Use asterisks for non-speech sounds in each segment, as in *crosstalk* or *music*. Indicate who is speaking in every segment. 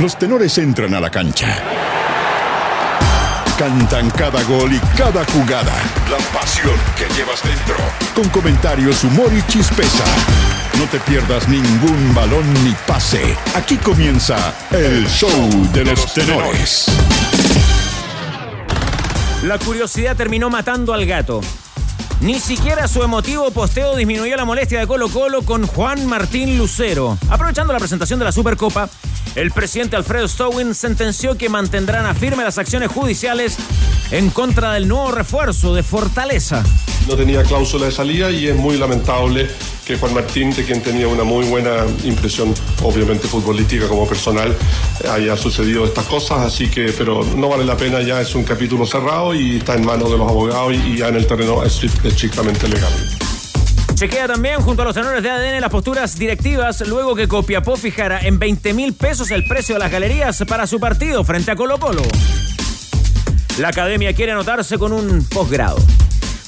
Speaker 1: Los tenores entran a la cancha. Cantan cada gol y cada jugada. La pasión que llevas dentro. Con comentarios, humor y chispeza. No te pierdas ningún balón ni pase. Aquí comienza el show de los tenores.
Speaker 2: La curiosidad terminó matando al gato. Ni siquiera su emotivo posteo disminuyó la molestia de Colo Colo con Juan Martín Lucero. Aprovechando la presentación de la Supercopa, el presidente Alfredo Stowin sentenció que mantendrán a firme las acciones judiciales en contra del nuevo refuerzo de Fortaleza.
Speaker 3: No tenía cláusula de salida y es muy lamentable que Juan Martín, de quien tenía una muy buena impresión, obviamente futbolística como personal, haya sucedido estas cosas, así que, pero no vale la pena, ya es un capítulo cerrado y está en manos de los abogados y, ya en el terreno es estrictamente legal.
Speaker 2: Chequea también junto a los tenores de ADN las posturas directivas luego que Copiapó fijara en 20 mil pesos el precio de las galerías para su partido frente a Colo Colo. La academia quiere anotarse con un posgrado.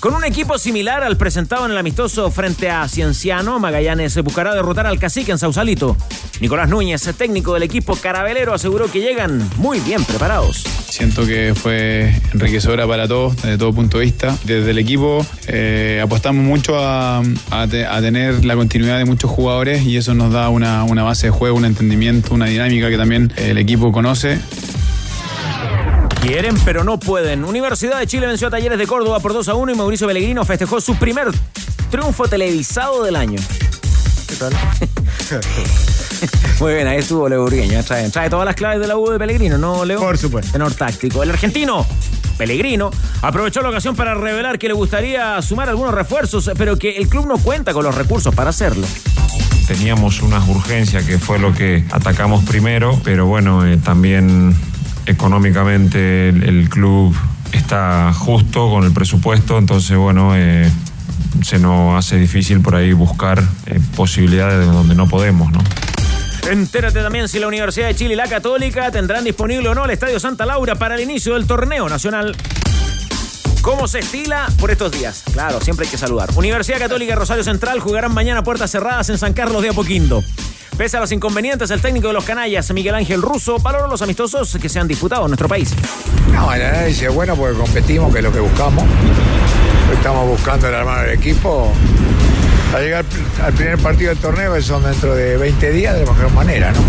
Speaker 2: Con un equipo similar al presentado en el amistoso frente a Cienciano, Magallanes buscará derrotar al cacique en Sausalito. Nicolás Núñez, técnico del equipo carabelero, aseguró que llegan muy bien preparados.
Speaker 4: Siento que fue enriquecedora para todos, desde todo punto de vista. Desde el equipo eh, apostamos mucho a, tener la continuidad de muchos jugadores y eso nos da una, una base de juego, un entendimiento, una dinámica que también el equipo conoce.
Speaker 2: Quieren, pero no pueden. Universidad de Chile venció a Talleres de Córdoba por 2 a 1 y Mauricio Pellegrino festejó su primer triunfo televisado del año. ¿Qué tal? *laughs* Muy bien, ahí estuvo Leo Urgueño. Trae, trae, todas las claves de la U de Pellegrino, ¿no, Leo?
Speaker 5: Por supuesto.
Speaker 2: Tenor táctico. El argentino, Pellegrino, aprovechó la ocasión para revelar que le gustaría sumar algunos refuerzos, pero que el club no cuenta con los recursos para hacerlo
Speaker 6: teníamos unas urgencias que fue lo que atacamos primero, pero bueno, eh, también económicamente el, club está justo con el presupuesto, entonces bueno, eh, se nos hace difícil por ahí buscar eh, posibilidades de donde no podemos, ¿no?
Speaker 2: Entérate también si la Universidad de Chile y la Católica tendrán disponible o no el Estadio Santa Laura para el inicio del torneo nacional. ¿Cómo se estila por estos días? Claro, siempre hay que saludar. Universidad Católica Rosario Central jugarán mañana puertas cerradas en San Carlos de Apoquindo. Pese a los inconvenientes, el técnico de los canallas, Miguel Ángel Russo, valoró los amistosos que se han disputado en nuestro país.
Speaker 7: No, el análisis es bueno porque competimos, que es lo que buscamos. Estamos buscando el armar el equipo. A llegar al primer partido del torneo, que son dentro de 20 días, de la mejor manera, ¿no?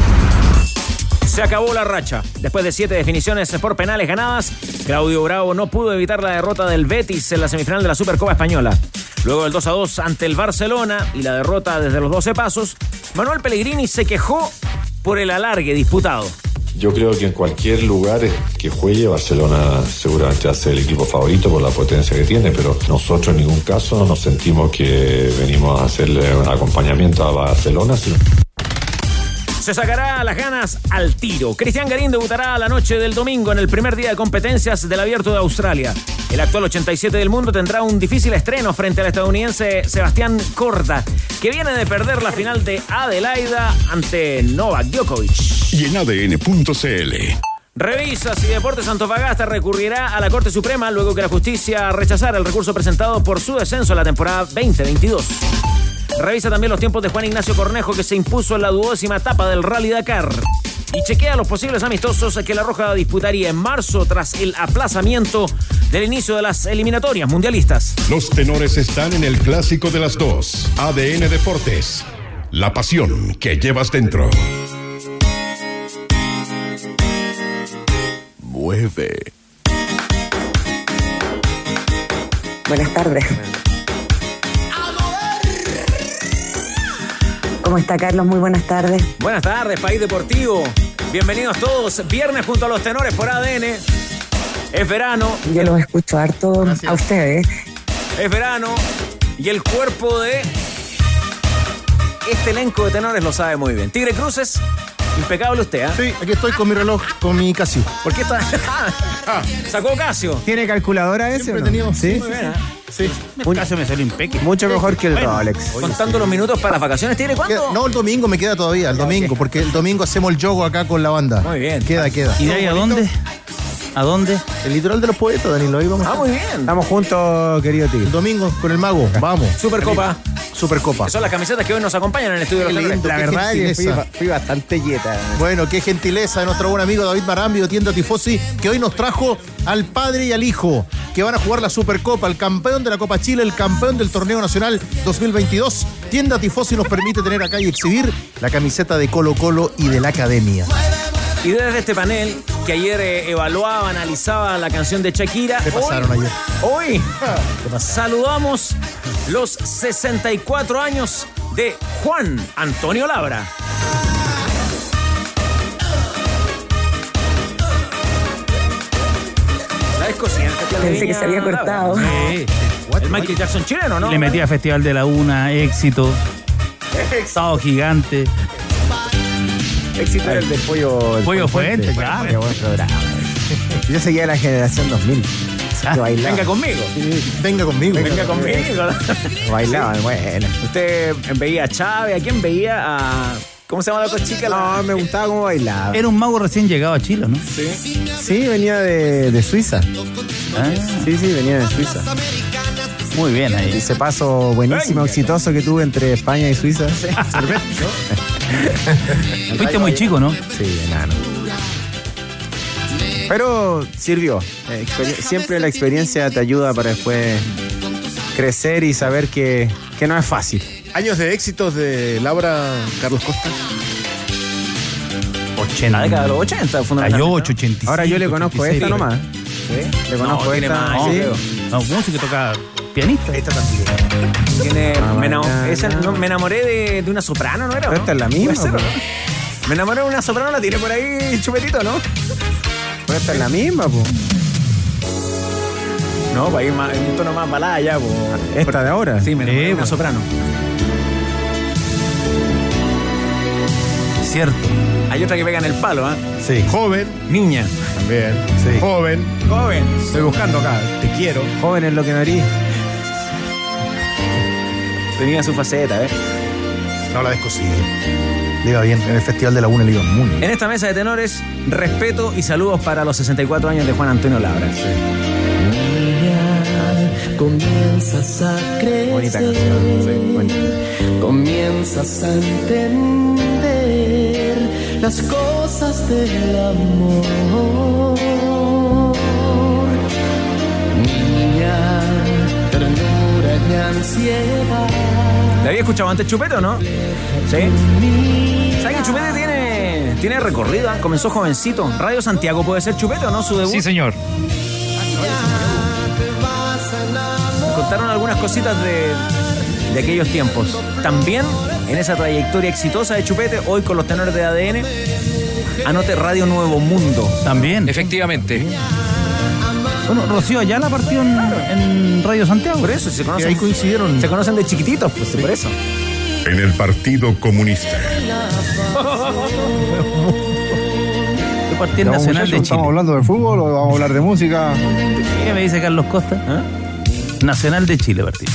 Speaker 2: Se acabó la racha. Después de siete definiciones por penales ganadas, Claudio Bravo no pudo evitar la derrota del Betis en la semifinal de la Supercopa Española. Luego del 2 a 2 ante el Barcelona y la derrota desde los 12 pasos, Manuel Pellegrini se quejó por el alargue disputado.
Speaker 8: Yo creo que en cualquier lugar que juegue Barcelona seguramente ser el equipo favorito por la potencia que tiene, pero nosotros en ningún caso nos sentimos que venimos a hacerle un acompañamiento a Barcelona, sino
Speaker 2: se sacará las ganas al tiro. Cristian Garín debutará la noche del domingo en el primer día de competencias del Abierto de Australia. El actual 87 del mundo tendrá un difícil estreno frente al estadounidense Sebastián Corda, que viene de perder la final de Adelaida ante Novak Djokovic.
Speaker 1: Y en ADN.cl.
Speaker 2: Revisa si Deportes Antofagasta recurrirá a la Corte Suprema luego que la justicia rechazara el recurso presentado por su descenso a la temporada 2022. Revisa también los tiempos de Juan Ignacio Cornejo que se impuso en la duodécima etapa del Rally Dakar. Y chequea los posibles amistosos que La Roja disputaría en marzo tras el aplazamiento del inicio de las eliminatorias mundialistas.
Speaker 1: Los tenores están en el clásico de las dos. ADN Deportes. La pasión que llevas dentro. Mueve.
Speaker 9: Buenas tardes. ¿Cómo está Carlos? Muy buenas tardes.
Speaker 2: Buenas tardes, País Deportivo. Bienvenidos todos. Viernes junto a los tenores por ADN. Es verano.
Speaker 9: Yo los escucho harto a ustedes.
Speaker 2: Es verano y el cuerpo de este elenco de tenores lo sabe muy bien. Tigre Cruces, impecable usted, ¿ah?
Speaker 5: Sí, aquí estoy con mi reloj, con mi Casio.
Speaker 2: ¿Por qué está? *laughs* Sacó Casio.
Speaker 5: ¿Tiene calculadora ese? Siempre he tenido. Sí. Muy bien, ¿ah? Sí.
Speaker 2: Un caso me salió impecable.
Speaker 5: Mucho mejor que el Rolex.
Speaker 2: Contando los minutos para las vacaciones, ¿tiene cuándo?
Speaker 5: No, el domingo me queda todavía, el domingo, porque el domingo hacemos el yogo acá con la banda.
Speaker 2: Muy bien.
Speaker 5: Queda, queda.
Speaker 2: ¿Y de ahí a dónde? ¿A dónde?
Speaker 5: El litoral de los poetas, Danilo. Ahí vamos.
Speaker 2: Ah, muy bien.
Speaker 5: Estamos juntos, querido tío. Domingo con el mago. *laughs* Vamos.
Speaker 2: Supercopa.
Speaker 5: Supercopa.
Speaker 2: Que son las camisetas que hoy nos acompañan en el estudio de los
Speaker 5: lindo,
Speaker 10: La verdad que fui bastante yeta.
Speaker 5: Bueno, qué gentileza de nuestro buen amigo David Marambio, tienda Tifosi, que hoy nos trajo al padre y al hijo, que van a jugar la Supercopa, el campeón de la Copa Chile, el campeón del Torneo Nacional 2022. Tienda Tifosi nos permite tener acá y exhibir la camiseta de Colo Colo y de la Academia.
Speaker 2: Y desde este panel, que ayer eh, evaluaba, analizaba la canción de Shakira,
Speaker 5: ¿Qué pasaron
Speaker 2: hoy,
Speaker 5: ayer?
Speaker 2: hoy *laughs* saludamos los 64 años de Juan Antonio Labra. ¿Sabes cocina?
Speaker 9: Pensé que se había cortado.
Speaker 11: Sí.
Speaker 2: El Michael Jackson chileno, ¿no?
Speaker 11: Le metía Festival de la Una, éxito. *laughs* Sábado gigante.
Speaker 10: Éxito era el del pollo. el
Speaker 11: Pollo Fuente, claro.
Speaker 10: Qué buen programa. Yo seguía la generación 2000.
Speaker 11: Ah.
Speaker 2: Venga conmigo.
Speaker 5: Venga conmigo.
Speaker 2: Venga conmigo.
Speaker 10: Bailaban, bueno.
Speaker 2: Usted veía a Chávez, ¿a quién veía? A. ¿Cómo se llama la otra chica?
Speaker 10: No, me gustaba cómo bailaba.
Speaker 11: Era un mago recién llegado a Chile, ¿no?
Speaker 10: Sí, venía de, de Suiza.
Speaker 11: Ah,
Speaker 10: Sí, sí, venía de Suiza.
Speaker 11: muy bien ahí.
Speaker 10: Ese paso buenísimo,
Speaker 2: Venga.
Speaker 10: exitoso que tuve entre España y Suiza. *laughs* *laughs*
Speaker 11: Fuiste muy chico, ¿no?
Speaker 10: Sí, enano. Pero sirvió. Siempre la experiencia te ayuda para después crecer y saber que, que no es fácil.
Speaker 5: Años de éxitos de Laura Carlos Costa.
Speaker 11: 80.
Speaker 2: La década de los 80, fundamentalmente.
Speaker 11: 88, 85.
Speaker 10: Ahora yo le conozco
Speaker 11: 86,
Speaker 10: esta nomás. Le conozco
Speaker 2: No, tiene
Speaker 10: esta.
Speaker 2: más,
Speaker 10: sí.
Speaker 11: No, músico que toca pianista.
Speaker 5: Esta también.
Speaker 2: Tiene,
Speaker 10: Ah,
Speaker 2: me, esa- no, me enamoré de, de una soprano, ¿no era?
Speaker 10: Pero
Speaker 2: no?
Speaker 10: esta es la misma,
Speaker 2: Puede ser, ¿o
Speaker 10: pues.
Speaker 2: no? Me enamoré de una soprano, la tiré por ahí, chupetito, ¿no?
Speaker 10: Pero esta es la misma, pues.
Speaker 2: No, para ir más, en un tono más balada ya, po.
Speaker 10: Esta de ahora.
Speaker 2: Sí, me enamoré de una
Speaker 11: pues.
Speaker 2: soprano.
Speaker 11: Cierto.
Speaker 2: Hay otra que pega en el palo, ¿ah?
Speaker 5: Sí. Joven.
Speaker 2: Niña.
Speaker 5: También. Sí. Joven.
Speaker 2: Joven.
Speaker 5: Estoy buscando acá. Te quiero.
Speaker 10: Joven es lo que no haría.
Speaker 2: Tenía su faceta, ¿eh?
Speaker 5: No la descosigue. Le iba bien. En el Festival de la UNE le iba muy bien.
Speaker 2: En esta mesa de tenores, respeto y saludos para los 64 años de Juan Antonio Labra.
Speaker 12: Comienzas a crecer.
Speaker 10: Bonita canción. Sí, bonita.
Speaker 12: Comienzas a entender las cosas del amor. Niña,
Speaker 2: ¿Le había escuchado antes Chupete o no? Sí. ¿Sabes que Chupete tiene, tiene recorrido? ah? Comenzó jovencito. Radio Santiago puede ser Chupete o no su debut.
Speaker 11: Sí, señor.
Speaker 2: Contaron algunas cositas de, de aquellos tiempos. También en esa trayectoria exitosa de Chupete, hoy con los tenores de ADN, anote Radio Nuevo Mundo.
Speaker 11: También.
Speaker 13: Efectivamente.
Speaker 11: Bueno, Rocío Ayala partió en, en Radio Santiago.
Speaker 2: Por eso, se conocen,
Speaker 5: ahí coincidieron.
Speaker 2: se conocen de chiquititos, pues por eso.
Speaker 1: En el Partido Comunista.
Speaker 11: Yo partí en Nacional de Chile.
Speaker 7: hablando de fútbol o vamos a hablar de música?
Speaker 11: ¿Qué me dice Carlos Costa?
Speaker 2: ¿Ah?
Speaker 11: Nacional de Chile partí.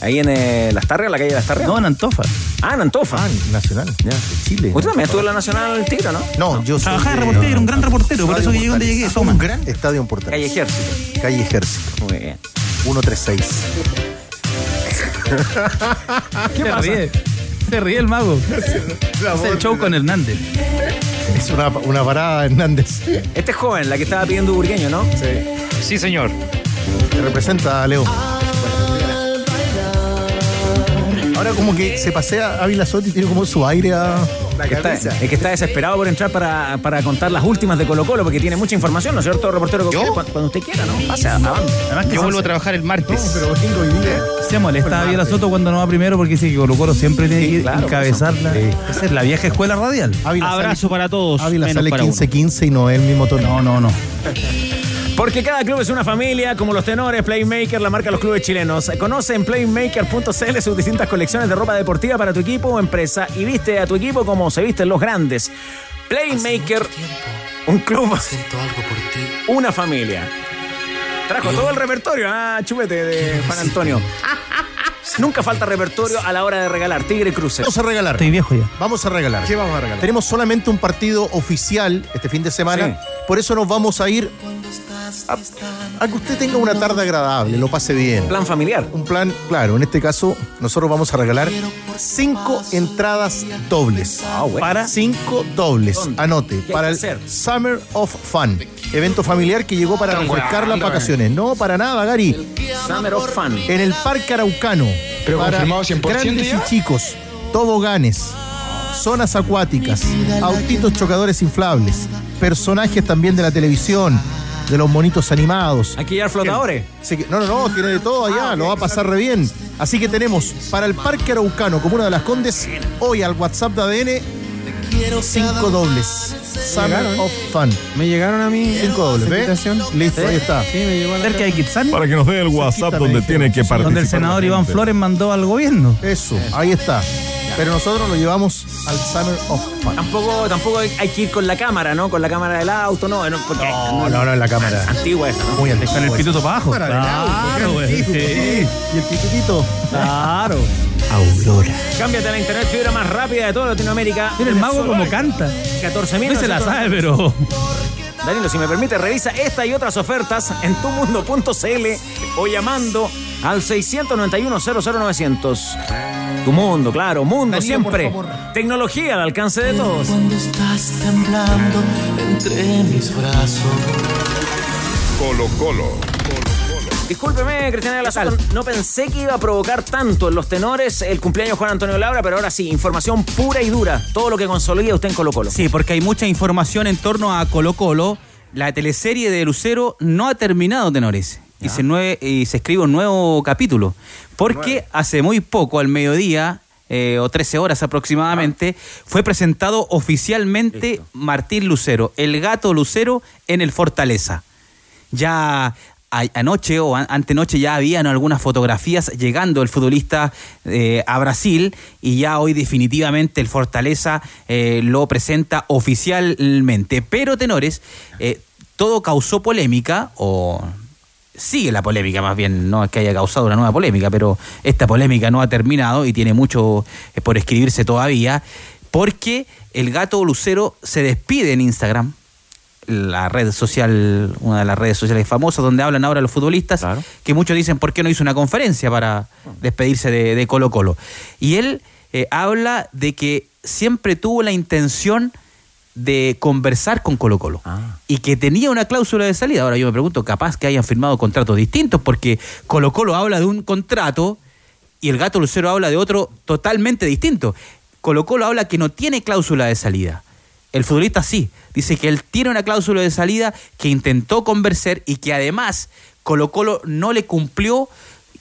Speaker 2: Ahí en eh, Las Tarrias, la calle de Las Tarrias.
Speaker 11: No, en Antofa.
Speaker 2: Ah, en Antofa.
Speaker 5: Ah, nacional. Ya, de Chile.
Speaker 2: Usted también estuvo en la Nacional Tigre, ¿no?
Speaker 5: No, yo soy.
Speaker 11: Trabajaba de reportero, era un gran reportero, por eso que llegué donde llegué.
Speaker 5: Ah,
Speaker 11: Toma.
Speaker 5: Un gran estadio en Portales.
Speaker 2: Calle Ejército.
Speaker 5: Calle Ejército.
Speaker 2: Muy bien.
Speaker 5: 136. *laughs*
Speaker 2: ¿Qué
Speaker 11: Se
Speaker 2: pasa?
Speaker 11: ríe. Se ríe el mago. *laughs* Es el show con Hernández.
Speaker 5: Es una, una parada Hernández.
Speaker 2: Este es joven, la que estaba pidiendo burgueño, ¿no?
Speaker 13: Sí, señor.
Speaker 5: Te representa a Leo. Ahora como que se pasea Ávila Soto y tiene como su aire a...
Speaker 2: Que está- es que está desesperado por entrar para, para contar las últimas de Colo Colo porque tiene mucha información, ¿no es cierto, reportero?
Speaker 5: ¿Yo?
Speaker 2: Cuando, cuando usted quiera, ¿no? Pase, avance.
Speaker 11: Además que
Speaker 13: Yo vuelvo a trabajar el martes.
Speaker 5: pero vengo hoy día.
Speaker 11: se molesta a Javier Soto cuando no va primero porque dice que Colo Colo siempre tiene
Speaker 2: Sí,
Speaker 11: que
Speaker 2: claro,
Speaker 11: encabezarla.
Speaker 5: Sí.
Speaker 11: Esa es la vieja escuela radial.
Speaker 5: Ávila
Speaker 13: Abrazo para todos.
Speaker 5: sale, Ávila
Speaker 13: menos
Speaker 5: sale
Speaker 13: para uno.
Speaker 5: 15-15 y no es el mismo tono.
Speaker 11: No, no, no. *laughs*
Speaker 2: Porque cada club es una familia, como los tenores, Playmaker, la marca de los clubes chilenos. Conoce en playmaker.cl sus distintas colecciones de ropa deportiva para tu equipo o empresa y viste a tu equipo como se visten los grandes. Playmaker, un club,
Speaker 12: Siento algo por ti.
Speaker 2: una familia. Trajo todo el repertorio, ah, chupete de Juan Antonio. Nunca falta repertorio a la hora de regalar. Tigre Cruces.
Speaker 5: Vamos a regalar.
Speaker 11: Estoy viejo ya.
Speaker 5: Vamos a regalar. ¿Qué vamos a regalar? Tenemos solamente un partido oficial este fin de semana.
Speaker 2: Sí.
Speaker 5: Por eso nos vamos a ir a, a que usted tenga una tarde agradable, lo pase bien.
Speaker 2: Plan familiar.
Speaker 5: Un plan, claro, en este caso nosotros vamos a regalar cinco entradas dobles. Para cinco dobles.
Speaker 2: ¿Dónde?
Speaker 5: Anote,
Speaker 2: ¿Qué hay
Speaker 5: para el
Speaker 2: hacer?
Speaker 5: Summer of Fun. Evento familiar que llegó para refrescar las
Speaker 2: weando,
Speaker 5: vacaciones. No, para nada, Gary.
Speaker 2: Summer of Fun.
Speaker 5: En el Parque Araucano.
Speaker 14: Pero
Speaker 5: para
Speaker 14: confirmado 100%
Speaker 5: grandes
Speaker 14: ya.
Speaker 5: y chicos. Toboganes. Zonas acuáticas. Autitos chocadores inflables. Personajes también de la televisión. De los monitos animados.
Speaker 2: Hay que llevar flotadores.
Speaker 5: Que- no, no, no, tiene de todo allá, lo va a pasar re bien. Así que tenemos para el Parque Araucano, Comuna de las Condes, hoy al WhatsApp de ADN, cinco dobles. Summer
Speaker 10: Llegaron.
Speaker 5: of Fun.
Speaker 10: Me llegaron a mí.
Speaker 5: Cinco dobles. Listo, ahí está.
Speaker 10: Sí, me llegó a la
Speaker 11: Cerca de Kitsani,
Speaker 1: Para que nos dé el WhatsApp donde tiene que participar.
Speaker 11: donde el senador Iván. Flores mandó al gobierno.
Speaker 5: Eso, ahí está. Pero nosotros lo llevamos al Summer of Fun.
Speaker 2: Tampoco, tampoco hay que ir con la cámara, ¿no? Con la cámara del auto, no. no, porque,
Speaker 5: No, no, no, en la cámara.
Speaker 2: Antigua esa, ¿no?
Speaker 5: Muy antiguo.
Speaker 11: Con el pituto para abajo.
Speaker 5: Para del auto,
Speaker 11: Claro,
Speaker 5: qué
Speaker 11: güey. Sí.
Speaker 5: sí. Y el pitutito.
Speaker 11: Claro.
Speaker 5: Aurora.
Speaker 2: Cámbiate a la internet fibra más rápida de toda Latinoamérica.
Speaker 11: Mira el mago como canta.
Speaker 2: 14.000.
Speaker 11: No se la sabe, pero.
Speaker 2: Danilo, si me permite, revisa esta y otras ofertas en tumundo.cl o llamando al 691-00900. Tu mundo, claro, mundo siempre. Tecnología al alcance de todos.
Speaker 12: Cuando estás temblando entre mis brazos.
Speaker 1: Colo Colo.
Speaker 2: Discúlpeme, Cristiana de la Soto, no pensé que iba a provocar tanto en los tenores el cumpleaños de Juan Antonio Labra, pero ahora sí, información pura y dura. Todo lo que consolida usted en Colo Colo.
Speaker 15: Sí, porque hay mucha información en torno a Colo Colo. La teleserie de Lucero no ha terminado, tenores. Y se, nue- y se escribe un nuevo capítulo. Porque hace muy poco, al mediodía, eh, o 13 horas aproximadamente, fue presentado oficialmente Martín Lucero, el gato Lucero en el Fortaleza. Ya a- anoche o an- antenoche ya habían algunas fotografías llegando el futbolista eh, a Brasil y ya hoy definitivamente el Fortaleza eh, lo presenta oficialmente. Pero, tenores, todo causó polémica o sigue la polémica más bien, no es que haya causado una nueva polémica, pero esta polémica no ha terminado y tiene mucho eh, por escribirse todavía, porque el gato Lucero se despide en Instagram, la red social, una de las redes sociales famosas donde hablan ahora los futbolistas, que muchos dicen por qué no hizo una conferencia para despedirse de, de Colo Colo. Y él eh, habla de que siempre tuvo la intención de conversar con Colo Colo y que tenía una cláusula de salida. Ahora yo me pregunto, capaz que hayan firmado contratos distintos porque Colo Colo habla de un contrato y el gato Lucero habla de otro totalmente distinto. Colo Colo habla que no tiene cláusula de salida. El futbolista sí, dice que él tiene una cláusula de salida que intentó convencer y que además Colo Colo no le cumplió,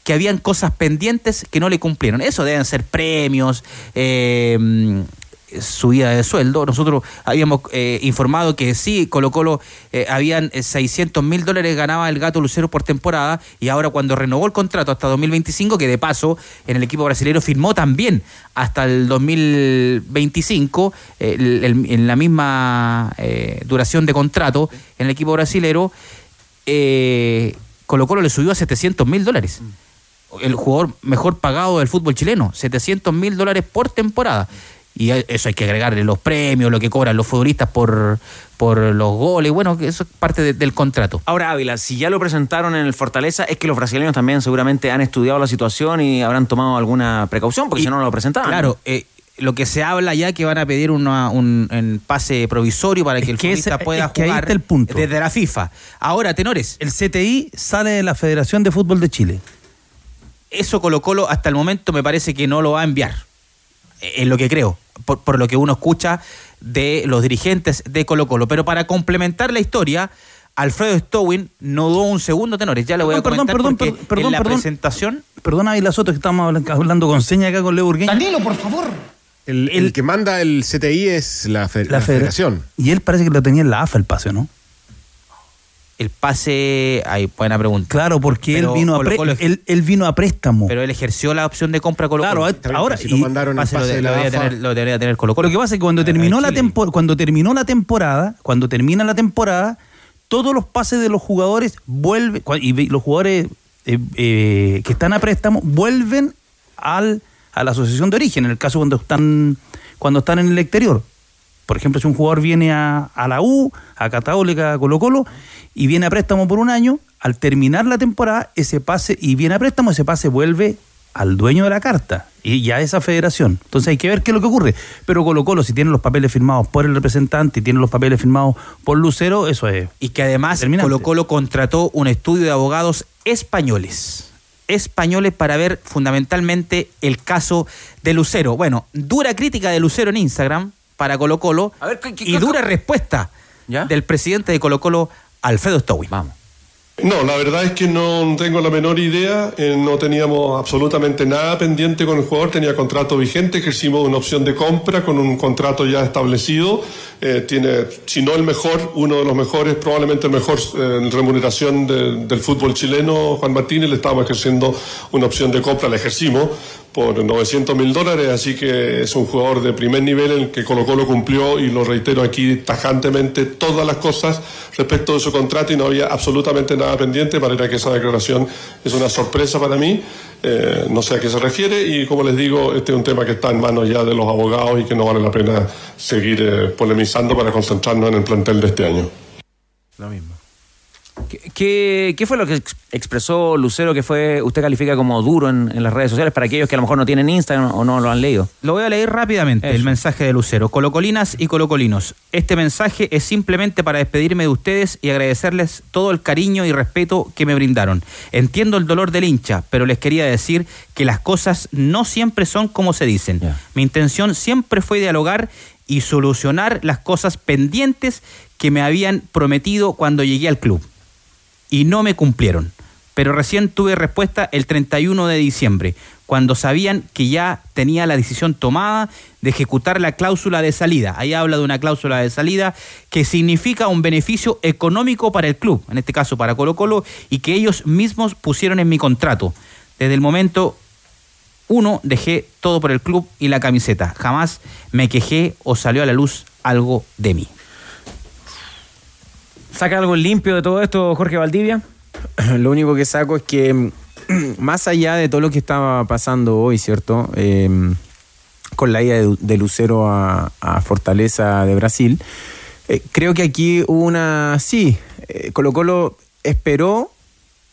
Speaker 15: que habían cosas pendientes que no le cumplieron. Eso deben ser premios, eh, subida de sueldo. Nosotros habíamos eh, informado que sí, Colo Colo eh, habían eh, 600 mil dólares ganaba el gato Lucero por temporada y ahora cuando renovó el contrato hasta 2025, que de paso en el equipo brasileño firmó también hasta el 2025 eh, el- el- en la misma eh, duración de contrato en el equipo brasilero, eh, Colo Colo le subió a 700 mil dólares el jugador mejor pagado del fútbol chileno, 700 mil dólares por temporada. Y a- eso hay que agregarle los premios, lo que cobran los futbolistas por, por los goles, bueno, que eso es parte de- del contrato.
Speaker 2: Ahora, Ávila, si ya lo presentaron en el Fortaleza, es que los brasileños también seguramente han estudiado la situación y habrán tomado alguna precaución, porque si no, no lo presentaban.
Speaker 15: Claro, eh, lo que se habla ya que van a pedir una- un, un pase provisorio para que el
Speaker 11: que
Speaker 15: futbolista
Speaker 11: ese-
Speaker 15: pueda
Speaker 11: es que ahí
Speaker 15: jugar
Speaker 11: está el punto.
Speaker 15: desde la FIFA. Ahora, tenores.
Speaker 11: El CTI sale de la Federación de Fútbol de Chile.
Speaker 15: Eso Colo Colo hasta el momento me parece que no lo va a enviar. Es lo que creo, por, por lo que uno escucha de los dirigentes de Colo Colo. Pero para complementar la historia, Alfredo Stowin no dudó un segundo, tenores. Ya le voy a comentar
Speaker 11: perdón,
Speaker 15: porque
Speaker 11: perdón, perdón,
Speaker 15: en la
Speaker 11: perdón.
Speaker 15: presentación...
Speaker 11: Perdona, Ávila Soto, que estamos hablan- hablando con seña acá con Leo Urgueña.
Speaker 16: Danilo, por favor. El, el que manda el CTI es la, fe- la
Speaker 11: La federa-
Speaker 16: federación.
Speaker 11: Y él parece que lo tenía en la AFA el pase, ¿no?
Speaker 15: El pase, hay buena pregunta.
Speaker 11: Claro, porque
Speaker 15: Pero
Speaker 11: él vino, a él, él vino a préstamo.
Speaker 15: Pero él ejerció la opción de compra Colo
Speaker 11: Claro,
Speaker 15: Colo.
Speaker 11: ahora
Speaker 16: si no mandaron
Speaker 15: Pase lo
Speaker 16: pase
Speaker 15: de-
Speaker 16: de
Speaker 15: lo
Speaker 16: la
Speaker 15: debería tener- lo debería tener Colo Colo.
Speaker 11: Lo que pasa es que cuando terminó la tempo- cuando terminó la temporada, cuando termina la temporada, todos los pases de los jugadores vuelven y los jugadores eh, eh, que están a préstamo vuelven al a la asociación de origen, en el caso cuando están cuando están en el exterior. Por ejemplo, si un jugador viene a, a la U, a Católica, a Colo Colo, y viene a préstamo por un año, al terminar la temporada, ese pase, y viene a préstamo, ese pase vuelve al dueño de la carta y ya a esa federación. Entonces hay que ver qué es lo que ocurre. Pero Colo Colo, si tiene los papeles firmados por el representante y tiene los papeles firmados por Lucero, eso es.
Speaker 15: Y que además. Colo Colo contrató un estudio de abogados españoles. Españoles para ver fundamentalmente el caso de Lucero. Bueno, dura crítica de Lucero en Instagram para Colo Colo
Speaker 2: A ver, ¿qué- qué-
Speaker 15: y
Speaker 2: qué-
Speaker 15: dura respuesta
Speaker 2: ¿Ya?
Speaker 15: del presidente de Colo Colo, Alfredo Stowin.
Speaker 2: Vamos.
Speaker 3: No, la verdad es que no tengo la menor idea. eh, no teníamos absolutamente nada pendiente con el jugador. Tenía contrato vigente, ejercimos una opción de compra con un contrato ya establecido. Eh, tiene, si no el mejor, uno de los mejores, probablemente el mejor eh, remuneración de- del fútbol chileno, Juan Martínez. Le estábamos ejerciendo una opción de compra, la ejercimos por 900 mil dólares, así que es un jugador de primer nivel en el que Colo Colo cumplió, y lo reitero aquí tajantemente, todas las cosas respecto de su contrato y no había absolutamente nada pendiente, para que esa declaración es una sorpresa para mí, eh, no sé a qué se refiere y como les digo, este es un tema que está en manos ya de los abogados y que no vale la pena seguir eh, polemizando para concentrarnos en el plantel de este año.
Speaker 10: Lo mismo.
Speaker 2: ¿Qué, qué, qué fue lo que ex- expresó Lucero que fue usted califica como duro en, en las redes sociales para aquellos que a lo mejor no tienen Instagram o no lo han leído?
Speaker 15: Lo voy a leer rápidamente,
Speaker 2: Eso.
Speaker 15: el mensaje de Lucero. Colocolinas y colocolinos, este mensaje es simplemente para despedirme de ustedes y agradecerles todo el cariño y respeto que me brindaron. Entiendo el dolor del hincha, pero les quería decir que las cosas no siempre son como se dicen. Mi intención siempre fue dialogar y solucionar las cosas pendientes que me habían prometido cuando llegué al club y no me cumplieron. Pero recién tuve respuesta el 31 de diciembre, cuando sabían que ya tenía la decisión tomada de ejecutar la cláusula de salida. Ahí habla de una cláusula de salida que significa un beneficio económico para el club, en este caso para Colo Colo, y que ellos mismos pusieron en mi contrato. Desde el momento uno, dejé todo por el club y la camiseta. Jamás me quejé o salió a la luz algo de mí.
Speaker 2: ¿Saca algo limpio de todo esto, Jorge Valdivia? *clears throat*
Speaker 10: Lo único que saco es que, *clears throat* más allá de todo lo que estaba pasando hoy, ¿cierto? Eh, con la ida de, de Lucero a, a Fortaleza de Brasil, eh, creo que aquí hubo una. Sí, eh, Colo Colo esperó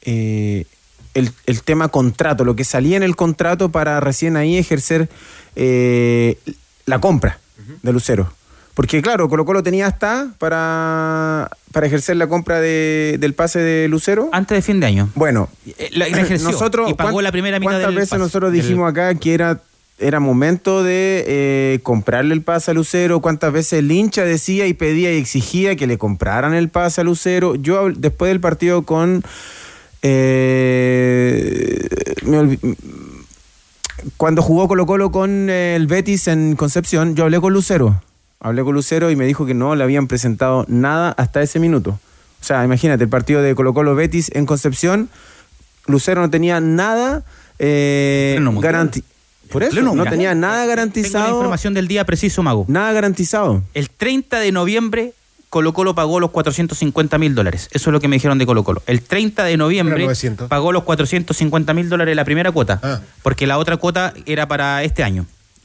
Speaker 10: eh, el, el tema contrato, lo que salía en el contrato para recién ahí ejercer eh, la compra de Lucero. Porque claro, Colo Colo tenía hasta para, para ejercer la compra de- del pase de Lucero.
Speaker 15: Antes de fin de año.
Speaker 10: Bueno,
Speaker 15: Eh, la- la ejerció
Speaker 10: nosotros,
Speaker 15: y pagó
Speaker 10: ¿cuán-
Speaker 15: la primera mitad
Speaker 10: ¿Cuántas
Speaker 15: del
Speaker 10: veces
Speaker 15: pase?
Speaker 10: nosotros dijimos acá que era, era momento de eh, comprarle el pase a Lucero? ¿Cuántas veces el hincha decía y pedía y exigía que le compraran el pase a Lucero? Yo después del partido con... eh, me olvi- cuando jugó Colo Colo con el Betis en Concepción, yo hablé con Lucero. Hablé con Lucero y me dijo que no le habían presentado nada hasta ese minuto. O sea, imagínate, el partido de Colo Colo Betis en Concepción, Lucero no tenía nada eh,
Speaker 15: Pleno mundial.
Speaker 10: garanti- Por eso,
Speaker 15: Pleno
Speaker 10: no tenía nada
Speaker 15: Tengo la
Speaker 10: garantizado.
Speaker 15: información del día preciso, Mago.
Speaker 10: Nada garantizado.
Speaker 15: El 30 de noviembre, Colo Colo pagó los 450 mil dólares. Eso es lo que me dijeron de Colo Colo. El 30 de noviembre
Speaker 16: Era 900.
Speaker 15: pagó los 450 mil dólares la primera cuota,
Speaker 16: Ah.
Speaker 15: porque la otra cuota era para este año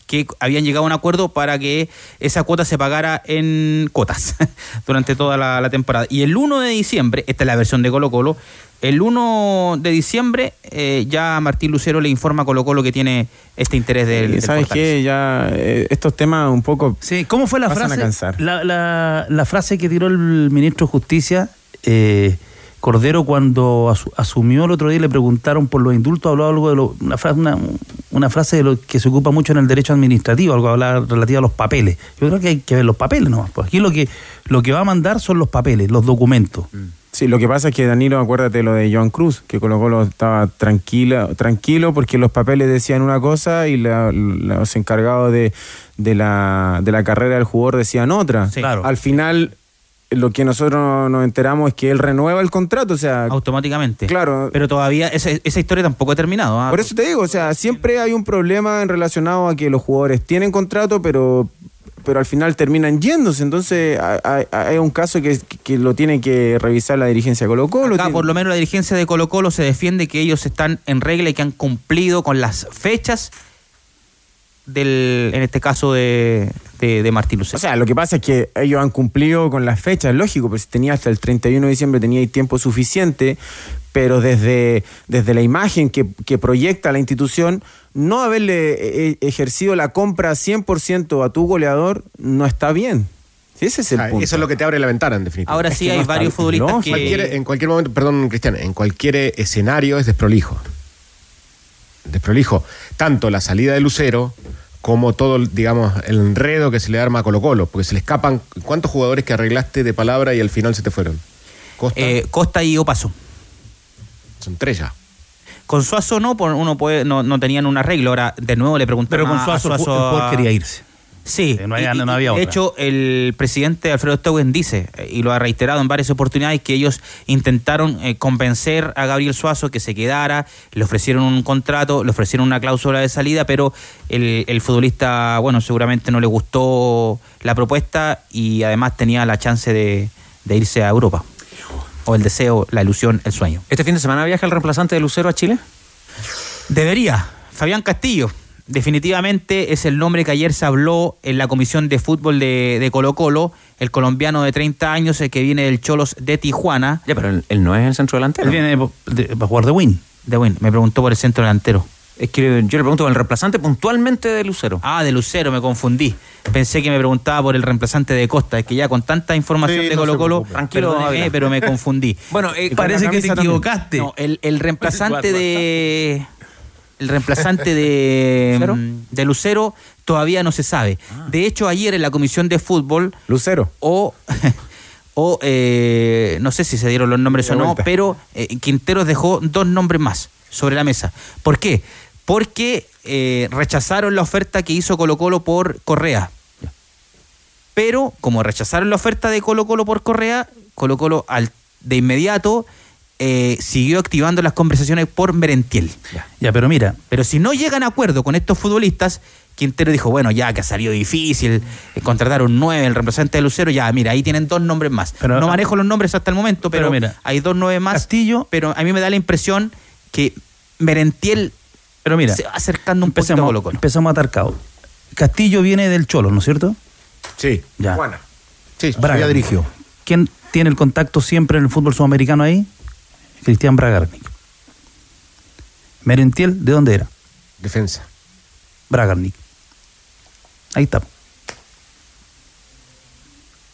Speaker 15: que habían llegado a un acuerdo para que esa cuota se pagara en cuotas *laughs* durante toda la, la temporada. Y el 1 de diciembre, esta es la versión de Colo Colo, el 1 de diciembre eh, ya Martín Lucero le informa a Colo Colo que tiene este interés del, del
Speaker 10: ¿Sabes qué? Ya eh, estos temas un poco
Speaker 11: Sí, ¿cómo fue la frase?
Speaker 10: cansar.
Speaker 11: La, la- la frase que tiró el ministro de Justicia, eh, Cordero, cuando asu- asumió el otro día le preguntaron por los indultos, habló algo de lo- una, frase, una, una frase de lo que se ocupa mucho en el derecho administrativo, algo hablaba relativo a los papeles. Yo creo que hay que ver los papeles nomás. Pues aquí lo que, lo que va a mandar son los papeles, los documentos.
Speaker 10: Sí, lo que pasa es que Danilo, acuérdate lo de Joan Cruz, que Colo Colo estaba tranquila, tranquilo porque los papeles decían una cosa y la- los encargados de, de, la, de la carrera del jugador decían otra.
Speaker 15: Sí. Claro.
Speaker 10: Al final, lo que nosotros nos enteramos es que él renueva el contrato, o sea,
Speaker 15: automáticamente.
Speaker 10: Claro.
Speaker 15: Pero todavía esa, esa historia tampoco ha terminado. ¿ah?
Speaker 10: por eso te digo, o sea, siempre hay un problema en relacionado a que los jugadores tienen contrato, pero pero al final terminan yéndose, entonces hay, hay- un caso que, que lo tiene que revisar la dirigencia de Colo Colo.
Speaker 15: Acá, por lo menos la dirigencia de Colo Colo se defiende que ellos están en regla y que han cumplido con las fechas del, en este caso de, de, de Martín Lucero.
Speaker 10: O sea, lo que pasa es que ellos han cumplido con las fechas, lógico, pues si tenía hasta el 31 de diciembre, tenía ahí tiempo suficiente, pero desde, desde la imagen que, que proyecta la institución, no haberle eh, ejercido la compra 100% a tu goleador no está bien. Sí, ese es el
Speaker 16: Ah,
Speaker 10: punto.
Speaker 16: Eso es lo que te abre la ventana, en definitiva.
Speaker 15: Ahora
Speaker 10: Es
Speaker 15: sí
Speaker 10: que
Speaker 15: hay
Speaker 10: no
Speaker 15: varios futbolistas
Speaker 10: no,
Speaker 15: que...
Speaker 16: Cualquier- en cualquier momento, perdón, Cristian, en cualquier escenario es desprolijo. Desprolijo. Tanto la salida de Lucero como todo, digamos, el enredo que se le arma a Colo Colo, porque se le escapan. ¿Cuántos jugadores que arreglaste de palabra y al final se te fueron? Costa,
Speaker 15: eh, Costa y Opaso.
Speaker 16: son tres ya.
Speaker 15: Con Suazo no, por- uno puede, no, no tenían un arreglo. Ahora, de nuevo le preguntaron
Speaker 11: Pero con
Speaker 15: a
Speaker 11: Suazo, el el
Speaker 15: a-
Speaker 11: quería irse.
Speaker 15: Sí,
Speaker 11: Eh, no había-
Speaker 15: y-
Speaker 11: no había
Speaker 15: y de hecho el presidente Alfredo Stoguen dice, eh, y lo ha reiterado en varias oportunidades, que ellos intentaron eh, convencer a Gabriel Suazo que se quedara, le ofrecieron un contrato, le ofrecieron una cláusula de salida, pero el, el futbolista, bueno, seguramente no le gustó la propuesta y además tenía la chance de, de irse a Europa. O el deseo, la ilusión, el sueño.
Speaker 2: ¿Este fin de semana viaja el reemplazante de Lucero a Chile?
Speaker 15: Debería. Fabián Castillo. Definitivamente es el nombre que ayer se habló en la comisión de fútbol de, de Colo Colo, el colombiano de 30 años, el que viene del Cholos de Tijuana.
Speaker 2: Ya, pero él, él no es el centro delantero.
Speaker 11: Él viene para jugar de win.
Speaker 15: De Win, me preguntó por el centro delantero.
Speaker 2: Es que yo le pregunto por el reemplazante puntualmente de Lucero.
Speaker 15: Ah, de Lucero, me confundí. Pensé que me preguntaba por el reemplazante de Costa. Es que ya con tanta información
Speaker 5: Sí,
Speaker 15: de
Speaker 5: no
Speaker 15: Colo Colo,
Speaker 5: preocupe.
Speaker 2: Tranquilo,
Speaker 15: pero me confundí. *laughs*
Speaker 2: Bueno, eh,
Speaker 11: Parece que te
Speaker 2: también.
Speaker 11: equivocaste.
Speaker 15: No, el, el reemplazante *laughs* de. El reemplazante de, *laughs*
Speaker 2: ¿Lucero?
Speaker 15: mm, de Lucero todavía no se sabe. De hecho, ayer en la comisión de fútbol,
Speaker 10: Lucero.
Speaker 15: o, *laughs* o eh, no sé si se dieron los nombres o no,
Speaker 10: vuelta.
Speaker 15: pero eh, Quinteros dejó dos nombres más sobre la mesa. ¿Por qué? Porque eh, rechazaron la oferta que hizo Colo Colo por Correa. Pero como rechazaron la oferta de Colo Colo por Correa, Colo Colo al, de inmediato eh, siguió activando las conversaciones por Merentiel.
Speaker 11: Ya, pero mira,
Speaker 15: Pero si no llegan a acuerdo con estos futbolistas, Quintero dijo, bueno, ya que ha salido difícil, eh, contratar un 9, el representante de Lucero, ya, mira, ahí tienen dos nombres más.
Speaker 11: Pero-
Speaker 15: no manejo los nombres hasta el momento, pero,
Speaker 11: Pero mira,
Speaker 15: hay dos nueve más.
Speaker 11: Castillo-
Speaker 15: Pero a mí me da la impresión que Merentiel
Speaker 11: pero mira,
Speaker 15: se va acercando un poquito a Colo Colo.
Speaker 11: empezamos a atar caos. Castillo viene del Cholo, ¿no es cierto?
Speaker 16: Sí.
Speaker 11: Ya.
Speaker 16: Sí,
Speaker 11: Braga.
Speaker 5: Ya dirigió.
Speaker 11: ¿Quién tiene el contacto siempre en el fútbol sudamericano ahí? Cristian Bragarnik. Merentiel, ¿de dónde era?
Speaker 16: defensa.
Speaker 11: Bragarnik. Ahí está.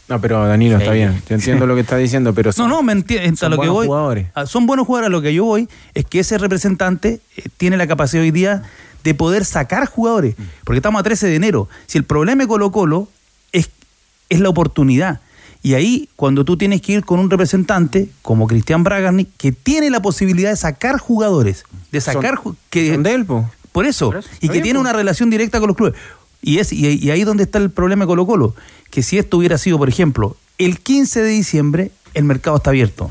Speaker 10: No, pero Danilo, está bien. Yo entiendo lo que está diciendo, pero
Speaker 11: No,
Speaker 10: son-
Speaker 11: no, me entiendes. A
Speaker 10: son
Speaker 11: lo que
Speaker 10: buenos
Speaker 11: voy.
Speaker 10: jugadores.
Speaker 11: a- Son buenos jugadores. A lo que yo voy es que ese representante eh, tiene la capacidad hoy día de poder sacar jugadores. Porque estamos a 13 de enero. Si el problema de Colo Colo es, es la oportunidad. Y ahí, cuando tú tienes que ir con un representante como Cristian Bragarnik, que tiene la posibilidad de sacar jugadores, de sacar ju- que
Speaker 10: son de él, po.
Speaker 11: por eso,
Speaker 10: Por eso.
Speaker 11: y que tiene
Speaker 10: po.
Speaker 11: una relación directa con los clubes. Y, es, y, y ahí donde está el problema de Colo Colo, que si esto hubiera sido, por ejemplo, el 15 de diciembre, el mercado está abierto.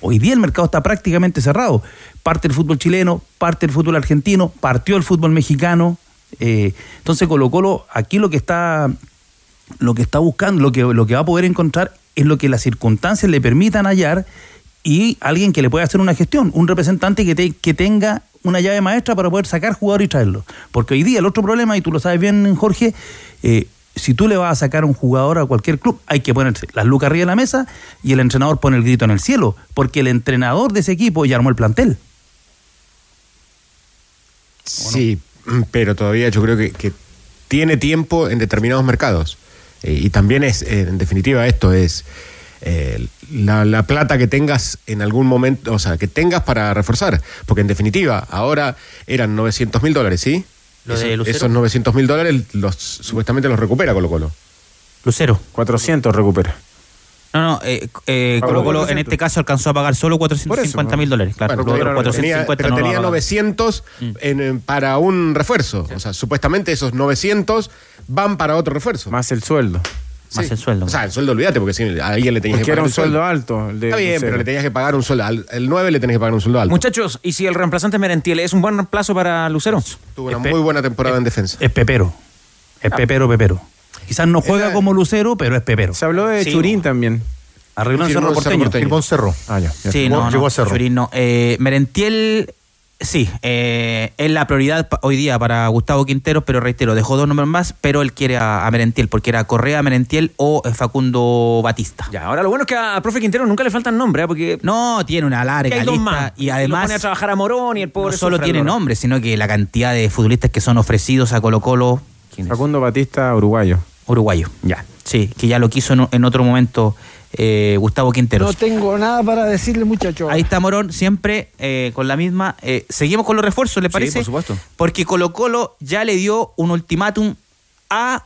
Speaker 11: Hoy día el mercado está prácticamente cerrado. Parte el fútbol chileno, parte el fútbol argentino, partió el fútbol mexicano. eh, entonces Colo Colo, aquí lo que está lo que está buscando, lo que, lo que va a poder encontrar es lo que las circunstancias le permitan hallar y alguien que le pueda hacer una gestión, un representante que, te- que tenga una llave maestra para poder sacar jugador y traerlo. Porque hoy día el otro problema, y tú lo sabes bien, Jorge, eh, si tú le vas a sacar un jugador a cualquier club, hay que poner las lucas arriba de la mesa y el entrenador pone el grito en el cielo, porque el entrenador de ese equipo ya armó el plantel.
Speaker 16: Sí, pero todavía yo creo que tiene tiempo en determinados mercados. Eh, y también es, eh, en definitiva, esto es eh, la, la plata que tengas en algún momento, o sea, que tengas para reforzar. Porque en definitiva, ahora eran 900 mil dólares, ¿sí?
Speaker 15: Lo de
Speaker 16: Esos-
Speaker 15: Lucero.
Speaker 16: esos 900 mil dólares los, supuestamente los recupera Colo Colo.
Speaker 15: Lucero.
Speaker 10: 400 recupera.
Speaker 15: No, no, eh, eh, Colo Colo en
Speaker 10: 400.
Speaker 15: este caso alcanzó a pagar solo 450 mil dólares. Claro,
Speaker 16: Bueno, pero
Speaker 15: otros
Speaker 16: tenía,
Speaker 15: 450
Speaker 16: pero
Speaker 15: no lo
Speaker 16: tenía
Speaker 15: va a pagar.
Speaker 16: 900 en- en- para un refuerzo. O sea, supuestamente esos 900 van para otro refuerzo.
Speaker 10: Más el sueldo.
Speaker 15: Más el sueldo.
Speaker 16: O sea, el sueldo olvídate, porque si a alguien le tenías
Speaker 10: Porque
Speaker 16: que
Speaker 10: era
Speaker 16: pagar
Speaker 10: un
Speaker 16: el sueldo.
Speaker 10: sueldo alto. el de
Speaker 16: Está bien,
Speaker 10: Lucero.
Speaker 16: pero le tenías que pagar un sueldo. Al el 9 le tenés que pagar un sueldo alto.
Speaker 2: Muchachos, ¿y si el reemplazante es Merentiel es un buen reemplazo para Lucero?
Speaker 16: Tuvo una
Speaker 11: Espe-
Speaker 16: muy buena temporada en defensa.
Speaker 11: Es Pepero. Es Pepero, Pepero. Quizás no juega
Speaker 16: Era-
Speaker 11: como Lucero, pero es Pepero.
Speaker 10: Se habló de
Speaker 15: Sí,
Speaker 10: Churín también.
Speaker 11: Arregló en Cerro Porteño.
Speaker 5: Firmó Cerro. Ah, ya. ya.
Speaker 15: Sí,
Speaker 5: Llegó-
Speaker 15: no,
Speaker 5: llegó a Cerro.
Speaker 15: Churín no. Eh, Merentiel Sí, eh, es la prioridad hoy día para Gustavo Quinteros, pero reitero, dejó dos nombres más, pero él quiere a, a Merentiel, porque era Correa, Merentiel o eh, Facundo Batista.
Speaker 2: Ya, ahora lo bueno es que a- profe Quintero nunca le faltan nombres, ¿eh? porque
Speaker 15: No, tiene una
Speaker 2: que
Speaker 15: larga
Speaker 2: hay dos
Speaker 15: lista
Speaker 2: más.
Speaker 15: y
Speaker 2: lo
Speaker 15: además
Speaker 2: pone a trabajar a Morón y el pobre
Speaker 15: no solo tiene
Speaker 2: el dolor.
Speaker 15: nombre, sino que la cantidad de futbolistas que son ofrecidos a Colo Colo
Speaker 10: Facundo Batista, uruguayo.
Speaker 15: uruguayo.
Speaker 2: Ya.
Speaker 15: Sí, que ya lo quiso en, en otro momento eh, Gustavo Quinteros.
Speaker 14: tengo nada para decirle, muchachos.
Speaker 15: Ahí está Morón, siempre eh, con la misma. eh, seguimos con los refuerzos, ¿le parece?
Speaker 2: por supuesto.
Speaker 15: Porque Colo Colo ya le dio un ultimátum a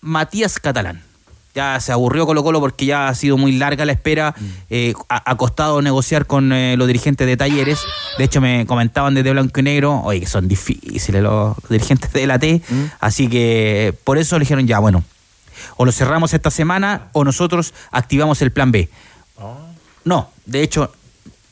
Speaker 15: Matías Catalán. Ya se aburrió Colo Colo porque ya ha sido muy larga la espera.
Speaker 2: Mm.
Speaker 15: eh, ha, ha costado negociar con eh, los dirigentes de talleres. De hecho, me comentaban desde Blanco y Negro, oye, que son difíciles los dirigentes de la T.
Speaker 2: Mm.
Speaker 15: Así que por eso le dijeron, ya, bueno, o lo cerramos esta semana o nosotros activamos el plan B. No, de hecho,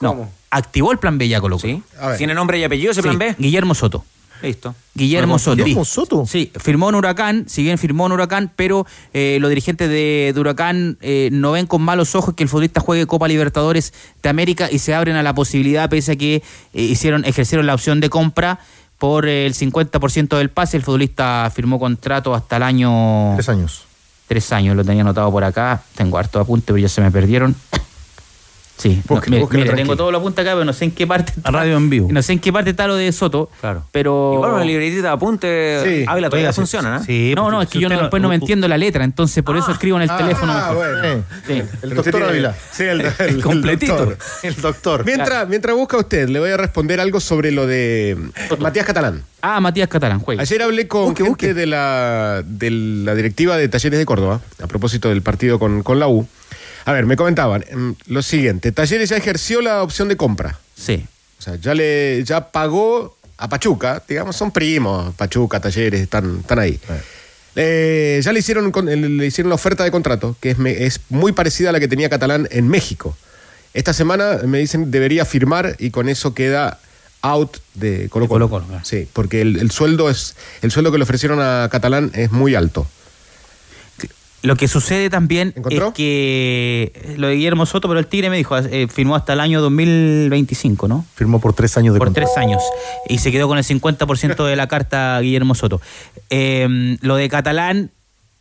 Speaker 15: no. Activó el plan B ya Colo Colo.
Speaker 2: ¿Sí? ¿Tiene nombre y apellido ese
Speaker 15: Sí,
Speaker 2: plan B?
Speaker 15: Guillermo Soto.
Speaker 2: Listo.
Speaker 15: Guillermo Soto.
Speaker 5: ¿Guillermo Soto?
Speaker 15: Sí, firmó en Huracán, si bien firmó en Huracán, pero eh, los dirigentes de, de Huracán eh, no ven con malos ojos que el futbolista juegue Copa Libertadores de América y se abren a la posibilidad, pese a que eh, hicieron, ejercieron la opción de compra por eh, el 50% del pase. El futbolista firmó contrato hasta el año...
Speaker 5: Tres años.
Speaker 15: Tres años, lo tenía anotado por acá. Tengo harto apunte, pero ya se me perdieron. Sí, no, mire, tengo todo lo apunte acá, pero no sé en qué parte.
Speaker 11: A radio en vivo.
Speaker 15: No sé en qué parte está lo de Soto.
Speaker 2: Claro.
Speaker 15: Pero.
Speaker 2: Igual una libretita de apunte,
Speaker 16: Sí.
Speaker 2: Ávila todavía
Speaker 11: sí,
Speaker 2: funciona, ¿no?
Speaker 11: Sí,
Speaker 15: no, no, es
Speaker 11: si
Speaker 15: que yo no- después no me entiendo la letra, entonces por eso escribo en el teléfono
Speaker 16: Ah,
Speaker 15: mejor.
Speaker 16: bueno.
Speaker 15: Sí.
Speaker 5: El doctor Ávila.
Speaker 16: Sí, el, el- el
Speaker 2: completito.
Speaker 16: doctor.
Speaker 5: El doctor.
Speaker 16: Mientras, mientras busca usted, le voy a responder algo sobre lo de Matías Catalán.
Speaker 15: Ah, Matías Catalán, juega.
Speaker 16: Ayer hablé con
Speaker 5: Busque,
Speaker 16: gente
Speaker 5: busque.
Speaker 16: De, la, de la directiva de Talleres de Córdoba, a propósito del partido con, con la U. A ver, me comentaban mm, lo siguiente: Talleres ya ejerció la opción de compra.
Speaker 15: Sí.
Speaker 16: O sea, ya le ya pagó a Pachuca, digamos, son primos, Pachuca, Talleres, están, están ahí. Eh, ya le hicieron, le hicieron la oferta de contrato, que es, muy parecida a la que tenía Catalán en México. Esta semana me dicen debería firmar y con eso queda out de Colo Colo.
Speaker 15: Claro.
Speaker 16: Sí, porque el, el sueldo es el sueldo que le ofrecieron a Catalán es muy alto.
Speaker 15: Lo que sucede también
Speaker 16: ¿Encontró?
Speaker 15: es que eh, lo de Guillermo Soto, pero el Tigre me dijo, eh, firmó hasta el año 2025, ¿no?
Speaker 5: Firmó por tres años de
Speaker 15: por
Speaker 5: contrato.
Speaker 15: tres años y se quedó con el 50% de la carta Guillermo Soto. Eh, lo de Catalán,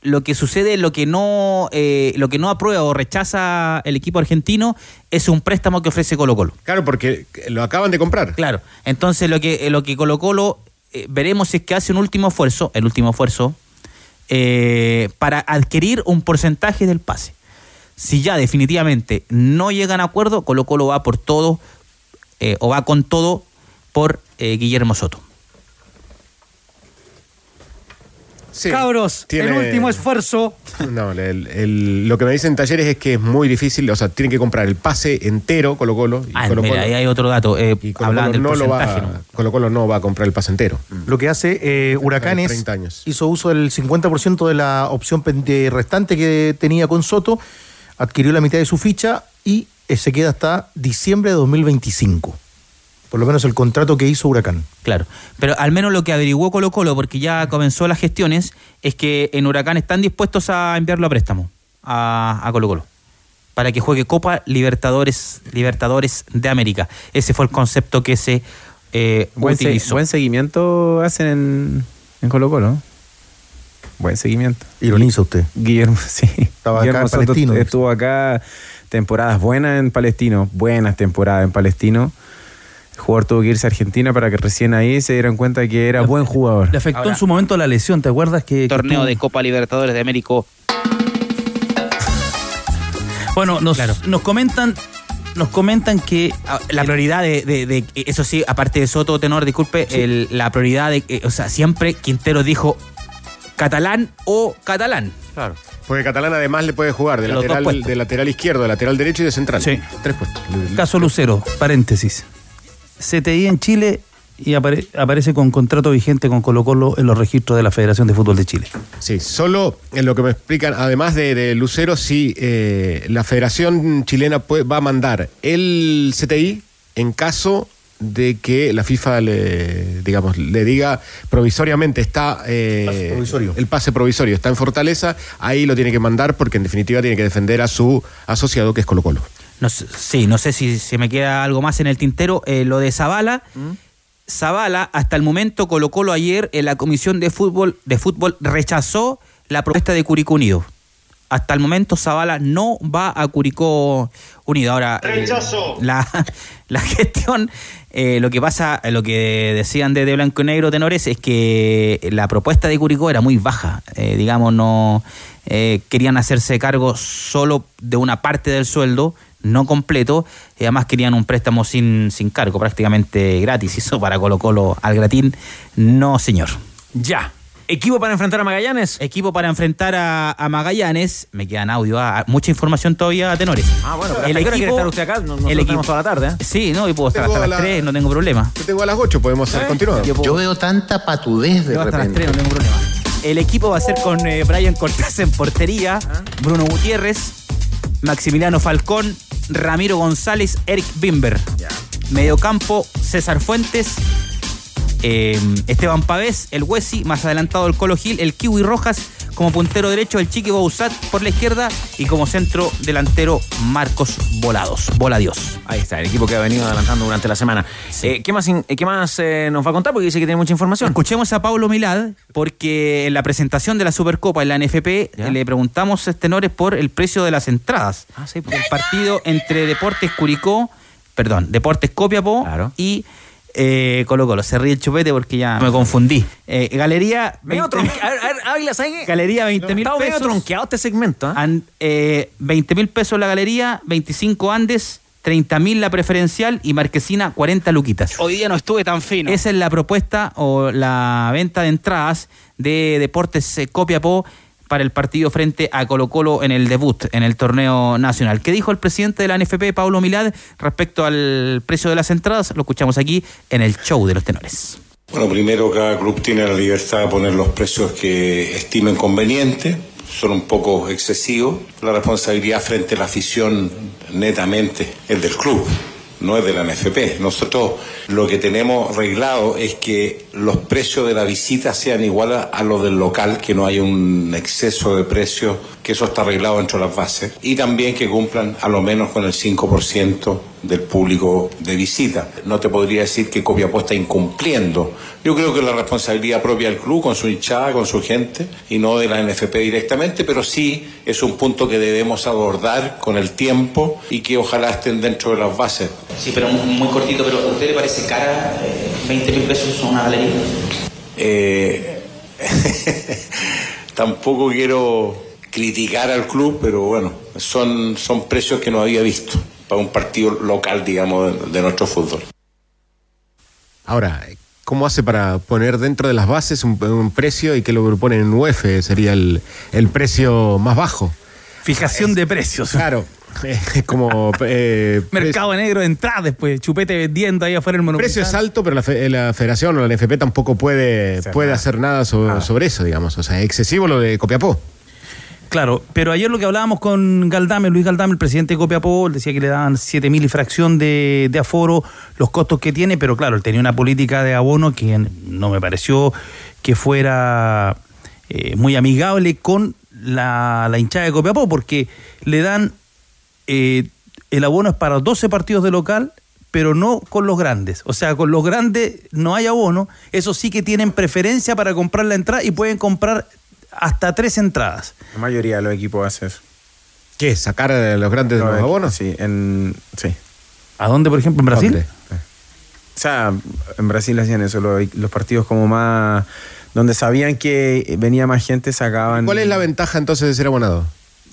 Speaker 15: lo que sucede, lo que no, eh, lo que no aprueba o rechaza el equipo argentino es un préstamo que ofrece Colo Colo.
Speaker 16: Claro, porque lo acaban de comprar.
Speaker 15: Claro. Entonces lo que, lo que Colo Colo eh, veremos si es que hace un último esfuerzo, el último esfuerzo, eh, para adquirir un porcentaje del pase. Si ya definitivamente no llegan a acuerdo, Colo Colo va por todo eh, o va con todo por eh, Guillermo Soto.
Speaker 16: Sí,
Speaker 13: Cabros,
Speaker 16: tiene-
Speaker 13: el último esfuerzo.
Speaker 16: No, el- el- lo que me dicen talleres es que es muy difícil, o sea, tienen que comprar el pase entero Colo Colo. Y
Speaker 15: Ah,
Speaker 16: Colo
Speaker 15: mira,
Speaker 16: Colo,
Speaker 15: ahí hay otro dato. eh,
Speaker 16: y Colo Colo
Speaker 15: del
Speaker 16: no lo
Speaker 15: porcentaje.
Speaker 16: va,
Speaker 15: ¿no?
Speaker 16: Colo Colo no va a comprar el pase entero.
Speaker 5: Lo que hace eh, Huracán es
Speaker 16: 30 años.
Speaker 5: hizo uso del 50% de la opción restante que tenía con Soto, adquirió la mitad de su ficha y eh, se queda hasta diciembre de 2025. Por lo menos el contrato que hizo Huracán.
Speaker 15: Claro, pero al menos lo que averiguó Colo Colo, porque ya comenzó las gestiones, es que en Huracán están dispuestos a enviarlo a préstamo a, a Colo Colo para que juegue Copa Libertadores Libertadores de América. Ese fue el concepto que se eh,
Speaker 10: Buen, se-
Speaker 15: utilizó.
Speaker 10: buen seguimiento hacen en, en Colo Colo. Buen seguimiento.
Speaker 5: Ironiza usted.
Speaker 10: Guillermo, *laughs* sí.
Speaker 5: Estaba acá
Speaker 10: Guillermo
Speaker 5: en
Speaker 10: Soto
Speaker 5: Palestino.
Speaker 10: Estuvo acá temporadas buenas en Palestino, buenas temporadas en Palestino. El jugador tuvo que irse a Argentina para que recién ahí se dieran cuenta que era buen jugador.
Speaker 11: Le afectó
Speaker 15: Ahora-
Speaker 11: en su momento la lesión, ¿te acuerdas que... que
Speaker 15: torneo de Copa Libertadores de América.
Speaker 11: Bueno, nos,
Speaker 15: Claro.
Speaker 11: nos comentan nos comentan que
Speaker 15: Ah, La prioridad de, de- de- eso sí, aparte de Soto, Tenor, disculpe, el- la prioridad de, eh, o sea, siempre Quintero dijo catalán o catalán.
Speaker 2: Claro.
Speaker 16: Porque Catalán además le puede jugar de
Speaker 15: Los
Speaker 16: lateral, de lateral izquierdo, de lateral derecho y de central.
Speaker 11: Sí.
Speaker 16: Tres puestos.
Speaker 11: Caso Lucero, paréntesis. CTI en Chile y apare- aparece con contrato vigente con Colo Colo en los registros de la Federación de Fútbol de Chile.
Speaker 16: Sí, solo en lo que me explican, además de, de Lucero, sí, eh, la Federación Chilena puede- va a mandar el CTI en caso de que la FIFA le, digamos, le diga provisoriamente está eh,
Speaker 5: Pase provisorio.
Speaker 16: el pase provisorio está en Fortaleza, ahí lo tiene que mandar porque en definitiva tiene que defender a su asociado que es Colo Colo.
Speaker 15: No sé- sí, no sé si se me queda algo más en el tintero. Eh, lo de Zavala, Zavala, hasta el momento Colo Colo ayer en la comisión de fútbol, de fútbol rechazó la propuesta de Curicó Unido. Hasta el momento Zavala no va a Curicó Unido. Ahora, eh, la, *laughs* la gestión, eh, lo que pasa, lo que decían de, de Blanco y Negro Tenores es que la propuesta de Curicó era muy baja. Digamos, no eh, querían hacerse cargo solo de una parte del sueldo, no completo, y además querían un préstamo sin, sin cargo, prácticamente gratis. *laughs* Y eso para Colo Colo al gratín, no señor.
Speaker 2: Ya. ¿Equipo para enfrentar a Magallanes?
Speaker 15: Equipo para enfrentar a, a Magallanes. Me quedan audio, ah, mucha información todavía, tenores.
Speaker 2: Ah, bueno, pero ¿hasta qué hora quiere estar usted acá? No- nosotros
Speaker 15: el equipo
Speaker 2: toda la tarde, ¿eh?
Speaker 15: Sí, no, y puedo estar hasta
Speaker 16: la-
Speaker 15: las 3, no tengo problema.
Speaker 16: Yo tengo a las 8, podemos hacer continuado.
Speaker 5: Yo veo tanta patudez de
Speaker 15: Yo hasta las
Speaker 5: repente.
Speaker 15: 3, no tengo problema. El equipo va a ser con eh, Brian Cortés en portería, Bruno Gutiérrez, Maximiliano Falcón, Ramiro González, Eric Bimber. Mediocampo, César Fuentes, eh, Esteban Pavés, el Huesi, más adelantado el Colo Gil, el Kiwi Rojas, como puntero derecho el Chiqui Bouzat por la izquierda y como centro delantero Marcos Volados. Bola Dios.
Speaker 2: Ahí está, el equipo que ha venido adelantando durante la semana. Eh, ¿Qué más, eh, qué más eh, nos va a contar? Porque dice que tiene mucha información.
Speaker 15: Escuchemos a Pablo Milad, porque en la presentación de la Supercopa en la NFP le preguntamos a Tenores por el precio de las entradas.
Speaker 2: Ah, sí,
Speaker 15: El partido entre Deportes Curicó, perdón, Deportes Copiapó y eh, Colo Colo. Se ríe el chupete porque ya me confundí. Eh, Galería
Speaker 2: Medio
Speaker 15: 20
Speaker 2: tronque- A ver, a ver, Ávila, ¿sabes qué?
Speaker 15: Galería 20 mil
Speaker 2: medio
Speaker 15: pesos.
Speaker 2: tronqueado este segmento. ¿eh?
Speaker 15: An- eh, 20 mil pesos la galería, 25 Andes, 30 mil la preferencial y Marquesina 40 luquitas.
Speaker 13: Hoy día no estuve tan fino.
Speaker 15: Esa es la propuesta o la venta de entradas de Deportes eh, Copiapó para el partido frente a Colo Colo en el debut en el torneo nacional. ¿Qué dijo el presidente de la NFP, Pablo Milad, respecto al precio de las entradas? Lo escuchamos aquí en el show de los tenores.
Speaker 17: Bueno, primero cada club tiene la libertad de poner los precios que estimen conveniente. Son un poco excesivos. La responsabilidad frente a la afición netamente es del club, no es de la NFP. Nosotros lo que tenemos arreglado es que los precios de la visita sean iguales a los del local, que no haya un exceso de precios, que eso está arreglado dentro de las bases. Y también que cumplan a lo menos con el 5% del público de visita. No te podría decir que Copiapó está incumpliendo. Yo creo que la responsabilidad propia del club, con su hinchada, con su gente, y no de la NFP directamente, pero sí es un punto que debemos abordar con el tiempo y que ojalá estén dentro de las bases.
Speaker 15: Sí, pero muy cortito, pero ¿a usted le parece cara 20 mil pesos una galería?
Speaker 17: Eh, *laughs* tampoco quiero criticar al club, pero bueno, son, son precios que no había visto para un partido local, digamos, de, de nuestro fútbol.
Speaker 16: Ahora, ¿cómo hace para poner dentro de las bases un, un precio y que lo ponen en UF? Sería el, el precio más bajo.
Speaker 11: Fijación de precios.
Speaker 16: Claro. *laughs* Es como. eh, *laughs*
Speaker 11: Mercado negro de entrada después, chupete vendiendo ahí afuera el
Speaker 16: El
Speaker 11: monumental.
Speaker 16: precio es alto, pero la, fe- la federación o la NFP tampoco puede,
Speaker 11: Hacer
Speaker 16: puede
Speaker 11: nada.
Speaker 16: hacer nada so- sobre eso, digamos. O sea, es excesivo lo de Copiapó.
Speaker 11: Claro, pero ayer lo que hablábamos con Galdame, Luis Galdame, el presidente de Copiapó, él decía que le daban 7 mil y fracción de, aforo, los costos que tiene, pero claro, él tenía una política de abono que no me pareció que fuera eh, muy amigable con la, la hinchada de Copiapó, porque le dan, eh, el abono es para 12 partidos de local, pero no con los grandes. O sea, con los grandes no hay abono, eso sí que tienen preferencia para comprar la entrada y pueden comprar hasta tres entradas.
Speaker 10: La mayoría de los equipos hace eso.
Speaker 16: ¿Qué? ¿Sacar a los grandes de los abonos?
Speaker 10: Sí, en, sí.
Speaker 11: ¿A dónde, por ejemplo, en Brasil?
Speaker 10: ¿Dónde? O sea, en Brasil hacían eso, los, los partidos como más... Donde sabían que venía más gente, sacaban...
Speaker 16: ¿Cuál es la ventaja entonces de ser abonado?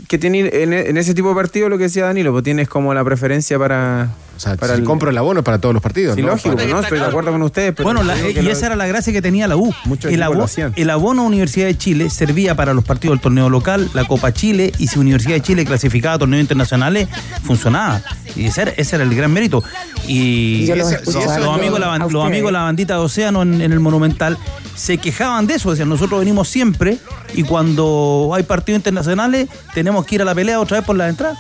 Speaker 10: Que tiene, en, en ese tipo de partido, lo que decía Danilo, pues tienes como la preferencia para...
Speaker 16: O sea,
Speaker 10: para
Speaker 16: si compro el abono para todos los partidos.
Speaker 10: Sí,
Speaker 16: ¿no?
Speaker 10: lógico,
Speaker 16: Para-
Speaker 10: no estoy de acuerdo con ustedes, pero...
Speaker 11: bueno, la- y
Speaker 10: lo-
Speaker 11: esa era la gracia que tenía la U.
Speaker 10: Muchos
Speaker 11: El,
Speaker 10: equipos lo
Speaker 11: abo-
Speaker 10: hacían.
Speaker 11: el abono Universidad de Chile servía para los partidos del torneo local, la Copa Chile, y si Universidad de Chile clasificaba a torneos internacionales, funcionaba. Y ese era, ese era el gran mérito. Y
Speaker 9: los
Speaker 11: ese- la, amigos de la bandita de Océano en, en el Monumental se quejaban de eso. Decían, nosotros venimos siempre y cuando hay partidos internacionales tenemos que ir a la pelea otra vez por la entrada.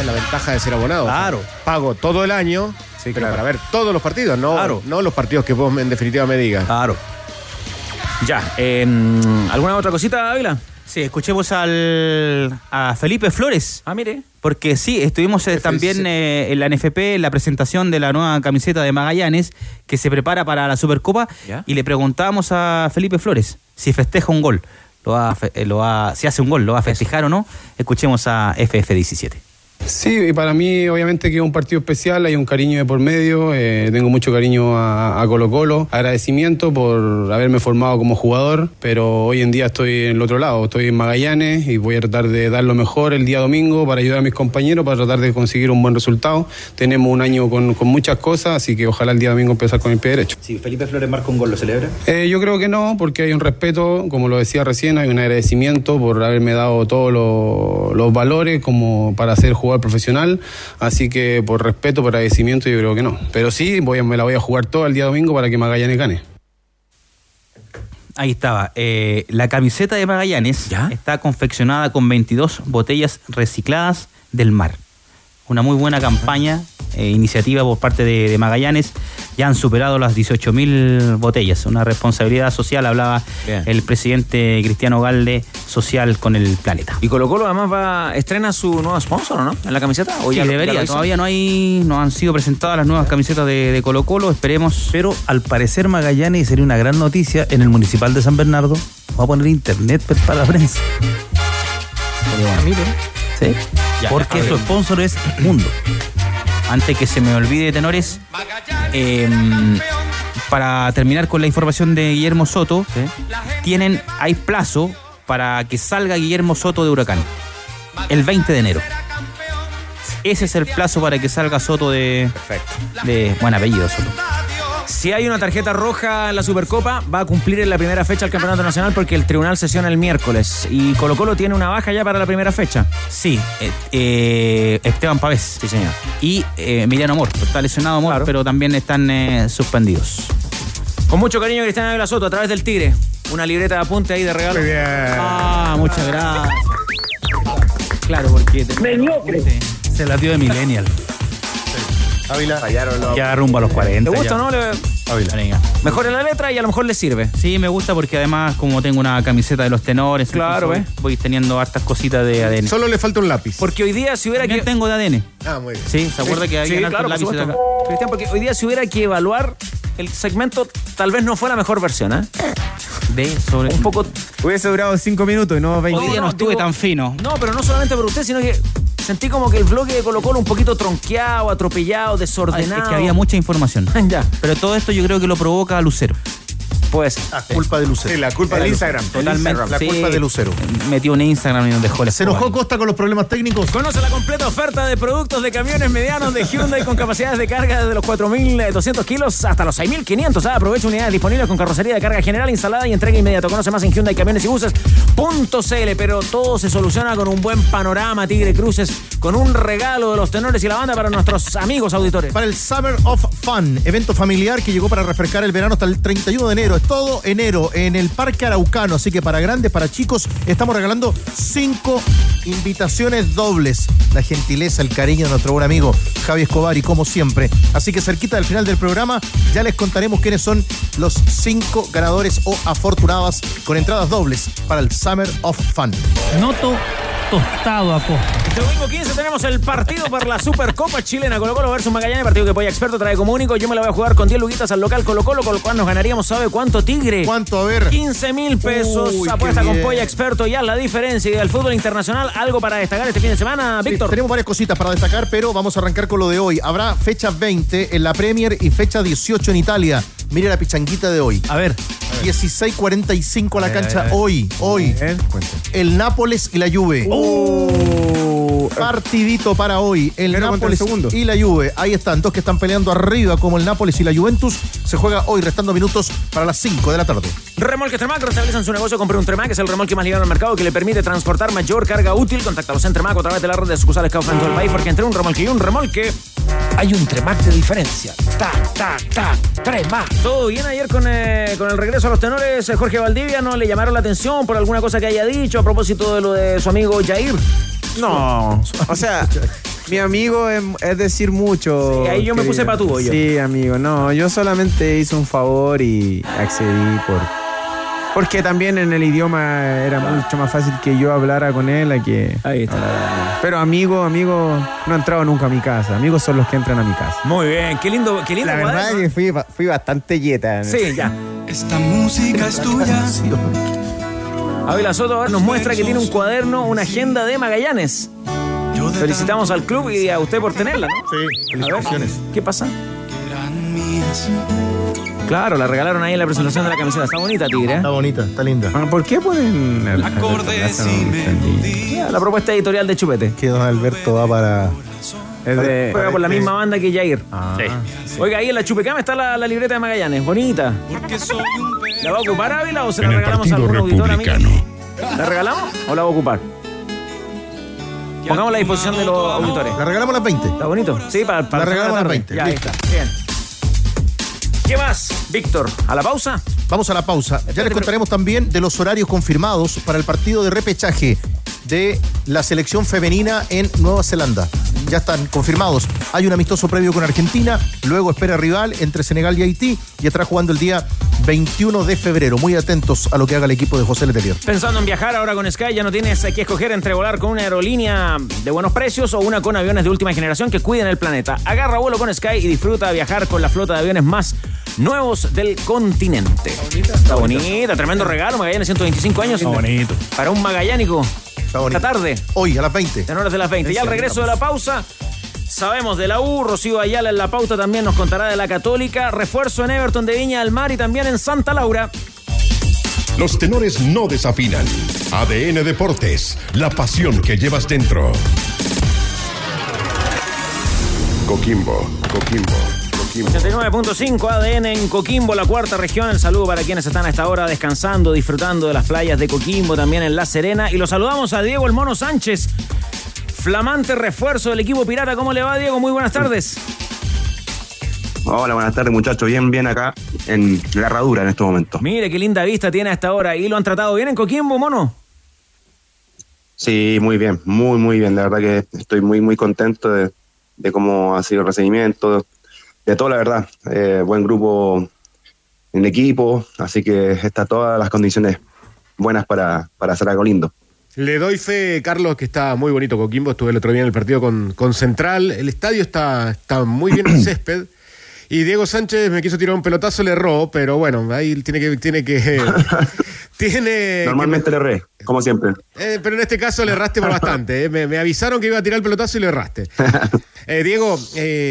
Speaker 16: Esa es la ventaja de ser abonado.
Speaker 11: Claro.
Speaker 16: O sea, pago todo el año
Speaker 10: Sí,
Speaker 16: pero
Speaker 10: claro.
Speaker 16: para ver todos los partidos, no,
Speaker 11: Claro.
Speaker 16: no los partidos que vos en definitiva me digas.
Speaker 11: Claro.
Speaker 2: Ya, eh, ¿alguna otra cosita, Ávila?
Speaker 15: Sí, escuchemos al, a Felipe Flores.
Speaker 2: Ah, mire.
Speaker 15: Porque sí, estuvimos eh, también eh, en la NFP en la presentación de la nueva camiseta de Magallanes que se prepara para la Supercopa
Speaker 2: Ya.
Speaker 15: y le preguntábamos a Felipe Flores si festeja un gol, lo va eh, lo va- si hace un gol, lo va a festejar o no. Escuchemos a FF17.
Speaker 18: Sí, y para mí obviamente que es un partido especial, hay un cariño de por medio, eh, tengo mucho cariño a, a Colo Colo, agradecimiento por haberme formado como jugador, pero hoy en día estoy en el otro lado, estoy en Magallanes y voy a tratar de dar lo mejor el día domingo para ayudar a mis compañeros, para tratar de conseguir un buen resultado. Tenemos un año con, con muchas cosas, así que ojalá el día domingo empezar con el pie derecho.
Speaker 19: Si Felipe Flores marca un gol, ¿lo celebra?
Speaker 18: Eh, yo creo que no, porque hay un respeto, como lo decía recién, hay un agradecimiento por haberme dado todos los, los valores como para ser jugador profesional, así que por respeto, por agradecimiento, yo creo que no. Pero sí, voy a- me la voy a jugar todo el día domingo para que Magallanes gane.
Speaker 15: Ahí estaba. Eh, la camiseta de Magallanes está confeccionada con 22 botellas recicladas del mar. Una muy buena campaña, eh, iniciativa por parte de, de Magallanes. Ya han superado las 18.000 botellas. Una responsabilidad social, hablaba
Speaker 2: Bien.
Speaker 15: el presidente Cristiano Galde, social con el planeta.
Speaker 2: Y Colo Colo además va, estrena su nuevo sponsor, ¿no? En la camiseta. ¿O
Speaker 15: Sí,
Speaker 2: ya lo- ya
Speaker 15: debería. Todavía no hay, no han sido presentadas las nuevas camisetas de, de Colo Colo. Esperemos.
Speaker 11: Pero al parecer Magallanes y sería una gran noticia en el municipal de San Bernardo. Va a poner internet pues, para la prensa. Sí. Porque su sponsor es Mundo.
Speaker 15: Antes que se me olvide, tenores, eh, para terminar con la información de Guillermo Soto, tienen, hay plazo para que salga Guillermo Soto de Huracán. El 20 de enero. Ese es el plazo para que salga Soto de. De buen apellido, Soto.
Speaker 2: Si hay una tarjeta roja en la Supercopa, va a cumplir en la primera fecha el Campeonato Nacional porque el tribunal sesiona el miércoles. Y Colo Colo tiene una baja ya para la primera fecha.
Speaker 15: Sí, eh, eh, Esteban Pavés.
Speaker 2: Sí, señor.
Speaker 15: Y eh, Emiliano Amor. Está lesionado Amor, pero también están eh, suspendidos.
Speaker 2: Con mucho cariño, Cristiano Ávila Soto, a través del Tigre. Una libreta de apunte ahí de regalo.
Speaker 15: Ah, muchas gracias. Claro, porque.
Speaker 11: Se la dio de Millennial.
Speaker 5: Ávila.
Speaker 11: Ya rumbo a los 40.
Speaker 2: ¿Te gusta
Speaker 11: ya.
Speaker 2: o no? Le-
Speaker 15: Venga.
Speaker 2: Mejore la letra y a lo mejor le sirve.
Speaker 15: Sí, me gusta porque además, como tengo una camiseta de los tenores,
Speaker 2: Claro,
Speaker 15: entonces voy teniendo hartas cositas de ADN.
Speaker 16: Solo le falta un lápiz.
Speaker 2: Porque hoy día, si hubiera
Speaker 15: También
Speaker 2: que.
Speaker 15: tengo de ADN.
Speaker 16: Ah, muy bien.
Speaker 15: Sí, ¿se acuerda que había
Speaker 2: Sí, claro, por
Speaker 15: lápices
Speaker 2: supuesto.
Speaker 15: acá?
Speaker 2: Cristian, porque hoy día si hubiera que evaluar el segmento, tal vez no fue la mejor versión, ¿eh?
Speaker 15: De sobre.
Speaker 2: Un poco.
Speaker 10: Hubiese durado 5 minutos y no 20.
Speaker 15: Hoy día no,
Speaker 2: no,
Speaker 15: estuve
Speaker 2: digo-
Speaker 15: tan fino.
Speaker 2: No, pero no solamente por usted, sino que sentí como que el bloque de Colo Colo un poquito tronqueado, atropellado,
Speaker 15: Ay,
Speaker 2: desordenado.
Speaker 15: es que había mucha información. *laughs*
Speaker 2: ya,
Speaker 15: Pero todo esto yo creo que lo provoca Lucero.
Speaker 2: Ser.
Speaker 5: Ah, culpa de Lucero.
Speaker 16: Sí, la culpa del Instagram.
Speaker 15: Totalmente.
Speaker 5: La
Speaker 15: Sí.
Speaker 5: culpa de Lucero.
Speaker 15: Metió un Instagram y nos dejó la
Speaker 5: ¿Se enojó Costa con los problemas técnicos?
Speaker 2: Conoce la completa oferta de productos de camiones medianos de Hyundai con capacidades de carga desde los 4.200 kilos hasta los 6.500. Ah, aprovecha unidades disponibles con carrocería de carga general instalada y entrega inmediato. Conoce más en Hyundai Camiones y Buses.cl. Pero todo se soluciona con un buen panorama, Tigre Cruces, con un regalo de los tenores y la banda para nuestros amigos auditores.
Speaker 5: Para el Summer of Fun, evento familiar que llegó para refrescar el verano hasta el 31 de enero. Todo enero en el Parque Araucano. Así que para grandes, para chicos, estamos regalando cinco invitaciones dobles. La gentileza, el cariño de nuestro buen amigo Javi Escobar y como siempre. Así que cerquita del final del programa ya les contaremos quiénes son los cinco ganadores o afortunadas con entradas dobles para el Summer of Fun.
Speaker 11: Noto tostado a costa.
Speaker 2: Este domingo 15 tenemos el partido por la Supercopa Chilena Colo Colo versus Magallanes, partido que Polla Experto trae como único. Yo me la voy a jugar con 10 luguitas al local Colo Colo, con lo cual nos ganaríamos, ¿sabe cuánto, Tigre?
Speaker 5: ¿Cuánto? A ver.
Speaker 2: 15 mil pesos.
Speaker 5: Uy,
Speaker 2: apuesta con. Polla Experto ya la diferencia y del fútbol internacional. ¿Algo para destacar este fin de semana,
Speaker 5: Sí,
Speaker 2: Víctor?
Speaker 5: tenemos varias cositas para destacar, pero vamos a arrancar con lo de hoy. Habrá fecha 20 en la Premier y fecha 18 en Italia. Mire la pichanguita de hoy.
Speaker 11: A ver.
Speaker 5: 16.45 a la cancha
Speaker 10: ver.
Speaker 5: hoy. Hoy. El Nápoles y la Juve. Partidito para hoy. El Nápoles y la Juve. Ahí están, dos que están peleando arriba como el Nápoles y la Juventus. Se juega hoy, restando minutos para las 5 de la tarde.
Speaker 2: Remolque Tremac restablecen su negocio. Compré un Tremac, es el remolque más ligado al mercado que le permite transportar mayor carga útil. Contáctalos en Tremac a través de la red de sucursales Kaufman en todo el país, porque entre un remolque y un remolque
Speaker 20: Hay un Tremac de diferencia. Tac, tac, tac. Tremac.
Speaker 2: Todo bien ayer con, eh, con el regreso a los tenores. eh, Jorge Valdivia no le llamaron la atención por alguna cosa que haya dicho a propósito de lo de su amigo Jair.
Speaker 10: No, o sea, mi amigo es, es decir mucho.
Speaker 2: Sí, ahí yo me puse patudo yo.
Speaker 10: Sí, amigo, no, yo solamente hice un favor y accedí por, Porque también en el idioma era mucho más fácil que yo hablara con él a que.
Speaker 2: Ahí está.
Speaker 10: Pero amigo, amigo, no ha entrado nunca a mi casa. Amigos son los que entran a mi casa.
Speaker 2: Muy bien, qué lindo, qué lindo
Speaker 10: La verdad
Speaker 2: cuaderno.
Speaker 10: es que fui, fui bastante yeta.
Speaker 2: Sí, ya.
Speaker 12: Esta música es tuya.
Speaker 2: Ávila Soto nos muestra que tiene un cuaderno, una agenda de Magallanes. Felicitamos al club y a usted por tenerla, ¿no?
Speaker 5: Sí,
Speaker 2: felicitaciones. ¿Qué pasa? Claro, la regalaron ahí en la presentación de la camiseta. Está bonita, Tigre. ¿eh?
Speaker 5: Está bonita, está linda.
Speaker 10: Ah, ¿Por qué ponen el
Speaker 12: Acordes y
Speaker 2: Ya, La propuesta editorial de Chupete.
Speaker 5: Que don Alberto va para.
Speaker 10: Es de.
Speaker 2: Juega por la misma banda que Jair.
Speaker 5: Ah,
Speaker 2: Oiga, ahí en la Chupecama está la, la libreta de Magallanes. Bonita. ¿La va a ocupar Ávila o se la
Speaker 1: En
Speaker 2: regalamos a algún auditor amigo?
Speaker 1: Republicano.
Speaker 2: ¿La regalamos o la va a ocupar? Pongamos a la disposición de los auditores.
Speaker 5: La regalamos a las 20.
Speaker 2: ¿Está bonito? Sí, para, para
Speaker 5: La regalamos a las 20.
Speaker 2: Ya, ahí está. Bien. ¿Qué más, Víctor? ¿A la pausa?
Speaker 5: Vamos a la pausa. Ya les contaremos también de los horarios confirmados para el partido de repechaje de la selección femenina en Nueva Zelanda. Ya están confirmados. Hay un amistoso previo con Argentina, luego espera rival entre Senegal y Haití y estará jugando el día 21 de febrero. Muy atentos a lo que haga el equipo de José Letelier.
Speaker 2: Pensando en viajar ahora con Sky, ya no tienes que escoger entre volar con una aerolínea de buenos precios o una con aviones de última generación que cuiden el planeta. Agarra vuelo con Sky y disfruta de viajar con la flota de aviones más nuevos del continente. Está bonita, tremendo regalo, Magallanes 125 años.
Speaker 5: Está bonito.
Speaker 2: Para un magallánico. Esta tarde.
Speaker 5: Hoy, a las 20.
Speaker 2: En horas de las 20. Y al regreso de la pausa, sabemos de la U, Rocío Ayala en la pauta también nos contará de la Católica, refuerzo en Everton de Viña del Mar y también en Santa Laura.
Speaker 1: Los tenores no desafinan. ADN Deportes, la pasión que llevas dentro. Coquimbo, Coquimbo, Coquimbo.
Speaker 2: 89.5 ADN en Coquimbo, la cuarta región. El saludo para quienes están a esta hora descansando, disfrutando de las playas de Coquimbo, también en La Serena. Y los saludamos a Diego El Mono Sánchez, flamante refuerzo del equipo pirata. ¿Cómo le va, Diego? Muy buenas tardes.
Speaker 19: Hola, buenas tardes muchachos. Bien, bien acá en la herradura en este momento.
Speaker 2: Mire qué linda vista tiene a esta hora. ¿Y lo han tratado bien en Coquimbo, Mono?
Speaker 19: Sí, muy bien, muy, muy bien. La verdad que estoy muy, muy contento de, de cómo ha sido el recibimiento, de todo, la verdad. Eh, buen grupo en equipo, así que está todas las condiciones buenas para, para hacer algo lindo.
Speaker 16: Le doy fe, Carlos, que está muy bonito Coquimbo. Estuve el otro día en el partido con, con Central. El estadio está, está muy bien en césped. Y Diego Sánchez me quiso tirar un pelotazo, le erró, pero bueno, ahí tiene que. Tiene que *laughs* tiene
Speaker 19: Normalmente le erré, como siempre.
Speaker 16: eh, pero en este caso le erraste por bastante. eh. Me, me avisaron que iba a tirar el pelotazo y le erraste. *laughs* Eh, Diego,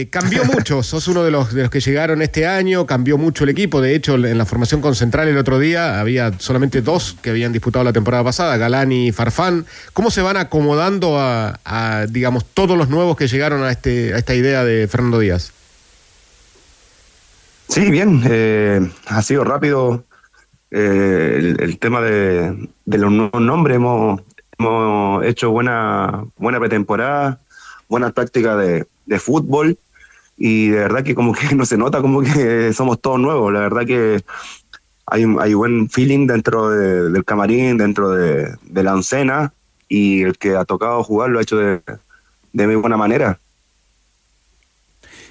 Speaker 16: cambió mucho. Sos uno de los, de los que llegaron este año. Cambió mucho el equipo. De hecho, en la formación con Central el otro día había solamente dos que habían disputado la temporada pasada, Galán y Farfán. ¿Cómo se van acomodando a, a, digamos, todos los nuevos que llegaron a, este, a esta idea de Fernando Díaz?
Speaker 19: Sí, bien, eh, ha sido rápido eh, el, tema de, los nuevos nombres. Hemos, hecho buena, buena pretemporada, buena práctica de, fútbol y de verdad que como que *laughs* no se nota como que somos todos nuevos. La verdad que hay, hay buen feeling dentro de- del camarín, dentro de, la oncena y el que ha tocado jugar lo ha hecho de, muy buena manera.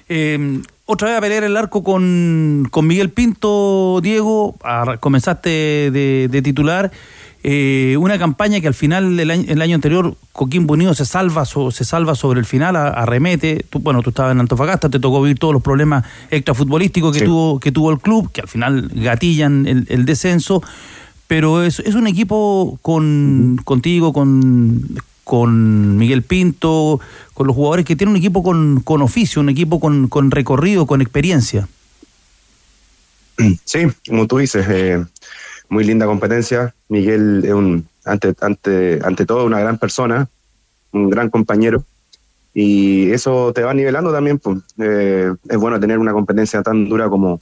Speaker 11: Eh, otra vez a pelear el arco con, con Miguel Pinto, Diego. Comenzaste de, de titular. Eh, una campaña que al final del año, el año anterior Coquimbo Unido se salva so- se salva sobre el final, a- arremete. Tú, bueno, tú estabas en Antofagasta, te tocó vivir todos los problemas extrafutbolísticos que,
Speaker 19: Sí.
Speaker 11: tuvo, que tuvo el club, que al final gatillan el, el descenso. Pero es, es un equipo con contigo, con, con Miguel Pinto, con los jugadores que tienen un equipo con, con oficio, un equipo con, con recorrido, con experiencia.
Speaker 19: Sí, como tú dices, eh, muy linda competencia. Miguel es un, ante, ante, ante todo, una gran persona, un gran compañero. Y eso te va nivelando también. Pues. Eh, es bueno tener una competencia tan dura como,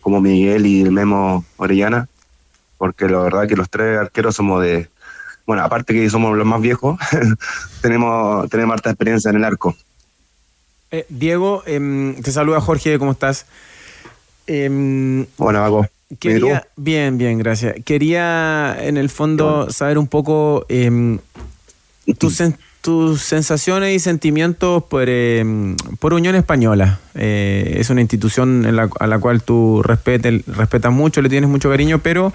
Speaker 19: como Miguel y el Memo Orellana, porque la verdad que los tres arqueros somos de. Bueno, aparte que somos los más viejos, *laughs* tenemos, tenemos harta experiencia en el arco.
Speaker 10: Eh, Diego, em, te saluda Jorge, ¿cómo estás?
Speaker 19: Hola, Paco.
Speaker 10: Quería, bien, bien, gracias. Quería, en el fondo, saber un poco em, tus, sen- tus sensaciones y sentimientos por, em, por Unión Española. Eh, es una institución en la- a la cual tú respetes- respetas mucho, le tienes mucho cariño, pero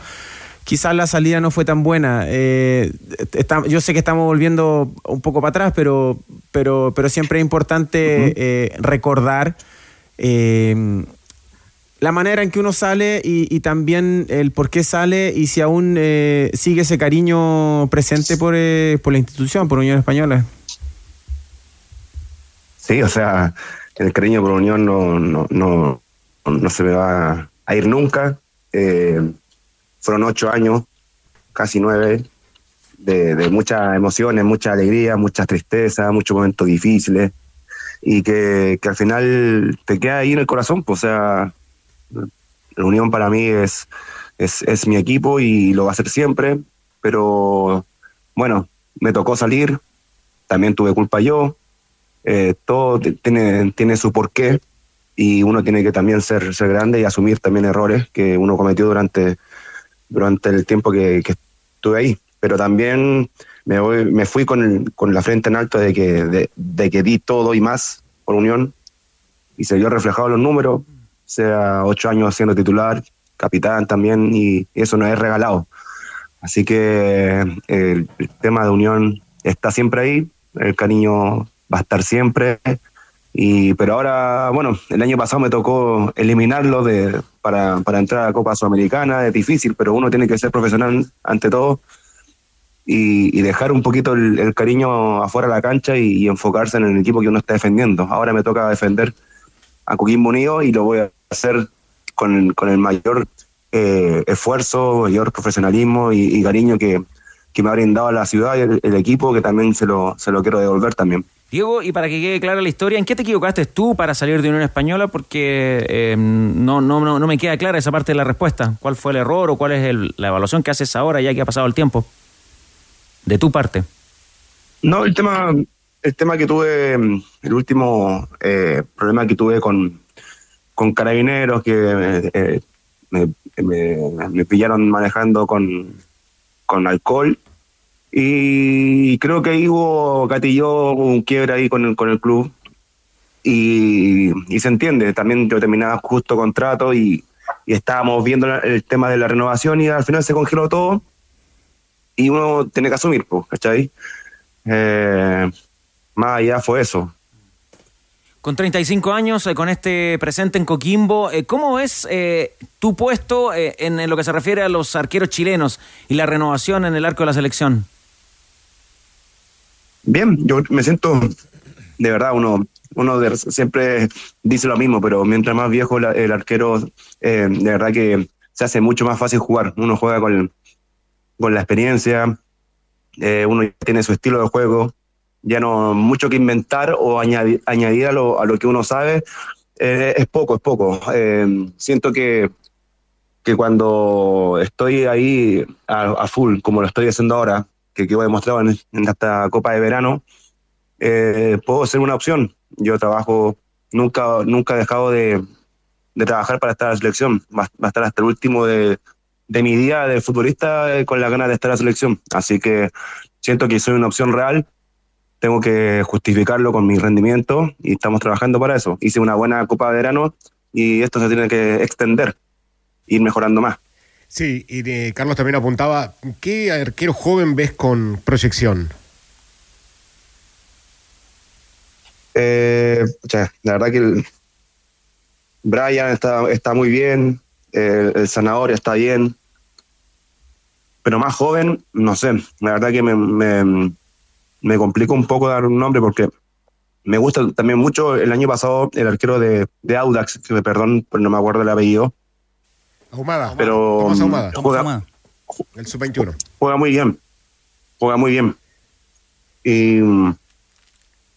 Speaker 10: quizás la salida no fue tan buena. Eh, está- yo sé que estamos volviendo un poco para atrás, pero, pero, pero siempre es importante eh, recordar eh, la manera en que uno sale y, y también el por qué sale y si aún eh, sigue ese cariño presente por, eh, por la institución, por Unión Española.
Speaker 19: Sí, o sea, el cariño por Unión no, no, no, no se me va a ir nunca. Eh, fueron ocho años, casi nueve, de, muchas emociones, mucha alegría, muchas tristezas, muchos momentos difíciles, y que, al final te queda ahí en el corazón. Pues, o sea, la Unión para mí es, es, mi equipo y lo va a ser siempre, pero bueno, me tocó salir, también tuve culpa yo, eh, todo tiene, tiene su porqué y uno tiene que también ser, ser grande y asumir también errores que uno cometió durante, durante el tiempo que, que estuve ahí. Pero también me, voy, me fui con, el- con la frente en alto de que, de, de que di todo y más por Unión y se vio reflejado en los números, sea ocho años siendo titular, capitán también, y eso no es regalado. Así que eh, el, tema de unión está siempre ahí, el cariño va a estar siempre. Y, pero ahora, bueno, el año pasado me tocó eliminarlo de, para, para entrar a Copa Sudamericana, es difícil, pero uno tiene que ser profesional ante todo y, dejar un poquito el, cariño afuera de la cancha y, enfocarse en el equipo que uno está defendiendo. Ahora me toca defender a Coquimbo Unido y lo voy a hacer con, el- con el mayor eh, esfuerzo, mayor profesionalismo y, y cariño que, que me ha brindado la ciudad y el, el equipo, que también se lo, se lo quiero devolver también.
Speaker 2: Diego, y para que quede clara la historia, ¿en qué te equivocaste tú para salir de Unión Española? Porque eh, no, no, no, no me queda clara esa parte de la respuesta. ¿Cuál fue el error o cuál es el- la evaluación que haces ahora ya que ha pasado el tiempo? De tu parte.
Speaker 19: No, el tema, el tema que tuve, el último eh, problema que tuve con, con carabineros que eh, me, me- me pillaron manejando con, con alcohol y creo que ahí hubo gatilló un quiebre ahí con el, con el club y, y se entiende, también yo terminaba justo contrato y, y estábamos viendo el tema de la renovación y al final se congeló todo y uno tiene que asumir, pues, ¿cachai? Eh, más allá fue eso.
Speaker 2: Con 35 años, eh, con este presente en Coquimbo, eh, ¿cómo es eh, tu puesto eh, en, en lo que se refiere a los arqueros chilenos y la renovación en el arco de la selección?
Speaker 19: Bien, yo me siento, de verdad, uno, uno de- siempre dice lo mismo, pero mientras más viejo el arquero, eh, de verdad que se hace mucho más fácil jugar. Uno juega con, con la experiencia, eh, uno tiene su estilo de juego, ya no mucho que inventar o añadir, añadir a, lo, a lo que uno sabe, eh, es poco, es poco. Eh, siento que, que cuando estoy ahí a full, como lo estoy haciendo ahora, que quedó demostrado en, esta Copa de Verano, eh, puedo ser una opción. Yo trabajo, nunca, nunca he dejado de, de trabajar para estar en la selección. Va, a estar hasta el último de, de mi día de futbolista eh, con la ganas de estar en la selección. Así que siento que soy una opción real. Tengo que justificarlo con mi rendimiento y estamos trabajando para eso. Hice una buena Copa de Verano y esto se tiene que extender, ir mejorando más.
Speaker 16: Sí, y de- Carlos también apuntaba, ¿qué arquero joven ves con proyección?
Speaker 19: Eh, la verdad que el Brian está, está muy bien, el, el Zanahoria está bien, pero más joven, no sé, la verdad que me, me, me complica un poco dar un nombre porque me gusta también mucho el año pasado el arquero de, de Audax, que me perdón, pero no me acuerdo el apellido,
Speaker 16: Ahumada.
Speaker 19: pero
Speaker 16: Tomás Ahumada.
Speaker 19: juega,
Speaker 16: El sub-21.
Speaker 19: juega muy bien, juega muy bien. Y,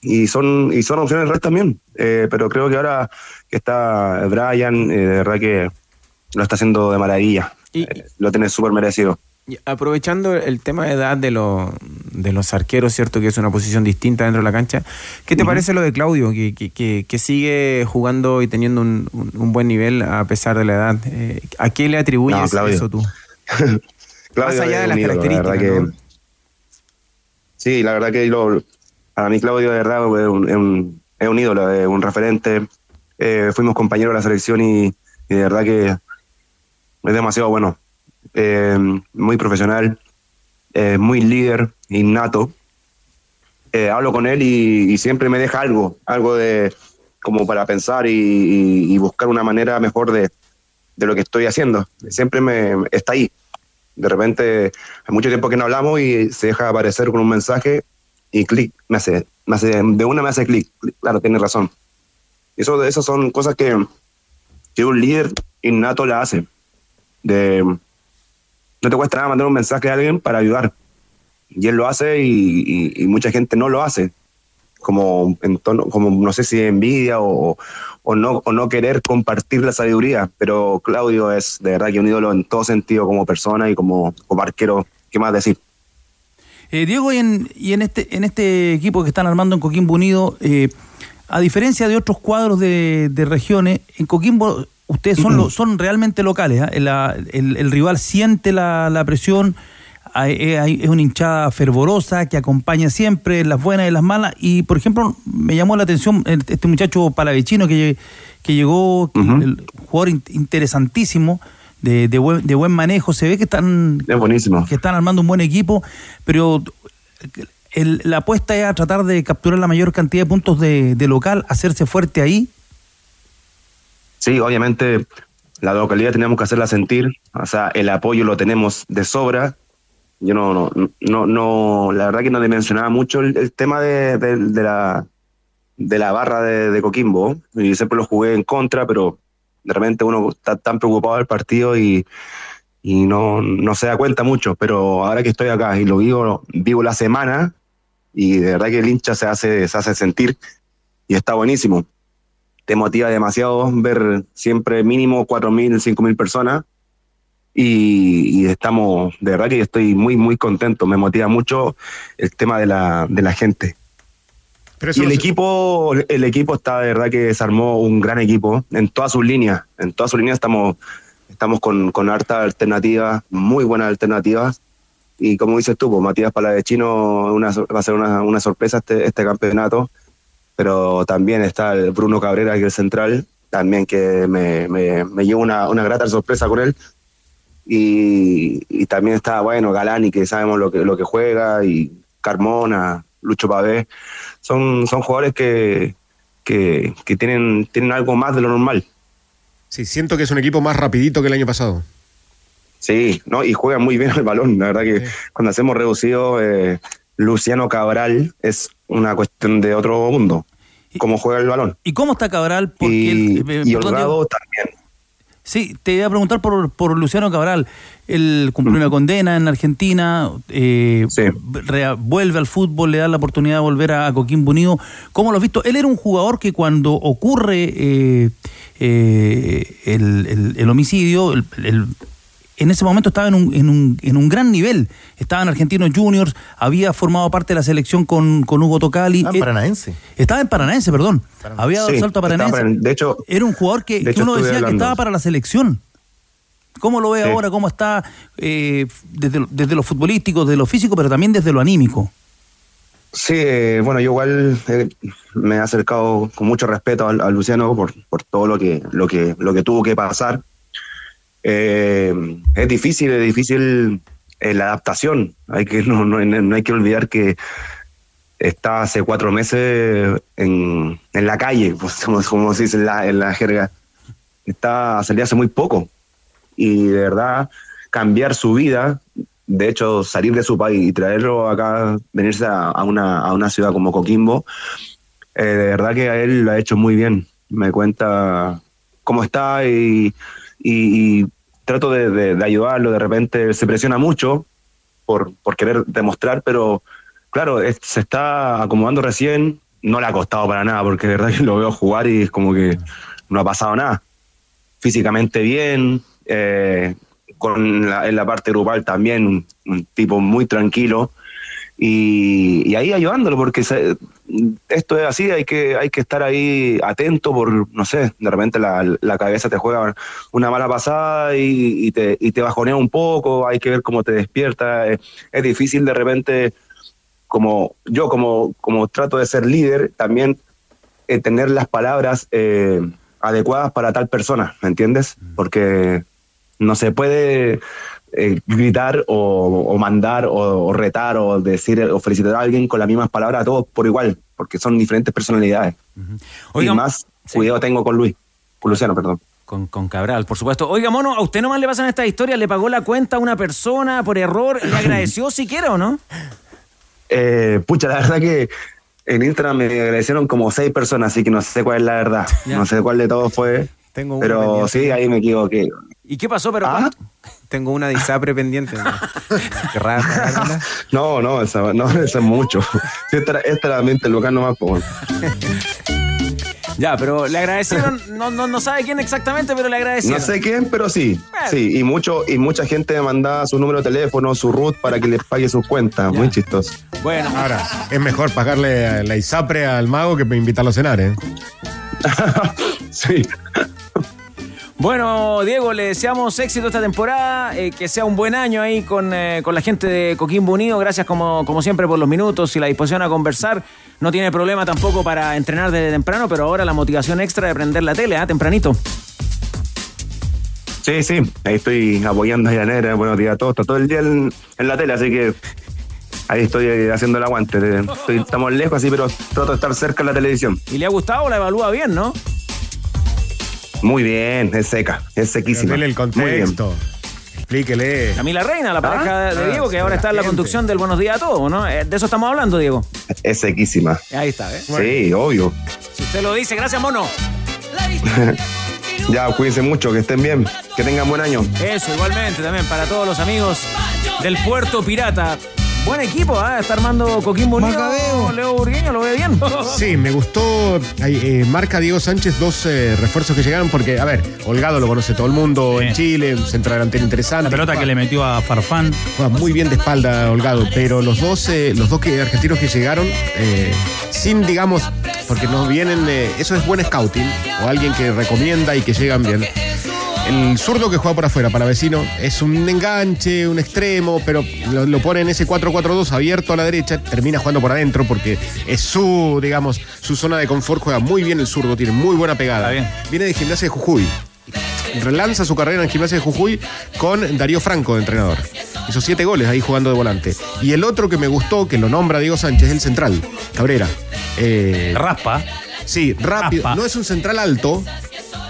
Speaker 19: y son y son opciones reales también, eh, pero creo que ahora que está Brian, eh, de verdad que lo está haciendo de maravilla, Eh, lo tiene súper merecido.
Speaker 10: Aprovechando el tema de edad de, los de los arqueros, ¿cierto? Que es una posición distinta dentro de la cancha. ¿Qué te parece lo de Claudio, que, que, que- sigue jugando y teniendo un, un- buen nivel a pesar de la edad? Eh, ¿A qué le atribuyes
Speaker 19: No,
Speaker 10: eso tú? *laughs*
Speaker 19: Claudio
Speaker 10: allá de las
Speaker 19: ídolo,
Speaker 10: características,
Speaker 19: verdad que-
Speaker 10: ¿no?
Speaker 19: Sí, la verdad que lo- para mí Claudio de verdad es un, es un- es un ídolo, es un referente. Eh, fuimos compañeros de la selección y, y de verdad que es demasiado bueno. Eh, muy profesional, eh, muy líder, innato. Eh, hablo con él y, y siempre me deja algo, algo de como para pensar y, y- buscar una manera mejor de, de lo que estoy haciendo. Siempre me está ahí. De repente, hay mucho tiempo que no hablamos y se deja aparecer con un mensaje y clic, me hace, me hace, de una me hace clic. Claro, tiene razón. Eso, esas son cosas que, que un líder innato la hace. De, no te cuesta nada mandar un mensaje a alguien para ayudar. Y él lo hace y, y- mucha gente no lo hace. Como, en tono, como no sé si envidia o, o, no, o no querer compartir la sabiduría. Pero Claudio es de verdad que un ídolo en todo sentido como persona y como, como arquero. ¿Qué más decir?
Speaker 11: Eh, Diego, y en, y en este en este equipo que están armando en Coquimbo Unido, eh, a diferencia de otros cuadros de, de regiones, en Coquimbo ustedes son lo- *clears throat* son realmente locales. ¿ah? El, el rival siente la, la presión, hay- eh, hay- es una hinchada fervorosa que acompaña siempre las buenas y las malas. Y, por ejemplo, me llamó la atención este muchacho palavecino que, que llegó, el jugador in- interesantísimo. De, de buen, de buen manejo, se ve que están
Speaker 19: Es buenísimo.
Speaker 11: que están armando un buen equipo, pero el- la apuesta es a tratar de capturar la mayor cantidad de puntos de, de local, hacerse fuerte ahí.
Speaker 19: Sí, obviamente la localidad tenemos que hacerla sentir, o sea, el apoyo lo tenemos de sobra. Yo no, no, no, no la verdad que no dimensionaba mucho el, tema de, de- la, de la barra de, de Coquimbo, y siempre lo jugué en contra, pero de repente uno está tan preocupado del partido y, y no, no se da cuenta mucho, pero ahora que estoy acá y lo vivo, vivo la semana, y de verdad que el hincha se hace, se hace sentir, y está buenísimo te motiva demasiado ver siempre mínimo 4.000, 5.000 personas y, y estamos, de verdad que estoy muy, muy contento, me motiva mucho el tema de la, de la gente.
Speaker 16: Pero
Speaker 19: y el
Speaker 16: no se-
Speaker 19: equipo, el equipo está de verdad que se armó un gran equipo en todas sus líneas, en todas sus líneas estamos, estamos con, con harta alternativas, muy buenas alternativas. Y como dices tú, pues, Matías Palavecino una, va a ser una, una sorpresa este, este campeonato pero también está el Bruno Cabrera, que es el central, también que me, me, me llevo una, una grata sorpresa con él. Y, y también está, bueno, Galani, que sabemos lo que, lo que juega, y Carmona, Lucho Pavé. Son, son jugadores que, que, que tienen, tienen algo más de lo normal.
Speaker 16: Sí, siento que es un equipo más rapidito que el año pasado.
Speaker 19: Sí, ¿no? y juegan muy bien el balón. La verdad que cuando hacemos reducido, eh, Luciano Cabral es una cuestión de otro mundo. Cómo juega el balón.
Speaker 11: ¿Y cómo está Cabral? Porque
Speaker 19: Y,
Speaker 11: el- eh,
Speaker 19: y. Holgado también.
Speaker 11: Sí, te iba a preguntar por, por Luciano Cabral. Él cumplió una condena en Argentina, eh, vuelve al fútbol, le da la oportunidad de volver a, Coquimbo Unido. ¿Cómo lo has visto? Él era un jugador que cuando ocurre eh, eh, el, el- el homicidio, el- en ese momento estaba en un, en, un, en un gran nivel. Estaba en Argentinos Juniors, había formado parte de la selección con, con Hugo Tocali.
Speaker 5: Ah, en
Speaker 11: Eh,
Speaker 5: Paranaense.
Speaker 11: Estaba en Paranaense, perdón. Había dado
Speaker 19: Sí,
Speaker 11: salto a
Speaker 19: estaba
Speaker 11: Paranaense.
Speaker 19: para- de hecho,
Speaker 11: Era un jugador que,
Speaker 19: de
Speaker 11: que
Speaker 19: hecho
Speaker 11: uno decía que estaba para la selección. ¿Cómo lo ve
Speaker 19: Sí.
Speaker 11: ahora? ¿Cómo está eh, desde, lo- desde lo futbolístico, desde lo físico, pero también desde lo anímico?
Speaker 19: Sí, eh, bueno, yo igual eh, me he acercado con mucho respeto al- a, Luciano por, por todo lo que, lo, que, lo que tuvo que pasar. Eh, es difícil, es difícil eh, la adaptación. Hay que, no, no, no hay que olvidar que está hace cuatro meses en, en la calle, *laughs* pues, como, como se dice en la, en la jerga. Está, salió hace muy poco. Y de verdad, cambiar su vida, de hecho, salir de su país y traerlo acá, venirse a, a una, a una ciudad como Coquimbo, eh, de verdad que a él lo ha hecho muy bien. Me cuenta cómo está y, y- y trato de, de- ayudarlo. De repente se presiona mucho por, por querer demostrar, pero claro, se está acomodando recién. No le ha costado para nada, porque de verdad que *laughs* lo veo jugar y es como que no ha pasado nada. Físicamente bien, eh, con en la parte grupal también un tipo muy tranquilo y, y ahí ayudándolo porque se- esto es así, hay que, hay que estar ahí atento por, no sé, de repente la, la cabeza te juega una mala pasada y, y te, y te bajonea un poco, hay que ver cómo te despierta, es, es difícil de repente, como yo como, como trato de ser líder, también eh, tener las palabras eh, adecuadas para tal persona, ¿me entiendes? Porque no se puede eh, gritar o, o mandar o, o retar o decir o felicitar a alguien con las mismas palabras a todos por igual, porque son diferentes personalidades.
Speaker 2: Oigan,
Speaker 19: y más cuidado tengo con Luis, con Luciano, perdón.
Speaker 2: Con, con Cabral, por supuesto. Oiga, mono, ¿a usted nomás le pasan estas historias? ¿Le pagó la cuenta a una persona por error? ¿Le *laughs* agradeció siquiera o no?
Speaker 19: Eh, pucha, la verdad que en Instagram me agradecieron como seis personas, así que no sé cuál es la verdad.
Speaker 10: Ya.
Speaker 19: No sé cuál de todos fue.
Speaker 10: Tengo
Speaker 19: pero
Speaker 10: pendiente.
Speaker 19: sí, ahí me equivoqué.
Speaker 2: ¿Y qué pasó? Pero
Speaker 19: ¿Ah?
Speaker 10: Tengo una de ISAPRE pendiente. *laughs* ¿no?
Speaker 19: No, no, no, eso es mucho. Sí, esta, era- esta era la mente local nomás, pues. *laughs*
Speaker 2: Ya, pero le agradecieron, no, no, no sabe quién exactamente, pero le agradecieron.
Speaker 19: No sé quién, pero sí.
Speaker 2: Bueno.
Speaker 19: Sí, y mucho y mucha gente me mandaba su número de teléfono, su root para que les pague sus cuentas. Muy chistoso.
Speaker 2: Bueno.
Speaker 16: Ahora, es mejor pagarle a la ISAPRE al mago que invitarlo a cenar, ¿eh? *laughs*
Speaker 19: sí.
Speaker 2: Bueno, Diego, le deseamos éxito esta temporada, eh, que sea un buen año ahí con, eh, con la gente de Coquimbo Unido. Gracias como, como siempre por los minutos y la disposición a conversar. No tiene problema tampoco para entrenar desde temprano, pero ahora la motivación extra de prender la tele, ¿ah? Tempranito.
Speaker 19: Sí, sí. Ahí estoy apoyando a Yanera. Buenos días a todos. Está todo el día en, en la tele, así que ahí estoy eh, haciendo el aguante. Estoy- estamos lejos, así, pero trato de estar cerca de la televisión.
Speaker 2: ¿Y le ha gustado? La evalúa bien, ¿no?
Speaker 19: Muy bien, es seca, es sequísima.
Speaker 16: Dele el
Speaker 19: Muy
Speaker 16: contexto. Explíquele.
Speaker 2: Camila Reina, la pareja de
Speaker 19: Ah,
Speaker 2: Diego, que ahora está en la conducción del Buenos Días a Todos, ¿no? Eh, De eso estamos hablando, Diego.
Speaker 19: Es sequísima.
Speaker 2: Ahí está, ¿eh?
Speaker 19: Sí, obvio.
Speaker 2: Si usted lo dice, gracias, mono. *laughs*
Speaker 19: ya, cuídense mucho, que estén bien, que tengan buen año.
Speaker 2: Eso, igualmente, también para todos los amigos del Puerto Pirata. Buen equipo, ¿ah? Está armando Coquimbo Unido. Leo Burgueño, lo ve bien. *laughs*
Speaker 16: Sí, me gustó. ahí, eh, marca Diego Sánchez dos eh, refuerzos que llegaron porque, a ver, Holgado lo conoce todo el mundo en Chile, un centro delantero interesante.
Speaker 11: La pelota que le metió a Farfán.
Speaker 16: Juega muy bien de espalda Holgado, pero los dos, eh, los dos que, argentinos que llegaron, eh, sin, digamos, porque no vienen, eh, eso es buen scouting, o alguien que recomienda y que llegan bien. El zurdo que juega por afuera para vecino es un enganche, un extremo, pero lo, lo pone en ese 4-4-2 abierto a la derecha, termina jugando por adentro porque es su, digamos, su zona de confort, juega muy bien el zurdo, tiene muy buena pegada. Viene de gimnasia de Jujuy. Relanza su carrera en gimnasia de Jujuy con Darío Franco de entrenador. Hizo siete goles ahí jugando de volante. Y el otro que me gustó, que lo nombra Diego Sánchez, es el central, Cabrera. Eh,
Speaker 11: Raspa.
Speaker 16: Sí, rápido.
Speaker 11: Raspa.
Speaker 16: No es un central alto,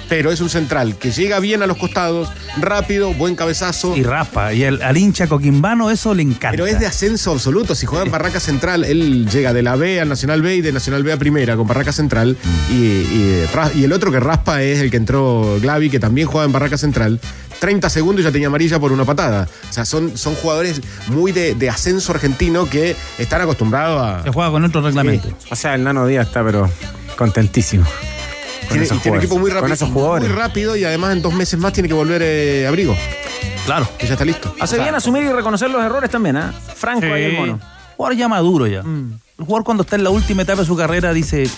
Speaker 16: pero es un central que llega bien a los costados, rápido, buen cabezazo.
Speaker 11: Y raspa. Y el, al hincha coquimbano eso le encanta.
Speaker 16: Pero es de ascenso absoluto. Si juega en Barraca Central, él llega de la B al Nacional B y de Nacional B a Primera con Barraca Central. Y, y, ra- y el otro que raspa es el que entró Glavi, que también juega en Barraca Central. 30 segundos y ya tenía amarilla por una patada. O sea, son, son jugadores muy de, de ascenso argentino que están acostumbrados a.
Speaker 11: Se juega con otro reglamento.
Speaker 10: O sea, el Nano Díaz está, pero contentísimo.
Speaker 16: Tiene,
Speaker 10: esos
Speaker 16: y tiene
Speaker 10: jugadores.
Speaker 16: equipo muy rápido,
Speaker 10: Con esos jugadores.
Speaker 16: muy rápido y además en dos meses más tiene que volver eh, a abrigo.
Speaker 11: Claro.
Speaker 16: Que ya está listo.
Speaker 2: Hace bien asumir y reconocer los errores también, ¿ah? Franco ahí el mono.
Speaker 11: Jugador ya maduro ya. El jugador cuando está en la última etapa de su carrera dice,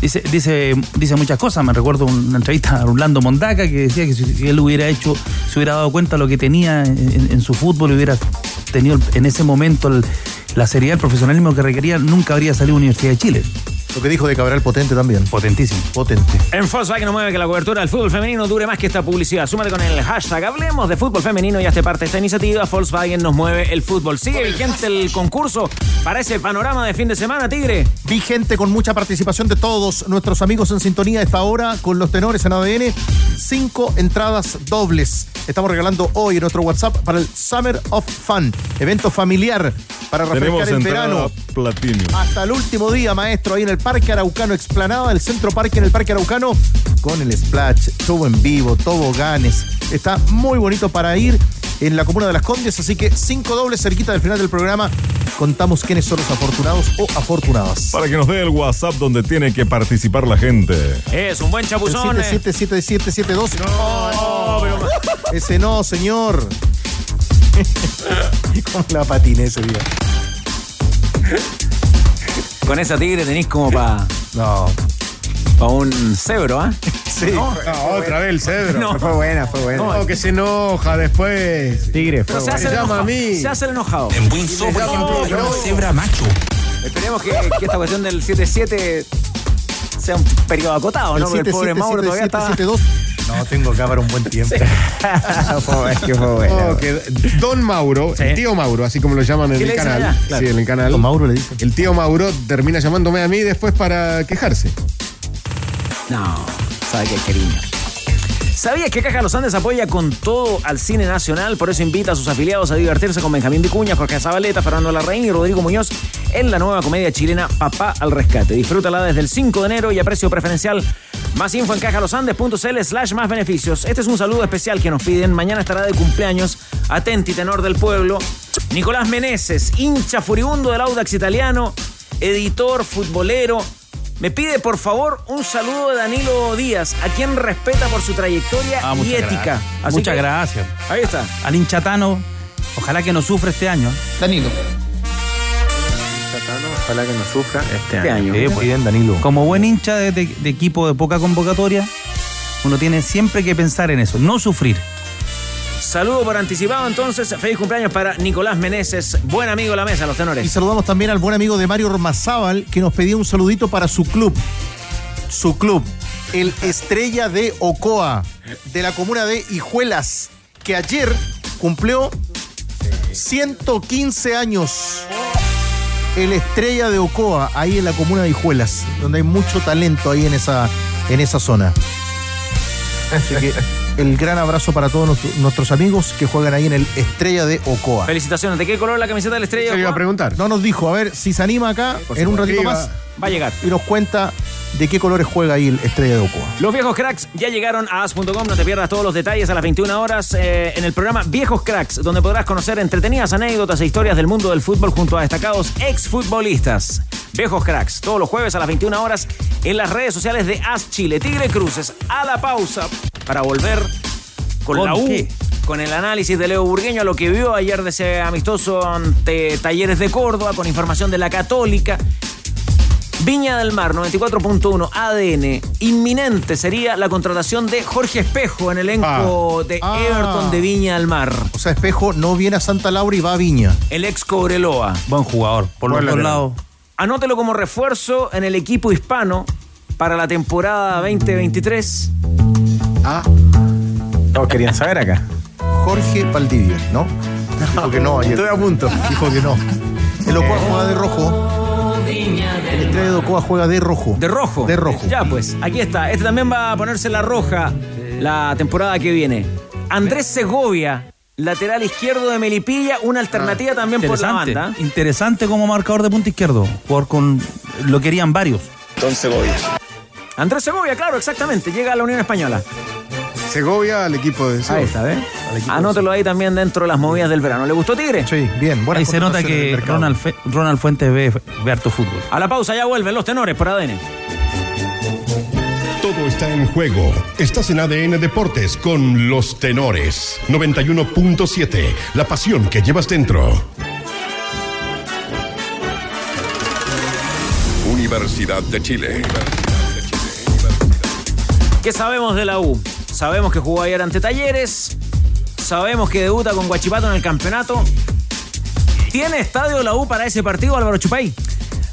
Speaker 11: dice, dice, dice muchas cosas. Me recuerdo una entrevista a Orlando Mondaca que decía que si él hubiera hecho, se hubiera dado cuenta de lo que tenía en, en su fútbol, hubiera tenido en ese momento el- la seriedad, el profesionalismo que requería, nunca habría salido a la Universidad de Chile.
Speaker 5: Lo que dijo de Cabral potente también.
Speaker 11: Potentísimo.
Speaker 5: Potente.
Speaker 2: En Volkswagen no mueve que la cobertura del fútbol femenino dure más que esta publicidad. Súmate con el hashtag Hablemos de Fútbol Femenino y hazte parte de esta iniciativa. Volkswagen nos mueve el fútbol. Sigue vigente el concurso para ese panorama de fin de semana, Tigre.
Speaker 5: Vigente con mucha participación de todos nuestros amigos en sintonía a esta hora con los tenores en ADN. Cinco entradas dobles. Estamos regalando hoy en nuestro WhatsApp para el Summer of Fun, evento familiar para
Speaker 21: Tenemos
Speaker 5: el verano.
Speaker 21: platino.
Speaker 5: Hasta el último día, maestro, ahí en el Parque Araucano, explanada del Centro Parque en el Parque Araucano, con el splash, todo en vivo, toboganes. Está muy bonito para ir en la comuna de Las Condes, así que cinco dobles cerquita del final del programa. Contamos quiénes son los afortunados o afortunadas.
Speaker 21: Para que nos dé el WhatsApp donde tiene que participar la gente.
Speaker 2: Es un buen chapuzón. eh.
Speaker 5: 777772. No, pero *laughs* ese no, señor. *laughs* Como la patiné ese día.
Speaker 2: Con esa Tigre tenéis como para.
Speaker 5: No.
Speaker 2: Para un cebro, ¿ah?
Speaker 5: Sí.
Speaker 16: No, otra vez el cedro.
Speaker 2: No.
Speaker 10: Fue buena, fue buena.
Speaker 16: No, que se enoja después.
Speaker 10: Tigre,
Speaker 2: Pero
Speaker 10: fue
Speaker 2: se
Speaker 10: buena.
Speaker 2: el
Speaker 16: llama a
Speaker 2: enojado.
Speaker 16: mí.
Speaker 2: se hace el enojado.
Speaker 22: En Windsor, por ejemplo, hay una cebra macho.
Speaker 2: Esperemos que, que esta cuestión del 7-7 sea un periodo acotado,
Speaker 5: El
Speaker 2: ¿no? Porque el pobre Mauro todavía está.
Speaker 5: 777772 No, tengo acá para un buen tiempo.
Speaker 10: Qué *laughs* fue bueno.
Speaker 16: Don Mauro, el tío Mauro, así como lo llaman en
Speaker 5: ¿Qué
Speaker 16: el canal.
Speaker 5: Claro.
Speaker 16: Sí, en el canal.
Speaker 5: Don Mauro le dicen.
Speaker 16: El tío Mauro termina llamándome a mí después para quejarse.
Speaker 2: No, sabe que cariño. ¿Sabías que Caja Los Andes apoya con todo al cine nacional? Por eso invita a sus afiliados a divertirse con Benjamín Vicuña, Jorge Zabaleta, Fernando Larraín y Rodrigo Muñoz en la nueva comedia chilena Papá al Rescate. Disfrútala desde el 5 de enero y a precio preferencial. Más info en cajalosandes.cl slash más beneficios. Este es un saludo especial que nos piden. Mañana estará de cumpleaños, atenti tenor del pueblo, Nicolás Meneses, hincha furibundo del Audax italiano, editor, futbolero, me pide por favor un saludo de Danilo Díaz, a quien respeta por su trayectoria
Speaker 11: Ah,
Speaker 2: y ética.
Speaker 11: gracias.
Speaker 2: Así
Speaker 11: Muchas
Speaker 2: que-
Speaker 11: gracias.
Speaker 2: Ahí está.
Speaker 11: Al hinchatano, ojalá que no sufra este año.
Speaker 10: Danilo. Ojalá que no sufra este, año.
Speaker 11: Sí, pues.
Speaker 10: Bien, Danilo.
Speaker 11: Como buen hincha de, de- de equipo de poca convocatoria, uno tiene siempre que pensar en eso, no sufrir.
Speaker 2: Saludo por anticipado entonces. Feliz cumpleaños para Nicolás Meneses, buen amigo de la mesa, los
Speaker 5: Y
Speaker 2: tenores.
Speaker 5: saludamos también al buen amigo de Mario Ormazábal, que nos pedía un saludito para su club. Su club, el Estrella de Ocoa, de la comuna de Hijuelas, que ayer cumplió 115 años. El Estrella de Ocoa, ahí en la comuna de Hijuelas, donde hay mucho talento ahí en esa, en esa zona. Así que *laughs* el gran abrazo para todos nuestro- nuestros amigos que juegan ahí en el Estrella de Ocoa.
Speaker 2: Felicitaciones. ¿De qué color la camiseta de la estrella?
Speaker 16: Se iba a preguntar.
Speaker 5: No nos dijo, a ver si se anima acá
Speaker 2: Por
Speaker 5: en un ratito más
Speaker 2: Va a llegar.
Speaker 5: y nos cuenta de qué colores juega ahí el Estrella de Ocoa.
Speaker 2: Los viejos cracks ya llegaron a as.com. No te pierdas todos los detalles a las 21 horas eh, en el programa Viejos Cracks, donde podrás conocer entretenidas anécdotas e historias del mundo del fútbol junto a destacados exfutbolistas. Viejos Cracks, todos los jueves a las 21 horas en las redes sociales de As Chile. Tigre Cruces, a la pausa para volver con,
Speaker 11: ¿Con
Speaker 2: la U.
Speaker 11: qué?
Speaker 2: Con el análisis de Leo Burgueño a lo que vio ayer de ese amistoso ante Talleres de Córdoba, con información de la Católica. Viña del Mar 94.1 ADN. Inminente sería la contratación de Jorge Espejo en el elenco de
Speaker 5: Ah.
Speaker 2: Everton de Viña del Mar.
Speaker 5: O sea, Espejo no viene a Santa Laura y va a Viña.
Speaker 2: El ex Cobreloa.
Speaker 11: Buen jugador, por los dos lados.
Speaker 2: Anótelo como refuerzo en el equipo hispano para la temporada 2023.
Speaker 5: Ah,
Speaker 10: Todos querían saber acá.
Speaker 5: Jorge Valdivia, ¿no? *laughs* Dijo que no ayer.
Speaker 10: Estoy a punto.
Speaker 5: Dijo que no. El Ocoa juega de rojo. El Estrella de Ocoa juega de rojo.
Speaker 2: De rojo.
Speaker 5: De rojo.
Speaker 2: Ya pues, aquí está. Este también va a ponerse la roja la temporada que viene. Andrés Segovia, lateral izquierdo de Melipilla, una alternativa también por la
Speaker 11: Interesante,
Speaker 2: banda.
Speaker 11: interesante como marcador de punta izquierdo. Jugador con. Lo querían varios.
Speaker 2: Don Segovia. Andrés Segovia, claro, exactamente. Llega a la Unión Española.
Speaker 16: Segovia al equipo de
Speaker 2: Ahí
Speaker 16: Segovia.
Speaker 2: está, ¿ves? Anótelo ahí también dentro de las movidas del verano. ¿Le gustó Tigre?
Speaker 5: Sí, bien. buenas
Speaker 11: Ahí se nota que. Ronald, Fe- Ronald Fuentes ve, ve harto fútbol.
Speaker 2: A la pausa ya vuelven los tenores por ADN.
Speaker 1: Todo está en juego. Estás en ADN Deportes con los tenores. 91.7. La pasión que llevas dentro. Universidad de Chile.
Speaker 2: ¿Qué sabemos de la U? Sabemos que jugó ayer ante Talleres. Sabemos que debuta con Guachipato en el campeonato. ¿Tiene estadio la U para ese partido, Álvaro Chupay?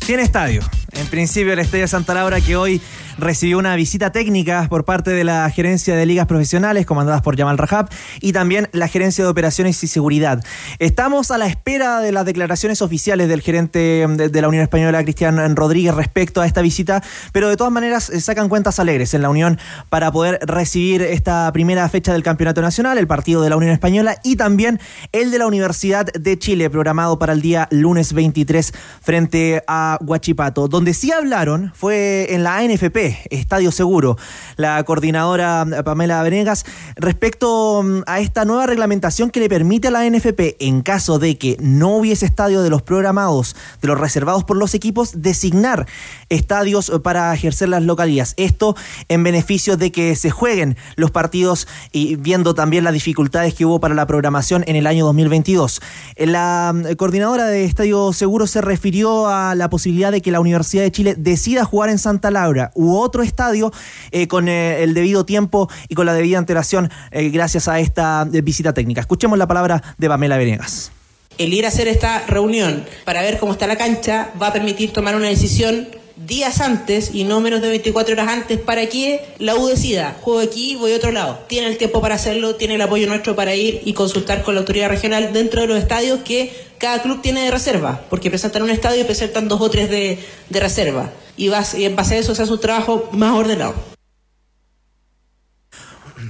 Speaker 23: Tiene estadio. En principio, el Estadio Santa Laura que hoy recibió una visita técnica por parte de la gerencia de ligas profesionales comandadas por Jamal Rajab y también la gerencia de operaciones y seguridad. Estamos a la espera de las declaraciones oficiales del gerente de, de la Unión Española, Cristian Rodríguez, respecto a esta visita, pero de todas maneras eh, sacan cuentas alegres en la Unión para poder recibir esta primera fecha del Campeonato Nacional, el partido de la Unión Española y también el de la Universidad de Chile, programado para el día lunes 23 frente a Huachipato. Donde sí hablaron fue en la ANFP, Estadio Seguro, la coordinadora Pamela Venegas, respecto mm, a esta nueva reglamentación que le permite a la ANFP, en caso de que no hubiese estadio de los programados, de los reservados por los equipos, designar estadios para ejercer las localías. Esto en beneficio de que se jueguen los partidos y viendo también las dificultades que hubo para la programación en el año 2022. La mm, coordinadora de Estadio Seguro se refirió a la posibilidad de que la Universidad de Chile decida jugar en Santa Laura u otro estadio eh, con eh, el debido tiempo y con la debida antelación eh, gracias a esta visita técnica. Escuchemos la palabra de Pamela Venegas.
Speaker 24: El ir a hacer esta reunión para ver cómo está la cancha va a permitir tomar una decisión días antes y no menos de 24 horas antes para que la U decida, juego aquí, voy a otro lado. Tiene el tiempo para hacerlo, tiene el apoyo nuestro para ir y consultar con la autoridad regional dentro de los estadios que cada club tiene de reserva, porque presentan un estadio y presentan dos o tres de, de reserva. Y, vas- y en base a eso se hace un trabajo más ordenado.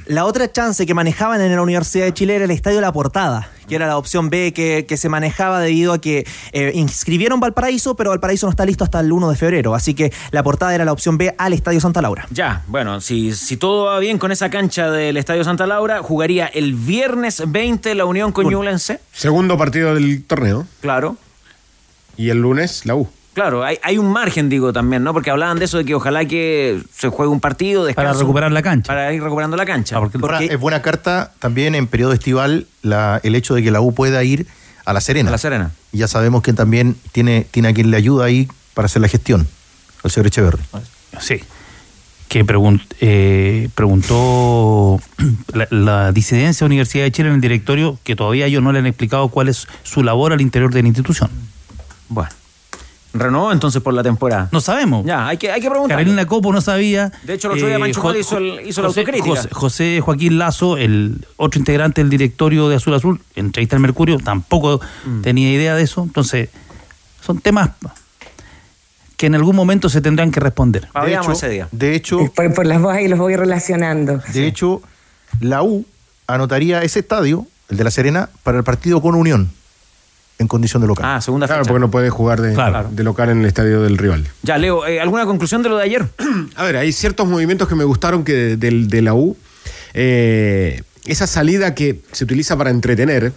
Speaker 23: La otra chance que manejaban en la Universidad de Chile era el Estadio La Portada, que era la opción B que, que se manejaba debido a que eh, inscribieron Valparaíso, pero Valparaíso no está listo hasta el 1 de febrero. Así que La Portada era la opción B al Estadio Santa Laura.
Speaker 2: Ya, bueno, si, si todo va bien con esa cancha del Estadio Santa Laura, jugaría el viernes 20 la Unión con.
Speaker 16: Segundo partido del torneo.
Speaker 2: Claro.
Speaker 16: Y el lunes, la U.
Speaker 2: Claro, hay, hay un margen, digo, también, ¿no? Porque hablaban de eso, de que ojalá que se juegue un partido,
Speaker 11: Para recuperar la cancha.
Speaker 2: Para ir recuperando la cancha.
Speaker 5: Ahora, es buena carta también en periodo estival la- el hecho de que la U pueda ir a La Serena.
Speaker 2: A La Serena.
Speaker 5: Y ya sabemos que también tiene, tiene a quien le ayuda ahí para hacer la gestión, el señor Echeverri.
Speaker 11: Sí. Que pregun- eh, preguntó *clears throat* la, la disidencia de Universidad de Chile en el directorio, que todavía ellos no le han explicado cuál es su labor al interior de la institución.
Speaker 2: Bueno. ¿Renovó entonces por la temporada?
Speaker 11: No sabemos.
Speaker 2: Ya, hay que, hay que preguntar.
Speaker 11: Carolina Copo no sabía.
Speaker 2: De hecho, el otro día Mancho
Speaker 11: Jo-
Speaker 2: Mal hizo, el- hizo la
Speaker 11: José-
Speaker 2: autocrítica.
Speaker 11: José, José Joaquín Lazo, el otro integrante del directorio de Azul Azul, entrevista al Mercurio, tampoco
Speaker 2: Mm.
Speaker 11: tenía idea de eso. Entonces, son temas que en algún momento se tendrán que responder.
Speaker 5: De hecho, de hecho,
Speaker 9: Por, por las voces y los voy relacionando.
Speaker 5: de hecho, la U anotaría ese estadio, el de La Serena, para el partido con Unión, en condición de local.
Speaker 2: Ah, segunda
Speaker 16: Claro, porque no puede jugar de,
Speaker 2: Claro.
Speaker 16: de local en el estadio del rival.
Speaker 2: Ya, Leo, eh, ¿alguna conclusión de lo de ayer? *clears throat*
Speaker 16: A ver, hay ciertos movimientos que me gustaron que de, del- de la U. Eh, esa salida que se utiliza para entretener,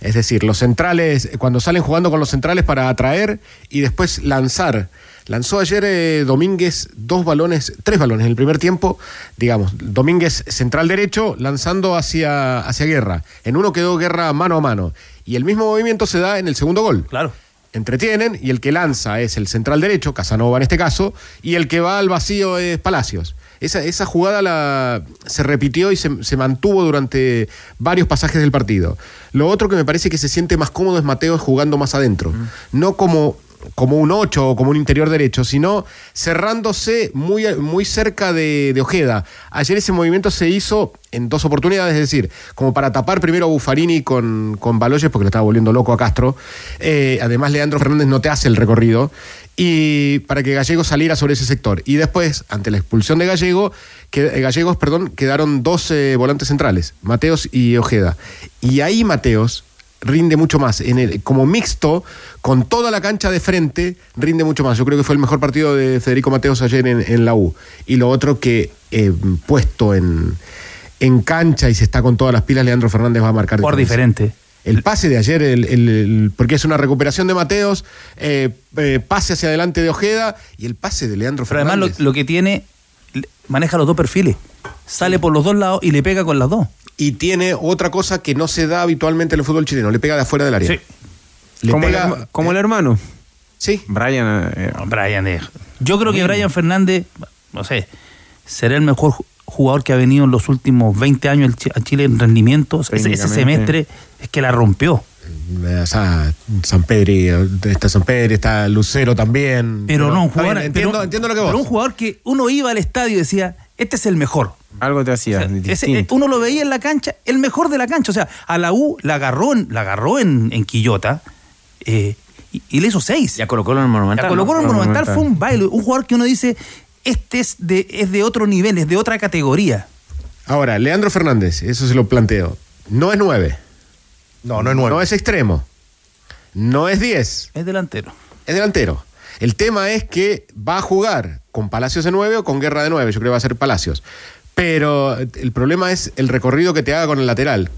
Speaker 16: es decir, los centrales, cuando salen jugando con los centrales para atraer y después lanzar. Lanzó ayer eh, Domínguez dos balones, tres balones en el primer tiempo, digamos, Domínguez central derecho lanzando hacia, hacia Guerra. En uno quedó Guerra mano a mano. Y el mismo movimiento se da en el segundo gol.
Speaker 11: Claro.
Speaker 16: Entretienen y el que lanza es el central derecho, Casanova en este caso, y el que va al vacío es Palacios. Esa, esa jugada la, se repitió y se, se mantuvo durante varios pasajes del partido. Lo otro que me parece que se siente más cómodo es Mateo jugando más adentro. No como, como un 8 o como un interior derecho, sino cerrándose muy, muy cerca de, Ojeda. Ayer ese movimiento se hizo en dos oportunidades, es decir, como para tapar primero a Buffarini con, con Baloyes, porque lo estaba volviendo loco a Castro. Eh, además, Leandro Fernández no te hace el recorrido. Y para que Gallego saliera sobre ese sector. Y después, ante la expulsión de Gallego, que, eh, Gallegos, perdón, quedaron dos eh, volantes centrales, Mateos y Ojeda. Y ahí Mateos rinde mucho más. En el, como mixto, con toda la cancha de frente, rinde mucho más. Yo creo que fue el mejor partido de Federico Mateos ayer en, en la U. Y lo otro que eh, puesto en, en cancha y se está con todas las pilas, Leandro Fernández va a marcar.
Speaker 11: Por
Speaker 16: diferencia.
Speaker 11: diferente.
Speaker 16: El pase de ayer, el- el- el- porque es una recuperación de Mateos, eh, eh, pase hacia adelante de Ojeda y el pase de Leandro
Speaker 11: Pero
Speaker 16: Fernández.
Speaker 11: además lo, lo que tiene, maneja los dos perfiles. Sale por los dos lados y le pega con las dos.
Speaker 16: Y tiene otra cosa que no se da habitualmente en el fútbol chileno, le pega de afuera del área.
Speaker 11: Sí.
Speaker 16: Le
Speaker 10: como,
Speaker 16: pega-
Speaker 10: el, el hermano.
Speaker 16: Sí.
Speaker 10: Brian. eh,
Speaker 11: Brian es- Yo creo que Brian Fernández, no sé, será el mejor ju- jugador que ha venido en los últimos 20 años a Chile en rendimiento. Ese, semestre es que la rompió.
Speaker 16: Eh, o sea, San Pedri, eh, está San Pedri, está Lucero también.
Speaker 11: Pero no, un jugador.
Speaker 16: bien, entiendo,
Speaker 11: pero-
Speaker 16: entiendo lo que
Speaker 11: pero
Speaker 16: vos.
Speaker 11: un jugador que uno iba al estadio y decía, este es el mejor.
Speaker 10: Algo te hacía.
Speaker 11: Ese-
Speaker 10: distinto.
Speaker 11: uno lo veía en la cancha, el mejor de la cancha. O sea, a la U la agarró en, la agarró en, en Quillota eh, y, y le hizo seis.
Speaker 2: Ya colocó en el Monumental.
Speaker 11: Ya colocó en el
Speaker 2: ¿no?
Speaker 11: Monumental, fue un baile. Un jugador que uno dice, este es de, es de otro nivel, es de otra categoría.
Speaker 16: Ahora, Leandro Fernández, eso se lo planteo. No es nueve.
Speaker 5: No, no es nueve.
Speaker 16: No es extremo. No es 10.
Speaker 11: Es delantero.
Speaker 16: Es delantero. El tema es que va a jugar con Palacios de 9 o con Guerra de 9. Yo creo que va a ser Palacios. Pero el problema es el recorrido que te haga con el lateral.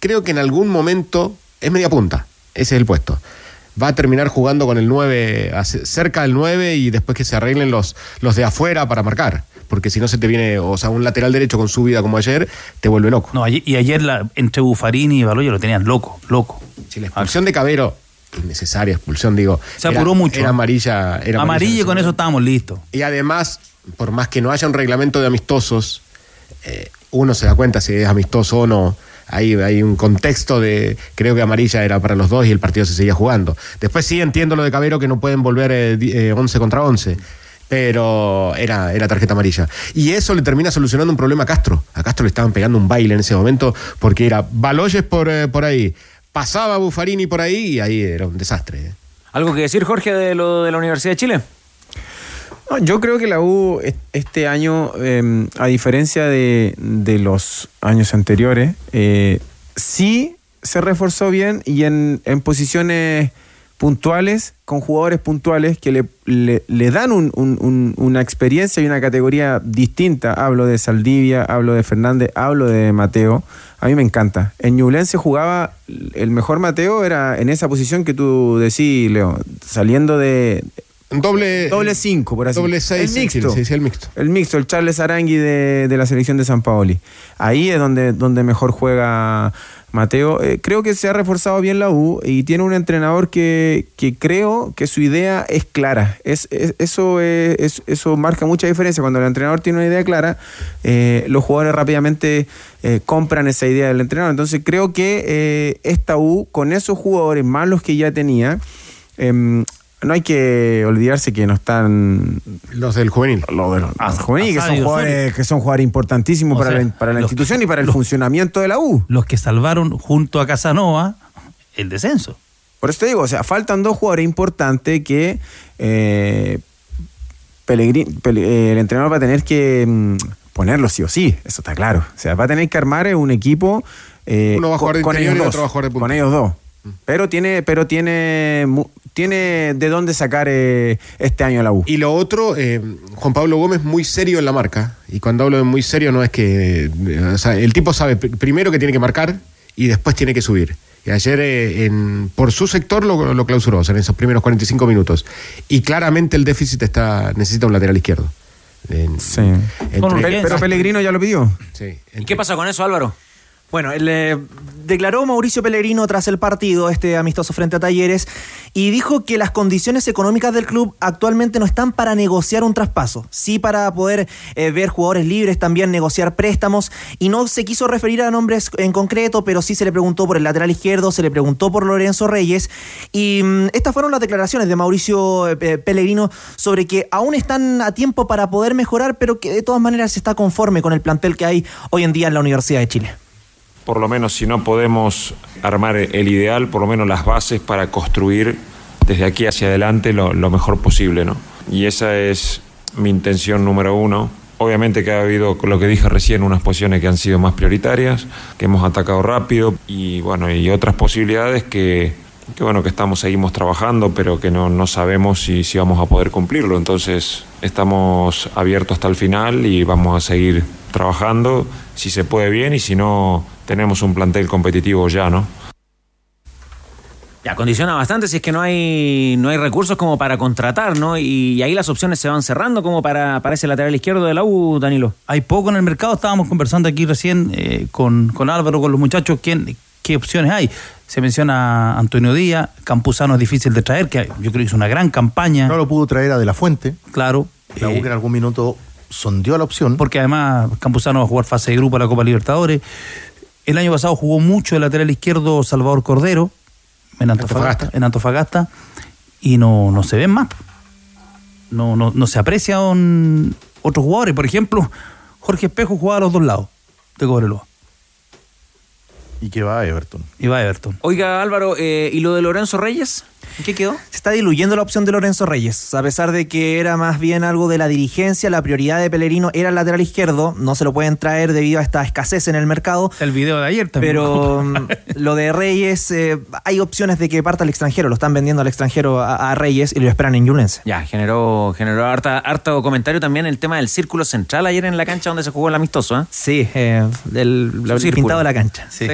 Speaker 16: Creo que en algún momento es media punta. Ese es el puesto. Va a terminar jugando con el 9, hace- cerca del 9 y después que se arreglen los, los de afuera para marcar. Porque si no se te viene, o sea, un lateral derecho con subida como ayer, te vuelve loco.
Speaker 11: No, ayer- y ayer la, entre Buffarini y Baloya lo tenían loco, loco.
Speaker 16: Si la expulsión de Cabero, innecesaria expulsión, digo.
Speaker 11: Se
Speaker 16: era-
Speaker 11: apuró mucho.
Speaker 16: Era amarilla. Era
Speaker 11: Amarilla y con eso estábamos listos.
Speaker 16: Y además, por más que no haya un reglamento de amistosos, eh, uno se da cuenta si es amistoso o no. Hay, hay un contexto de. Creo que amarilla era para los dos y el partido se seguía jugando. Después sí entiendo lo de Cabero que no pueden volver eh, di- eh, 11 contra 11. pero era, era tarjeta amarilla. Y eso le termina solucionando un problema a Castro. A Castro le estaban pegando un baile en ese momento porque era Baloyes por, eh, por ahí, pasaba Buffarini por ahí y ahí era un desastre. eh.
Speaker 2: ¿Algo que decir, Jorge, de lo de la Universidad de Chile?
Speaker 10: No, yo creo que la U es- este año, eh, a diferencia de, de los años anteriores, eh, sí se reforzó bien y en, en posiciones puntuales, con jugadores puntuales que le, le- le dan un- un- un- una experiencia y una categoría distinta. Hablo de Saldivia, hablo de Fernández, hablo de Mateo. A mí me encanta. En Ñublense jugaba el mejor Mateo, era en esa posición que tú decís, Leo, saliendo de,
Speaker 16: Doble,
Speaker 10: doble 5, por así
Speaker 16: doble seis
Speaker 10: El mixto.
Speaker 16: sí, sí, el mixto.
Speaker 10: El mixto, el Charles Arangui de, de la selección de San Paoli. Ahí es donde, donde mejor juega Mateo. Eh, creo que se ha reforzado bien la U y tiene un entrenador que, creo que su idea es clara. Es, es- eso, es- es- eso marca mucha diferencia. Cuando el entrenador tiene una idea clara, eh, los jugadores rápidamente eh, compran esa idea del entrenador. Entonces creo que esta U, con esos jugadores más los que ya tenía, em, no hay que olvidarse que no están
Speaker 16: los del juvenil.
Speaker 10: Los del ah, juvenil, que son, jugadores, que son jugadores importantísimos
Speaker 11: O
Speaker 10: para,
Speaker 11: sea,
Speaker 10: la, para la institución y para el
Speaker 11: los-
Speaker 10: funcionamiento de la U.
Speaker 11: Los que salvaron junto a Casanova el descenso.
Speaker 10: Por eso te digo, o sea, faltan dos jugadores importantes que eh, Pele- eh, el entrenador va a tener que mm, ponerlo sí o sí, eso está claro. O sea, va a tener que armar un equipo eh,
Speaker 16: Uno va a jugar de interior
Speaker 10: ellos
Speaker 16: y
Speaker 10: dos,
Speaker 16: otro va a jugar de punta.
Speaker 10: con ellos dos. Pero tiene, pero tiene, tiene de dónde sacar eh, este año la U.
Speaker 16: Y lo otro, eh, Juan Pablo Gómez muy serio en la marca. Y cuando hablo de muy serio no es que... eh, o sea, el tipo sabe pr- primero que tiene que marcar y después tiene que subir. Y ayer eh, en, por su sector lo, lo clausuró, o sea, en esos primeros 45 minutos. Y claramente el déficit está necesita un lateral izquierdo. En-
Speaker 10: Sí.
Speaker 16: entre-
Speaker 10: pero Pellegrino ya lo pidió.
Speaker 16: Sí,
Speaker 2: ¿Y qué pasa con eso, Álvaro?
Speaker 23: Bueno, declaró Mauricio Pellegrino tras el partido, este amistoso frente a Talleres, y dijo que las condiciones económicas del club actualmente no están para negociar un traspaso, sí para poder eh, ver jugadores libres, también negociar préstamos, y no se quiso referir a nombres en concreto, pero sí se le preguntó por el lateral izquierdo, se le preguntó por Lorenzo Reyes, y mm, estas fueron las declaraciones de Mauricio eh, Pellegrino sobre que aún están a tiempo para poder mejorar, pero que de todas maneras está conforme con el plantel que hay hoy en día en la Universidad de Chile.
Speaker 25: Por lo menos si no podemos armar el ideal, por lo menos las bases para construir desde aquí hacia adelante lo, mejor posible, ¿no? Y esa es mi intención número uno. Obviamente que ha habido, lo que dije recién, unas posiciones que han sido más prioritarias, que hemos atacado rápido y bueno, y otras posibilidades que, que bueno, que estamos, seguimos trabajando, pero que no, no sabemos si, si vamos a poder cumplirlo. Entonces, estamos abiertos hasta el final y vamos a seguir trabajando, si se puede bien y si no, tenemos un plantel competitivo ya, ¿no?
Speaker 2: Ya, condiciona bastante si es que no hay, no hay recursos como para contratar, ¿no? Y, y ahí las opciones se van cerrando como para, para ese lateral izquierdo de la U, Danilo.
Speaker 11: Hay poco en el mercado, estábamos conversando aquí recién eh, con, con Álvaro, con los muchachos, ¿quién, qué opciones hay. Se menciona Antonio Díaz, Campuzano es difícil de traer, que yo creo que hizo una gran campaña.
Speaker 5: No lo pudo traer a De La Fuente.
Speaker 11: Claro.
Speaker 5: La U
Speaker 11: eh,
Speaker 5: que en algún minuto sondeó la opción.
Speaker 11: Porque además Campuzano va a jugar fase de grupo a la Copa Libertadores. El año pasado jugó mucho el lateral izquierdo Salvador Cordero en Antofagasta, en Antofagasta y no, no se ven más. No, no, no se aprecian otros jugadores. Por ejemplo, Jorge Espejo jugaba a los dos lados de Cobreloa.
Speaker 5: Y que va a Everton.
Speaker 11: Y va a Everton.
Speaker 2: Oiga, Álvaro, eh, ¿y lo de Lorenzo Reyes? ¿En qué quedó?
Speaker 23: Se está diluyendo la opción de Lorenzo Reyes. A pesar de que era más bien algo de la dirigencia, la prioridad de Pellerino era el lateral izquierdo. No se lo pueden traer debido a esta escasez en el mercado.
Speaker 11: El video de ayer también.
Speaker 23: Pero *laughs* mm, lo de Reyes, eh, hay opciones de que parta al extranjero. Lo están vendiendo al extranjero a, a Reyes y lo esperan en Yulense.
Speaker 2: Ya, generó, generó harta, harto comentario también el tema del círculo central ayer en la cancha donde se jugó el amistoso, ¿eh?
Speaker 23: Sí, eh, el pintado de la cancha.
Speaker 2: Sí.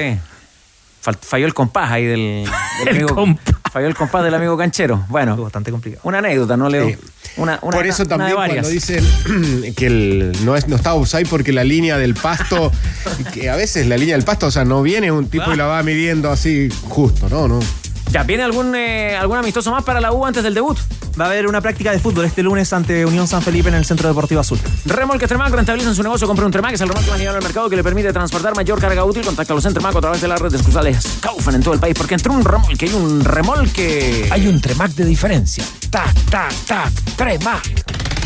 Speaker 2: Fal- Falló el compás ahí del, del *laughs*
Speaker 11: El
Speaker 2: amigo.
Speaker 11: compás.
Speaker 2: Falló el compás del amigo canchero. Bueno,
Speaker 23: bastante complicado.
Speaker 2: una anécdota, ¿no, Leo?
Speaker 16: Sí.
Speaker 2: Una, una,
Speaker 16: Por eso
Speaker 2: una
Speaker 16: también cuando dicen *clears throat* que el, no, es, no está offside porque la línea del pasto, *laughs* que a veces la línea del pasto, o sea, no viene un tipo y la va midiendo así justo, ¿no? no.
Speaker 2: Ya, ¿viene algún, eh, algún amistoso más para la U antes del debut?
Speaker 23: Va a haber una práctica de fútbol este lunes ante Unión San Felipe en el Centro Deportivo Azul.
Speaker 2: Remolque Tremac rentabiliza su negocio. Compra un Tremac, es el remolque más llevado al mercado que le permite transportar mayor carga útil. Contáctalos en Tremac a través de las redes sociales Kaufman en todo el país. Porque entre un remolque y un remolque.
Speaker 20: Hay un Tremac de diferencia. Tac, tac, tac, Tremac.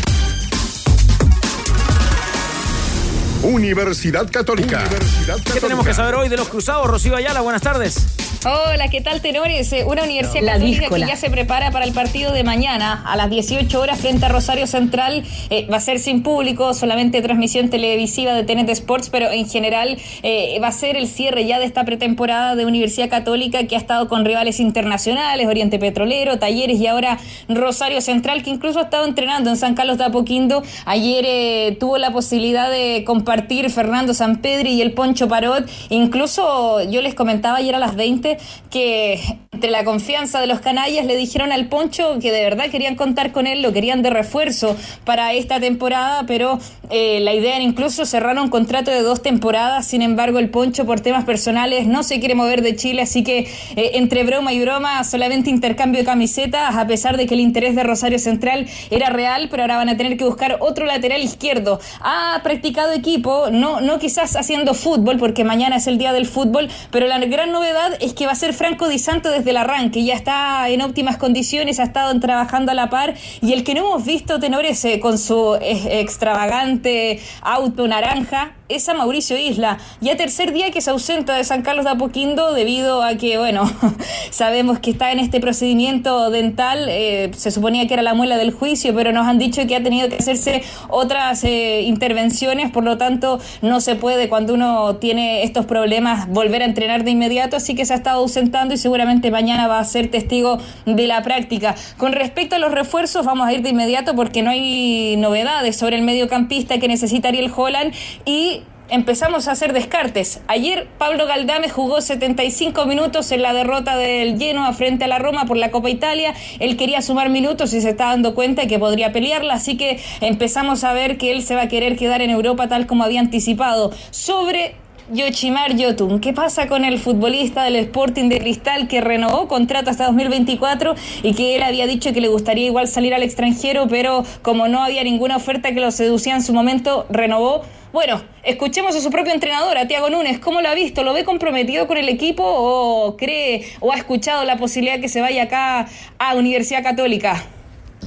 Speaker 1: Universidad Católica. Universidad
Speaker 2: ¿Qué tenemos que saber hoy de los cruzados? Rocío Ayala, buenas tardes.
Speaker 26: Hola, ¿qué tal, tenores? Eh, Una universidad católica que ya se prepara para el partido de mañana a las 18 horas frente a Rosario Central. Eh, va a ser sin público, solamente transmisión televisiva de TNT Sports, pero en general eh, va a ser el cierre ya de esta pretemporada de Universidad Católica que ha estado con rivales internacionales, Oriente Petrolero, Talleres y ahora Rosario Central, que incluso ha estado entrenando en San Carlos de Apoquindo. Ayer eh, tuvo la posibilidad de compartir Fernando Sampedri y el Poncho Parot. Incluso yo les comentaba ayer a las 20 que entre la confianza de los canallas le dijeron al Poncho que de verdad querían contar con él, lo querían de refuerzo para esta temporada, pero eh, la idea era incluso cerrar un contrato de dos temporadas. Sin embargo, el Poncho por temas personales no se quiere mover de Chile, así que eh, entre broma y broma solamente intercambio de camisetas, a pesar de que el interés de Rosario Central era real, pero ahora van a tener que buscar otro lateral izquierdo. Ha practicado equipo, no, no quizás haciendo fútbol, porque mañana es el día del fútbol, pero la gran novedad es que va a ser Franco Di Santo desde el arranque, ya está en óptimas condiciones, ha estado trabajando a la par, y el que no hemos visto, tenores, eh, con su eh, extravagante auto naranja, es a Mauricio Isla. Ya tercer día que se ausenta de San Carlos de Apoquindo debido a que, bueno, *laughs* sabemos que está en este procedimiento dental. eh, se suponía que era la muela del juicio, pero nos han dicho que ha tenido que hacerse otras eh, intervenciones, por lo tanto no se puede cuando uno tiene estos problemas volver a entrenar de inmediato, así que se ha estado ausentando y seguramente mañana va a ser testigo de la práctica. Con respecto a los refuerzos, vamos a ir de inmediato porque no hay novedades sobre el mediocampista que necesita Ariel Holland y empezamos a hacer descartes. Ayer Pablo Galdame jugó 75 minutos en la derrota del Genoa frente a la Roma por la Copa Italia. Él quería sumar minutos y se está dando cuenta que podría pelearla, así que empezamos a ver que él se va a querer quedar en Europa tal como había anticipado. Sobre Yoshimar Yotun. ¿Qué pasa con el futbolista del Sporting de Cristal que renovó contrato hasta 2024 y que él había dicho que le gustaría igual salir al extranjero, pero como no había ninguna oferta que lo seducía en su momento, renovó? Bueno, escuchemos a su propio entrenador, a Tiago Núñez. ¿Cómo lo ha visto? ¿Lo ve comprometido con el equipo o cree o ha escuchado la posibilidad que se vaya acá a Universidad Católica?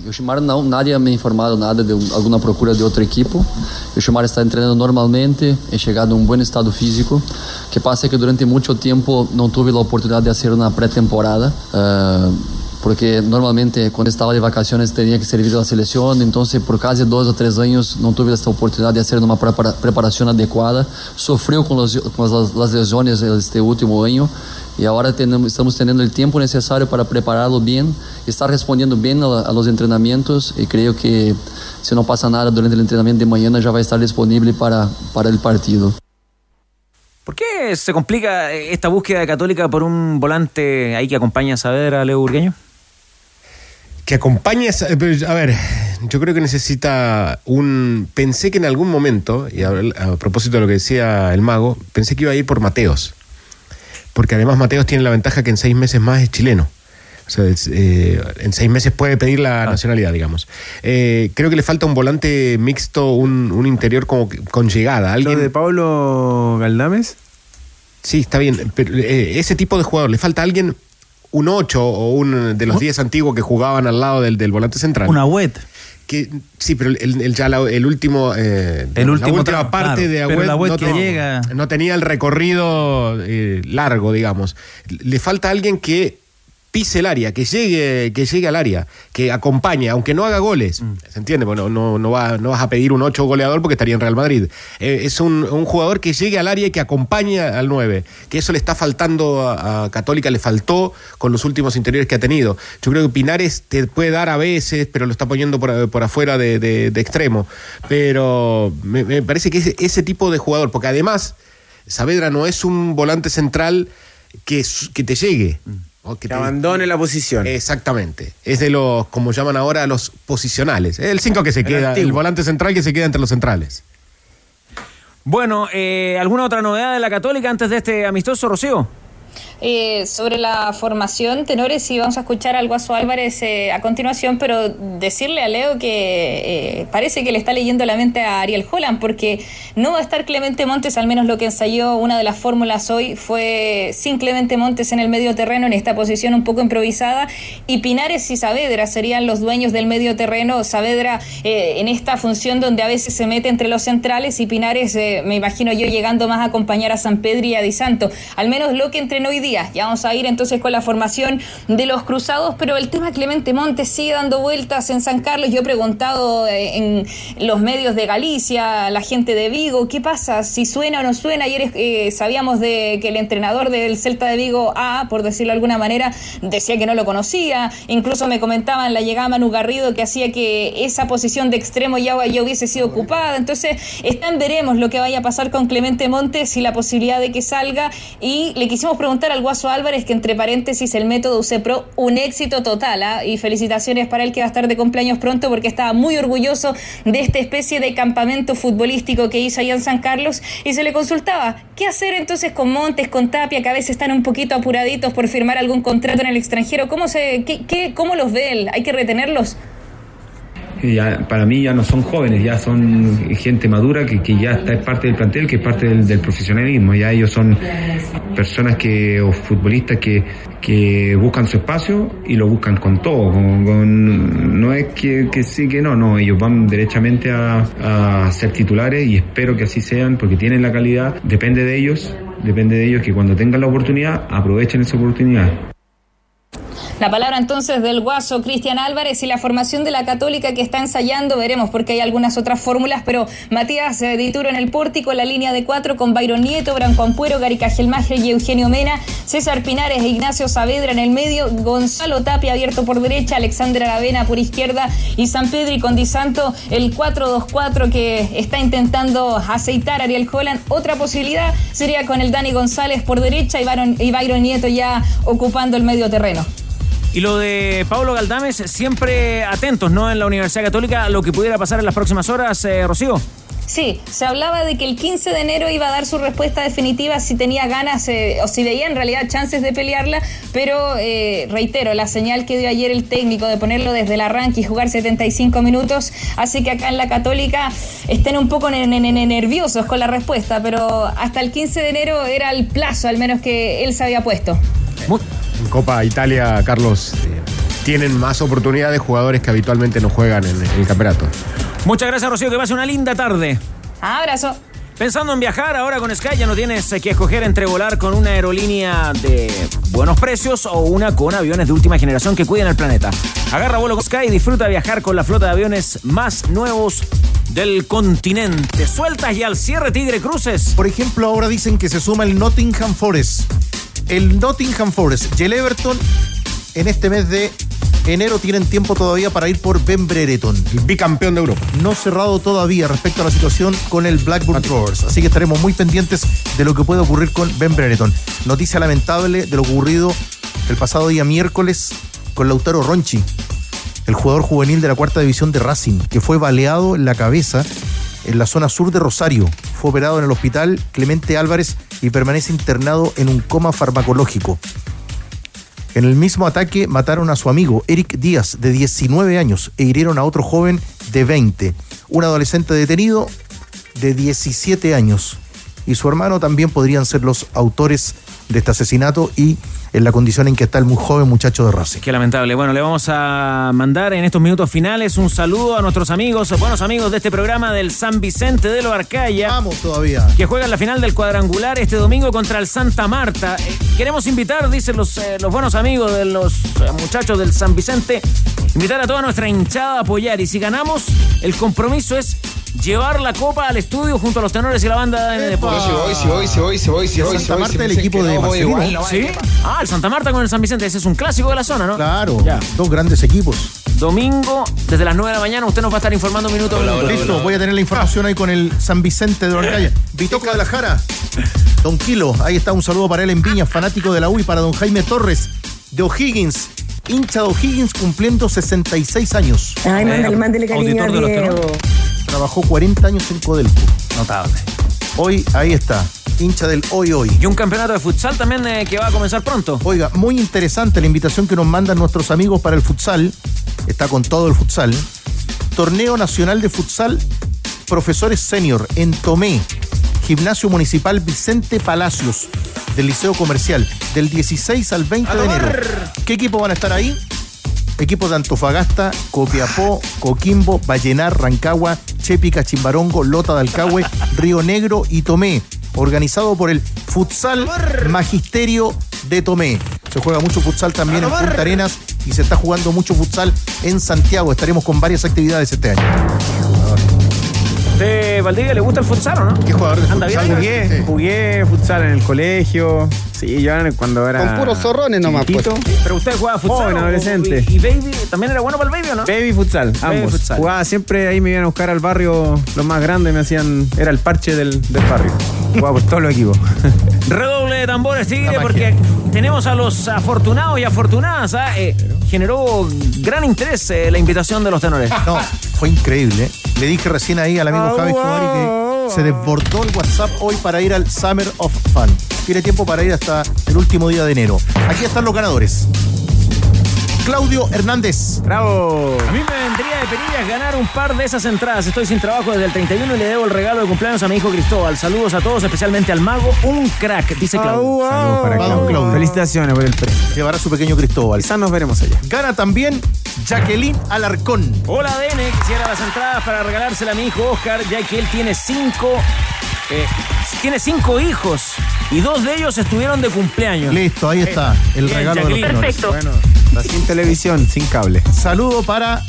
Speaker 27: Yoshimar não, nadie me ha informado nada de um- alguma procura de outro equipo. Yoshimar está treinando normalmente, é chegado em um bom estado físico. O que passa é que durante muito tempo não tive a oportunidade de fazer uma pré-temporada. ah, porque normalmente quando estava de vacaciones tenía que servir a la selección, entonces por casi dos o tres años no tuve esta oportunidad de hacer una prepara- preparación adecuada. Sofreu con, los- con las, las lesiones este último año y ahora tenemos, estamos teniendo el tiempo necesario para prepararlo bien, estar respondiendo bien a, a los entrenamientos y creo que si no pasa nada durante el entrenamiento de mañana ya va a estar disponible para, para el partido.
Speaker 2: ¿Por qué se complica eh, esta búsqueda de Católica por un volante ahí que acompaña a saber a Leo Burgueño?
Speaker 16: Que acompañe, a, a ver, yo creo que necesita un... Pensé que en algún momento, y a, a propósito de lo que decía el mago, pensé que iba a ir por Mateos. Porque además Mateos tiene la ventaja que en seis meses más es chileno. O sea, es, eh, en seis meses puede pedir la nacionalidad, digamos. Eh, creo que le falta un volante mixto, un, un interior como que- con llegada. ¿Alguien
Speaker 10: de Pablo Galdames?
Speaker 16: Sí, está bien. Pero eh, ese tipo de jugador, le falta alguien, un 8 o un de los 10 antiguos que jugaban al lado del, del volante central.
Speaker 11: Una wet.
Speaker 16: Que, sí, pero el, el- ya la- el último. eh,
Speaker 11: El
Speaker 16: la
Speaker 11: último
Speaker 16: última parte
Speaker 11: claro.
Speaker 16: de Agüed
Speaker 11: la
Speaker 16: no,
Speaker 11: que llega-
Speaker 16: no tenía el recorrido eh, largo, digamos. Le falta alguien que pise el área, que llegue, que llegue al área, que acompañe, aunque no haga goles.
Speaker 11: Mm.
Speaker 16: ¿Se entiende? Bueno, no, no, va- no vas a pedir un 8 goleador porque estaría en Real Madrid. Eh, es un, un jugador que llegue al área y que acompañe al 9. Que eso le está faltando a, a Católica, le faltó con los últimos interiores que ha tenido. Yo creo que Pinares te puede dar a veces, pero lo está poniendo por, por afuera de, de- de extremo. Pero me, me parece que ese, ese tipo de jugador, porque además Saavedra no es un volante central que, que te llegue. O que te
Speaker 10: abandone la posición.
Speaker 16: Exactamente. Es de los, como llaman ahora, los posicionales. El 5 que se
Speaker 2: El
Speaker 16: queda,
Speaker 2: antiguo.
Speaker 16: el volante central que se queda entre los centrales.
Speaker 2: Bueno, eh, ¿alguna otra novedad de la Católica antes de este amistoso, Rocío?
Speaker 26: Eh, sobre la formación, tenores, y vamos a escuchar al Guaso Álvarez eh, a continuación, pero decirle a Leo que eh, parece que le está leyendo la mente a Ariel Holland, porque no va a estar Clemente Montes, al menos lo que ensayó una de las fórmulas hoy fue sin Clemente Montes en el medio terreno, en esta posición un poco improvisada, y Pinares y Saavedra serían los dueños del medio terreno, Saavedra en esta función donde a veces se mete entre los centrales y Pinares, me imagino yo, llegando más a acompañar a San Pedro y a Di Santo, al menos lo que entrenó hoy día ya vamos a ir entonces con la formación de los cruzados, pero el tema Clemente Montes sigue dando vueltas en San Carlos. Yo he preguntado eh, en los medios de Galicia, la gente de Vigo, ¿qué pasa? Si suena o no suena. Ayer eh, sabíamos de que el entrenador del Celta de Vigo, A, por decirlo de alguna manera, decía que no lo conocía. Incluso me comentaban la llegada Manu Garrido que hacía que esa posición de extremo ya, ya hubiese sido ocupada. Entonces, están veremos lo que vaya a pasar con Clemente Montes y la posibilidad de que salga. Y le quisimos preguntar al Guaso Álvarez, que entre paréntesis el método UCEPRO, un éxito total, ¿ah? y felicitaciones para él que va a estar de cumpleaños pronto porque estaba muy orgulloso de esta especie de campamento futbolístico que hizo allá en San Carlos y se le consultaba, ¿qué hacer entonces con Montes, con Tapia, que a veces están un poquito apuraditos por firmar algún contrato en el extranjero? ¿Cómo, se, qué, qué, cómo los ve él? ¿Hay que retenerlos?
Speaker 28: Ya, para mí ya no son jóvenes, ya son gente madura que, que ya está es parte del plantel, que es parte del, profesionalismo. Ya ellos son personas que, o futbolistas que, que buscan su espacio y lo buscan con todo. Con, no es que, que, sí, que no, no, ellos van derechamente a, a ser titulares y espero que así sean porque tienen la calidad, depende de ellos, depende de ellos que cuando tengan la oportunidad aprovechen esa oportunidad.
Speaker 26: La palabra entonces del guaso Cristian Álvarez y la formación de la Católica que está ensayando, veremos porque hay algunas otras fórmulas, pero Matías Dituro en el pórtico, la línea de cuatro con Byron Nieto, Branco Ampuero, Gary Cajelmacher y Eugenio Mena, César Pinares e Ignacio Saavedra en el medio, Gonzalo Tapia abierto por derecha, Alexander Aravena por izquierda y San Pedro y con Di Santo el 4-2-4 que está intentando aceitar Ariel Holland. Otra posibilidad sería con el Dani González por derecha y Byron, y Nieto ya ocupando el medio terreno.
Speaker 2: Y lo de Pablo Galdames, siempre atentos, ¿no? En la Universidad Católica a lo que pudiera pasar en las próximas horas, eh, Rocío.
Speaker 26: Sí, se hablaba de que el 15 de enero iba a dar su respuesta definitiva si tenía ganas eh, o si veía en realidad chances de pelearla, pero eh, reitero, la señal que dio ayer el técnico de ponerlo desde el arranque y jugar 75 minutos hace que acá en la Católica estén un poco nerviosos con la respuesta, pero hasta el 15 de enero era el plazo al menos que él se había puesto.
Speaker 16: En Copa Italia, Carlos, eh, tienen más oportunidades jugadores que habitualmente no juegan en, en el campeonato.
Speaker 2: Muchas gracias, Rocío, que pase una linda tarde.
Speaker 26: Abrazo.
Speaker 2: Pensando en viajar, ahora con Sky ya no tienes que escoger entre volar con una aerolínea de buenos precios o una con aviones de última generación que cuiden el planeta. Agarra vuelo con Sky y disfruta viajar con la flota de aviones más nuevos del continente. Sueltas y al cierre Tigre Cruces.
Speaker 5: Por ejemplo, ahora dicen que se suma el Nottingham Forest. El Nottingham Forest y el Everton en este mes de enero tienen tiempo todavía para ir por Ben Brereton.
Speaker 16: El bicampeón de Europa.
Speaker 5: No cerrado todavía respecto a la situación con el Blackburn Rovers. Así que estaremos muy pendientes de lo que puede ocurrir con Ben Brereton. Noticia lamentable de lo ocurrido el pasado día miércoles con Lautaro Ronchi, el jugador juvenil de la cuarta división de Racing, que fue baleado en la cabeza en la zona sur de Rosario. Fue operado en el hospital Clemente Álvarez y permanece internado en un coma farmacológico. En el mismo ataque mataron a su amigo Eric Díaz, de 19 años, e hirieron a otro joven de 20. Un adolescente detenido de 17 años. Y su hermano también podrían ser los autores de este asesinato y en la condición en que está el muy joven muchacho de Racing.
Speaker 2: Qué lamentable. Bueno, le vamos a mandar en estos minutos finales un saludo a nuestros amigos, buenos amigos de este programa del San Vicente de lo Arcaya.
Speaker 5: Vamos todavía.
Speaker 2: Que juegan la final del cuadrangular este domingo contra el Santa Marta. Eh, queremos invitar, dicen los, eh, los buenos amigos de los eh, muchachos del San Vicente, invitar a toda nuestra hinchada a apoyar. Y si ganamos, el compromiso es llevar la copa al estudio junto a los tenores y la banda de Deportes.
Speaker 29: Si voy, si voy, si voy, si voy, si voy,
Speaker 5: Santa Marta, el equipo de Marcelino.
Speaker 2: ¿Sí? Ah, el Santa Marta con el San Vicente. Ese es un clásico de la zona, ¿no?
Speaker 5: Claro, ya. dos grandes equipos.
Speaker 2: Domingo, desde las 9 de la mañana, usted nos va a estar informando minuto a minuto.
Speaker 5: Listo, voy a tener la información ahí con el San Vicente de Orcaya. Vitoca de la Jara. Don Kilo, ahí está un saludo para él en Viña, fanático de la U y para don Jaime Torres de O'Higgins. Hincha de O'Higgins cumpliendo 66 años.
Speaker 9: Ay, mándale, mándale cariño a Diego.
Speaker 5: Trabajó 40 años en Codelco.
Speaker 2: Notable.
Speaker 5: Hoy ahí está. Hincha del hoy hoy.
Speaker 2: Y un campeonato de futsal también eh, que va a comenzar pronto.
Speaker 5: Oiga, muy interesante la invitación que nos mandan nuestros amigos para el futsal. Está con todo el futsal. Torneo Nacional de Futsal Profesores Senior en Tomé. Gimnasio Municipal Vicente Palacios del Liceo Comercial del 16 al 20 de enero. ¿Qué equipos van a estar ahí? Equipos de Antofagasta, Copiapó, Coquimbo, Vallenar, Rancagua, Chepica, Chimbarongo, Lota de Alcagüe, Río Negro y Tomé. Organizado por el Futsal Magisterio de Tomé. Se juega mucho futsal también en Punta Arenas y se está jugando mucho futsal en Santiago. Estaremos con varias actividades este año.
Speaker 2: ¿Usted, Valdivia, le gusta el futsal o no?
Speaker 5: ¿Qué jugador de
Speaker 2: Anda
Speaker 5: futsal?
Speaker 2: bien.
Speaker 10: Jugué, jugué futsal en el colegio. Sí, yo cuando era.
Speaker 30: Con puros zorrones nomás, pues.
Speaker 2: Pero usted jugaba futsal.
Speaker 10: Joven, adolescente.
Speaker 2: Y, y Baby, ¿también era bueno para el Baby o no?
Speaker 10: Baby futsal,
Speaker 2: Baby
Speaker 10: ambos.
Speaker 2: futsal.
Speaker 10: Jugaba siempre ahí, me iban a buscar al barrio, los más grandes me hacían, era el parche del, del barrio. Jugaba por todos los equipos. *laughs* *laughs*
Speaker 2: Redoble de tambores, Tigre, porque tenemos a los afortunados y afortunadas. ¿ah? Eh, generó gran interés eh, la invitación de los tenores.
Speaker 5: No, fue increíble. Le dije recién ahí al amigo Javi Escobar que se desbordó el WhatsApp hoy para ir al Summer of Fun. Tiene tiempo para ir hasta el último día de enero. Aquí están los ganadores. Claudio Hernández.
Speaker 10: ¡Bravo!
Speaker 2: A mí me vendría de perillas ganar un par de esas entradas. Estoy sin trabajo desde el 31 y le debo el regalo de cumpleaños a mi hijo Cristóbal. Saludos a todos, especialmente al mago. Un crack, dice Claudio.
Speaker 10: Saludos para Claudio.
Speaker 5: Claudio.
Speaker 10: Felicitaciones por el premio.
Speaker 5: Llevará su pequeño Cristóbal.
Speaker 10: Quizás nos veremos allá.
Speaker 5: Gana también Jacqueline Alarcón.
Speaker 2: Hola, DN. Quisiera las entradas para regalársela a mi hijo Oscar, ya que él tiene cinco. Eh, tiene cinco hijos y dos de ellos estuvieron de cumpleaños.
Speaker 5: Listo, ahí está el
Speaker 2: Bien,
Speaker 5: regalo de los tenores.
Speaker 10: Bueno, está sin televisión, sin cable.
Speaker 5: Saludo para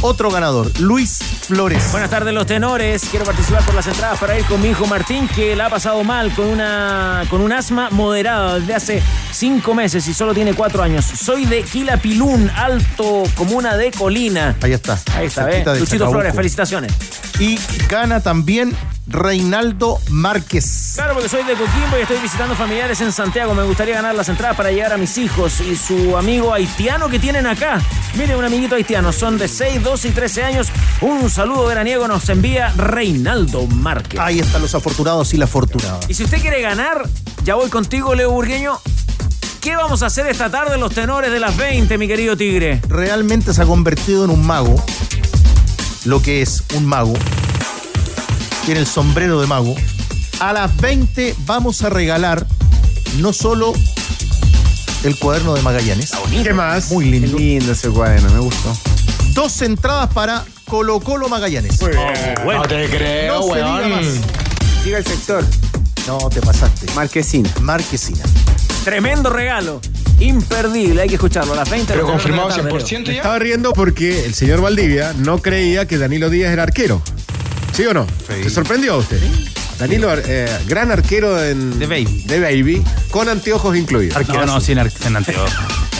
Speaker 5: otro ganador, Luis Flores.
Speaker 2: Buenas tardes, los tenores. Quiero participar por las entradas para ir con mi hijo Martín, que la ha pasado mal con una con un asma moderada desde hace cinco meses y solo tiene cuatro años. Soy de Quilapilún, alto comuna de Colina.
Speaker 5: Ahí está.
Speaker 2: Ahí está,
Speaker 5: de
Speaker 2: Luchito
Speaker 5: Chacabuco.
Speaker 2: Flores, felicitaciones.
Speaker 5: Y gana también Reinaldo Márquez.
Speaker 2: Claro, porque soy de Coquimbo y estoy visitando familiares en Santiago. Me gustaría ganar las entradas para llegar a mis hijos y su amigo haitiano que tienen acá. Mire, un amiguito haitiano. Son de 6, 12 y 13 años. Un saludo veraniego nos envía Reinaldo Márquez.
Speaker 5: Ahí están los afortunados y la afortunada.
Speaker 2: Y si usted quiere ganar, ya voy contigo, Leo Burgueño. ¿Qué vamos a hacer esta tarde en los tenores de las 20, mi querido Tigre?
Speaker 5: Realmente se ha convertido en un mago. Lo que es un mago. Tiene el sombrero de mago. A las 20 vamos a regalar no solo el cuaderno de Magallanes.
Speaker 16: ¿Qué más?
Speaker 5: Muy lindo.
Speaker 10: Qué lindo ese cuaderno, me gustó.
Speaker 5: Dos entradas para Colo Colo Magallanes.
Speaker 29: No te creo,
Speaker 5: No se diga
Speaker 29: weón.
Speaker 5: más.
Speaker 10: Siga el sector.
Speaker 5: No, te pasaste.
Speaker 10: Marquesina.
Speaker 5: Marquesina.
Speaker 2: Tremendo regalo. Imperdible, hay que escucharlo a las 20.
Speaker 29: Pero confirmado
Speaker 2: tarde, Leo.
Speaker 29: 100%
Speaker 16: Me
Speaker 29: ya.
Speaker 16: estaba riendo porque el señor Valdivia no creía que Danilo Díaz era arquero. ¿Sí o no? ¿Se sorprendió a usted? Danilo, eh, gran arquero en,
Speaker 11: De Baby.
Speaker 16: de Baby, con anteojos incluidos.
Speaker 11: No, no, sin, ar- sin anteojos.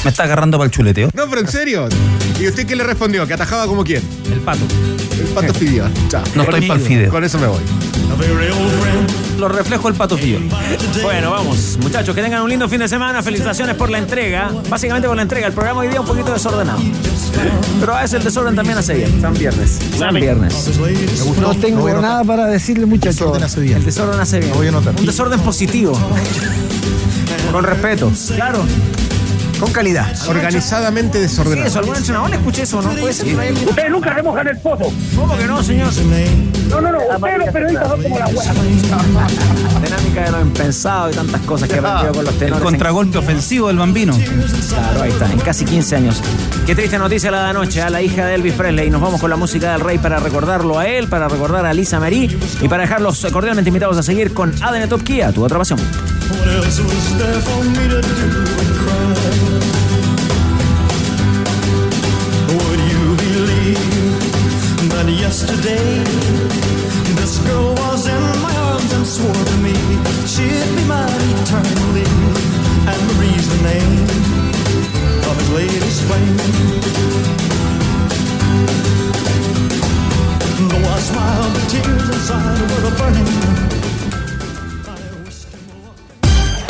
Speaker 11: Me está agarrando para el chuleteo.
Speaker 16: No, pero en serio. ¿Y usted qué le respondió? ¿Que atajaba como quién?
Speaker 11: El pato.
Speaker 16: El pato Fideo. Chao.
Speaker 11: No estoy para el fideo.
Speaker 16: Con eso me voy.
Speaker 11: Lo reflejo el pato fideo.
Speaker 2: Bueno, vamos, muchachos, que tengan un lindo fin de semana. Felicitaciones por la entrega. Básicamente por la entrega. El programa hoy día un poquito desordenado. Pero a veces el desorden también hace bien.
Speaker 10: San Viernes.
Speaker 2: San Viernes.
Speaker 30: No tengo nada para decirle, muchachos.
Speaker 5: Bien.
Speaker 2: El desorden hace bien.
Speaker 5: Lo voy a anotar.
Speaker 2: Un desorden positivo.
Speaker 10: Con respeto.
Speaker 2: Claro.
Speaker 10: Con calidad.
Speaker 16: Organizadamente
Speaker 2: ¿Qué
Speaker 16: desordenado.
Speaker 2: eso? ¿Algún entrenador le escuché eso? ¿No puede ser? alguien?
Speaker 31: Ustedes nunca remojan el pozo.
Speaker 2: ¿Cómo que no, señor?
Speaker 31: No, no, no. Ustedes los periodistas son como la hueá.
Speaker 2: Dinámica de lo impensado y tantas cosas que he aprendido con los
Speaker 11: El
Speaker 2: tenores.
Speaker 11: contragolpe ofensivo del bambino.
Speaker 2: Claro, ahí está, en casi 15 años. Qué triste noticia la de anoche a la hija de Elvis Presley. Nos vamos con la música del rey para recordarlo a él, para recordar a Lisa Marie y para dejarlos cordialmente invitados a seguir con ADN Top Kia, tu otra pasión.
Speaker 12: What else was there for me to do yesterday this girl was in my arms and swore to me she'd be mine eternally? And Marie's the name of his latest flame. Though I smiled, the tears inside were burning.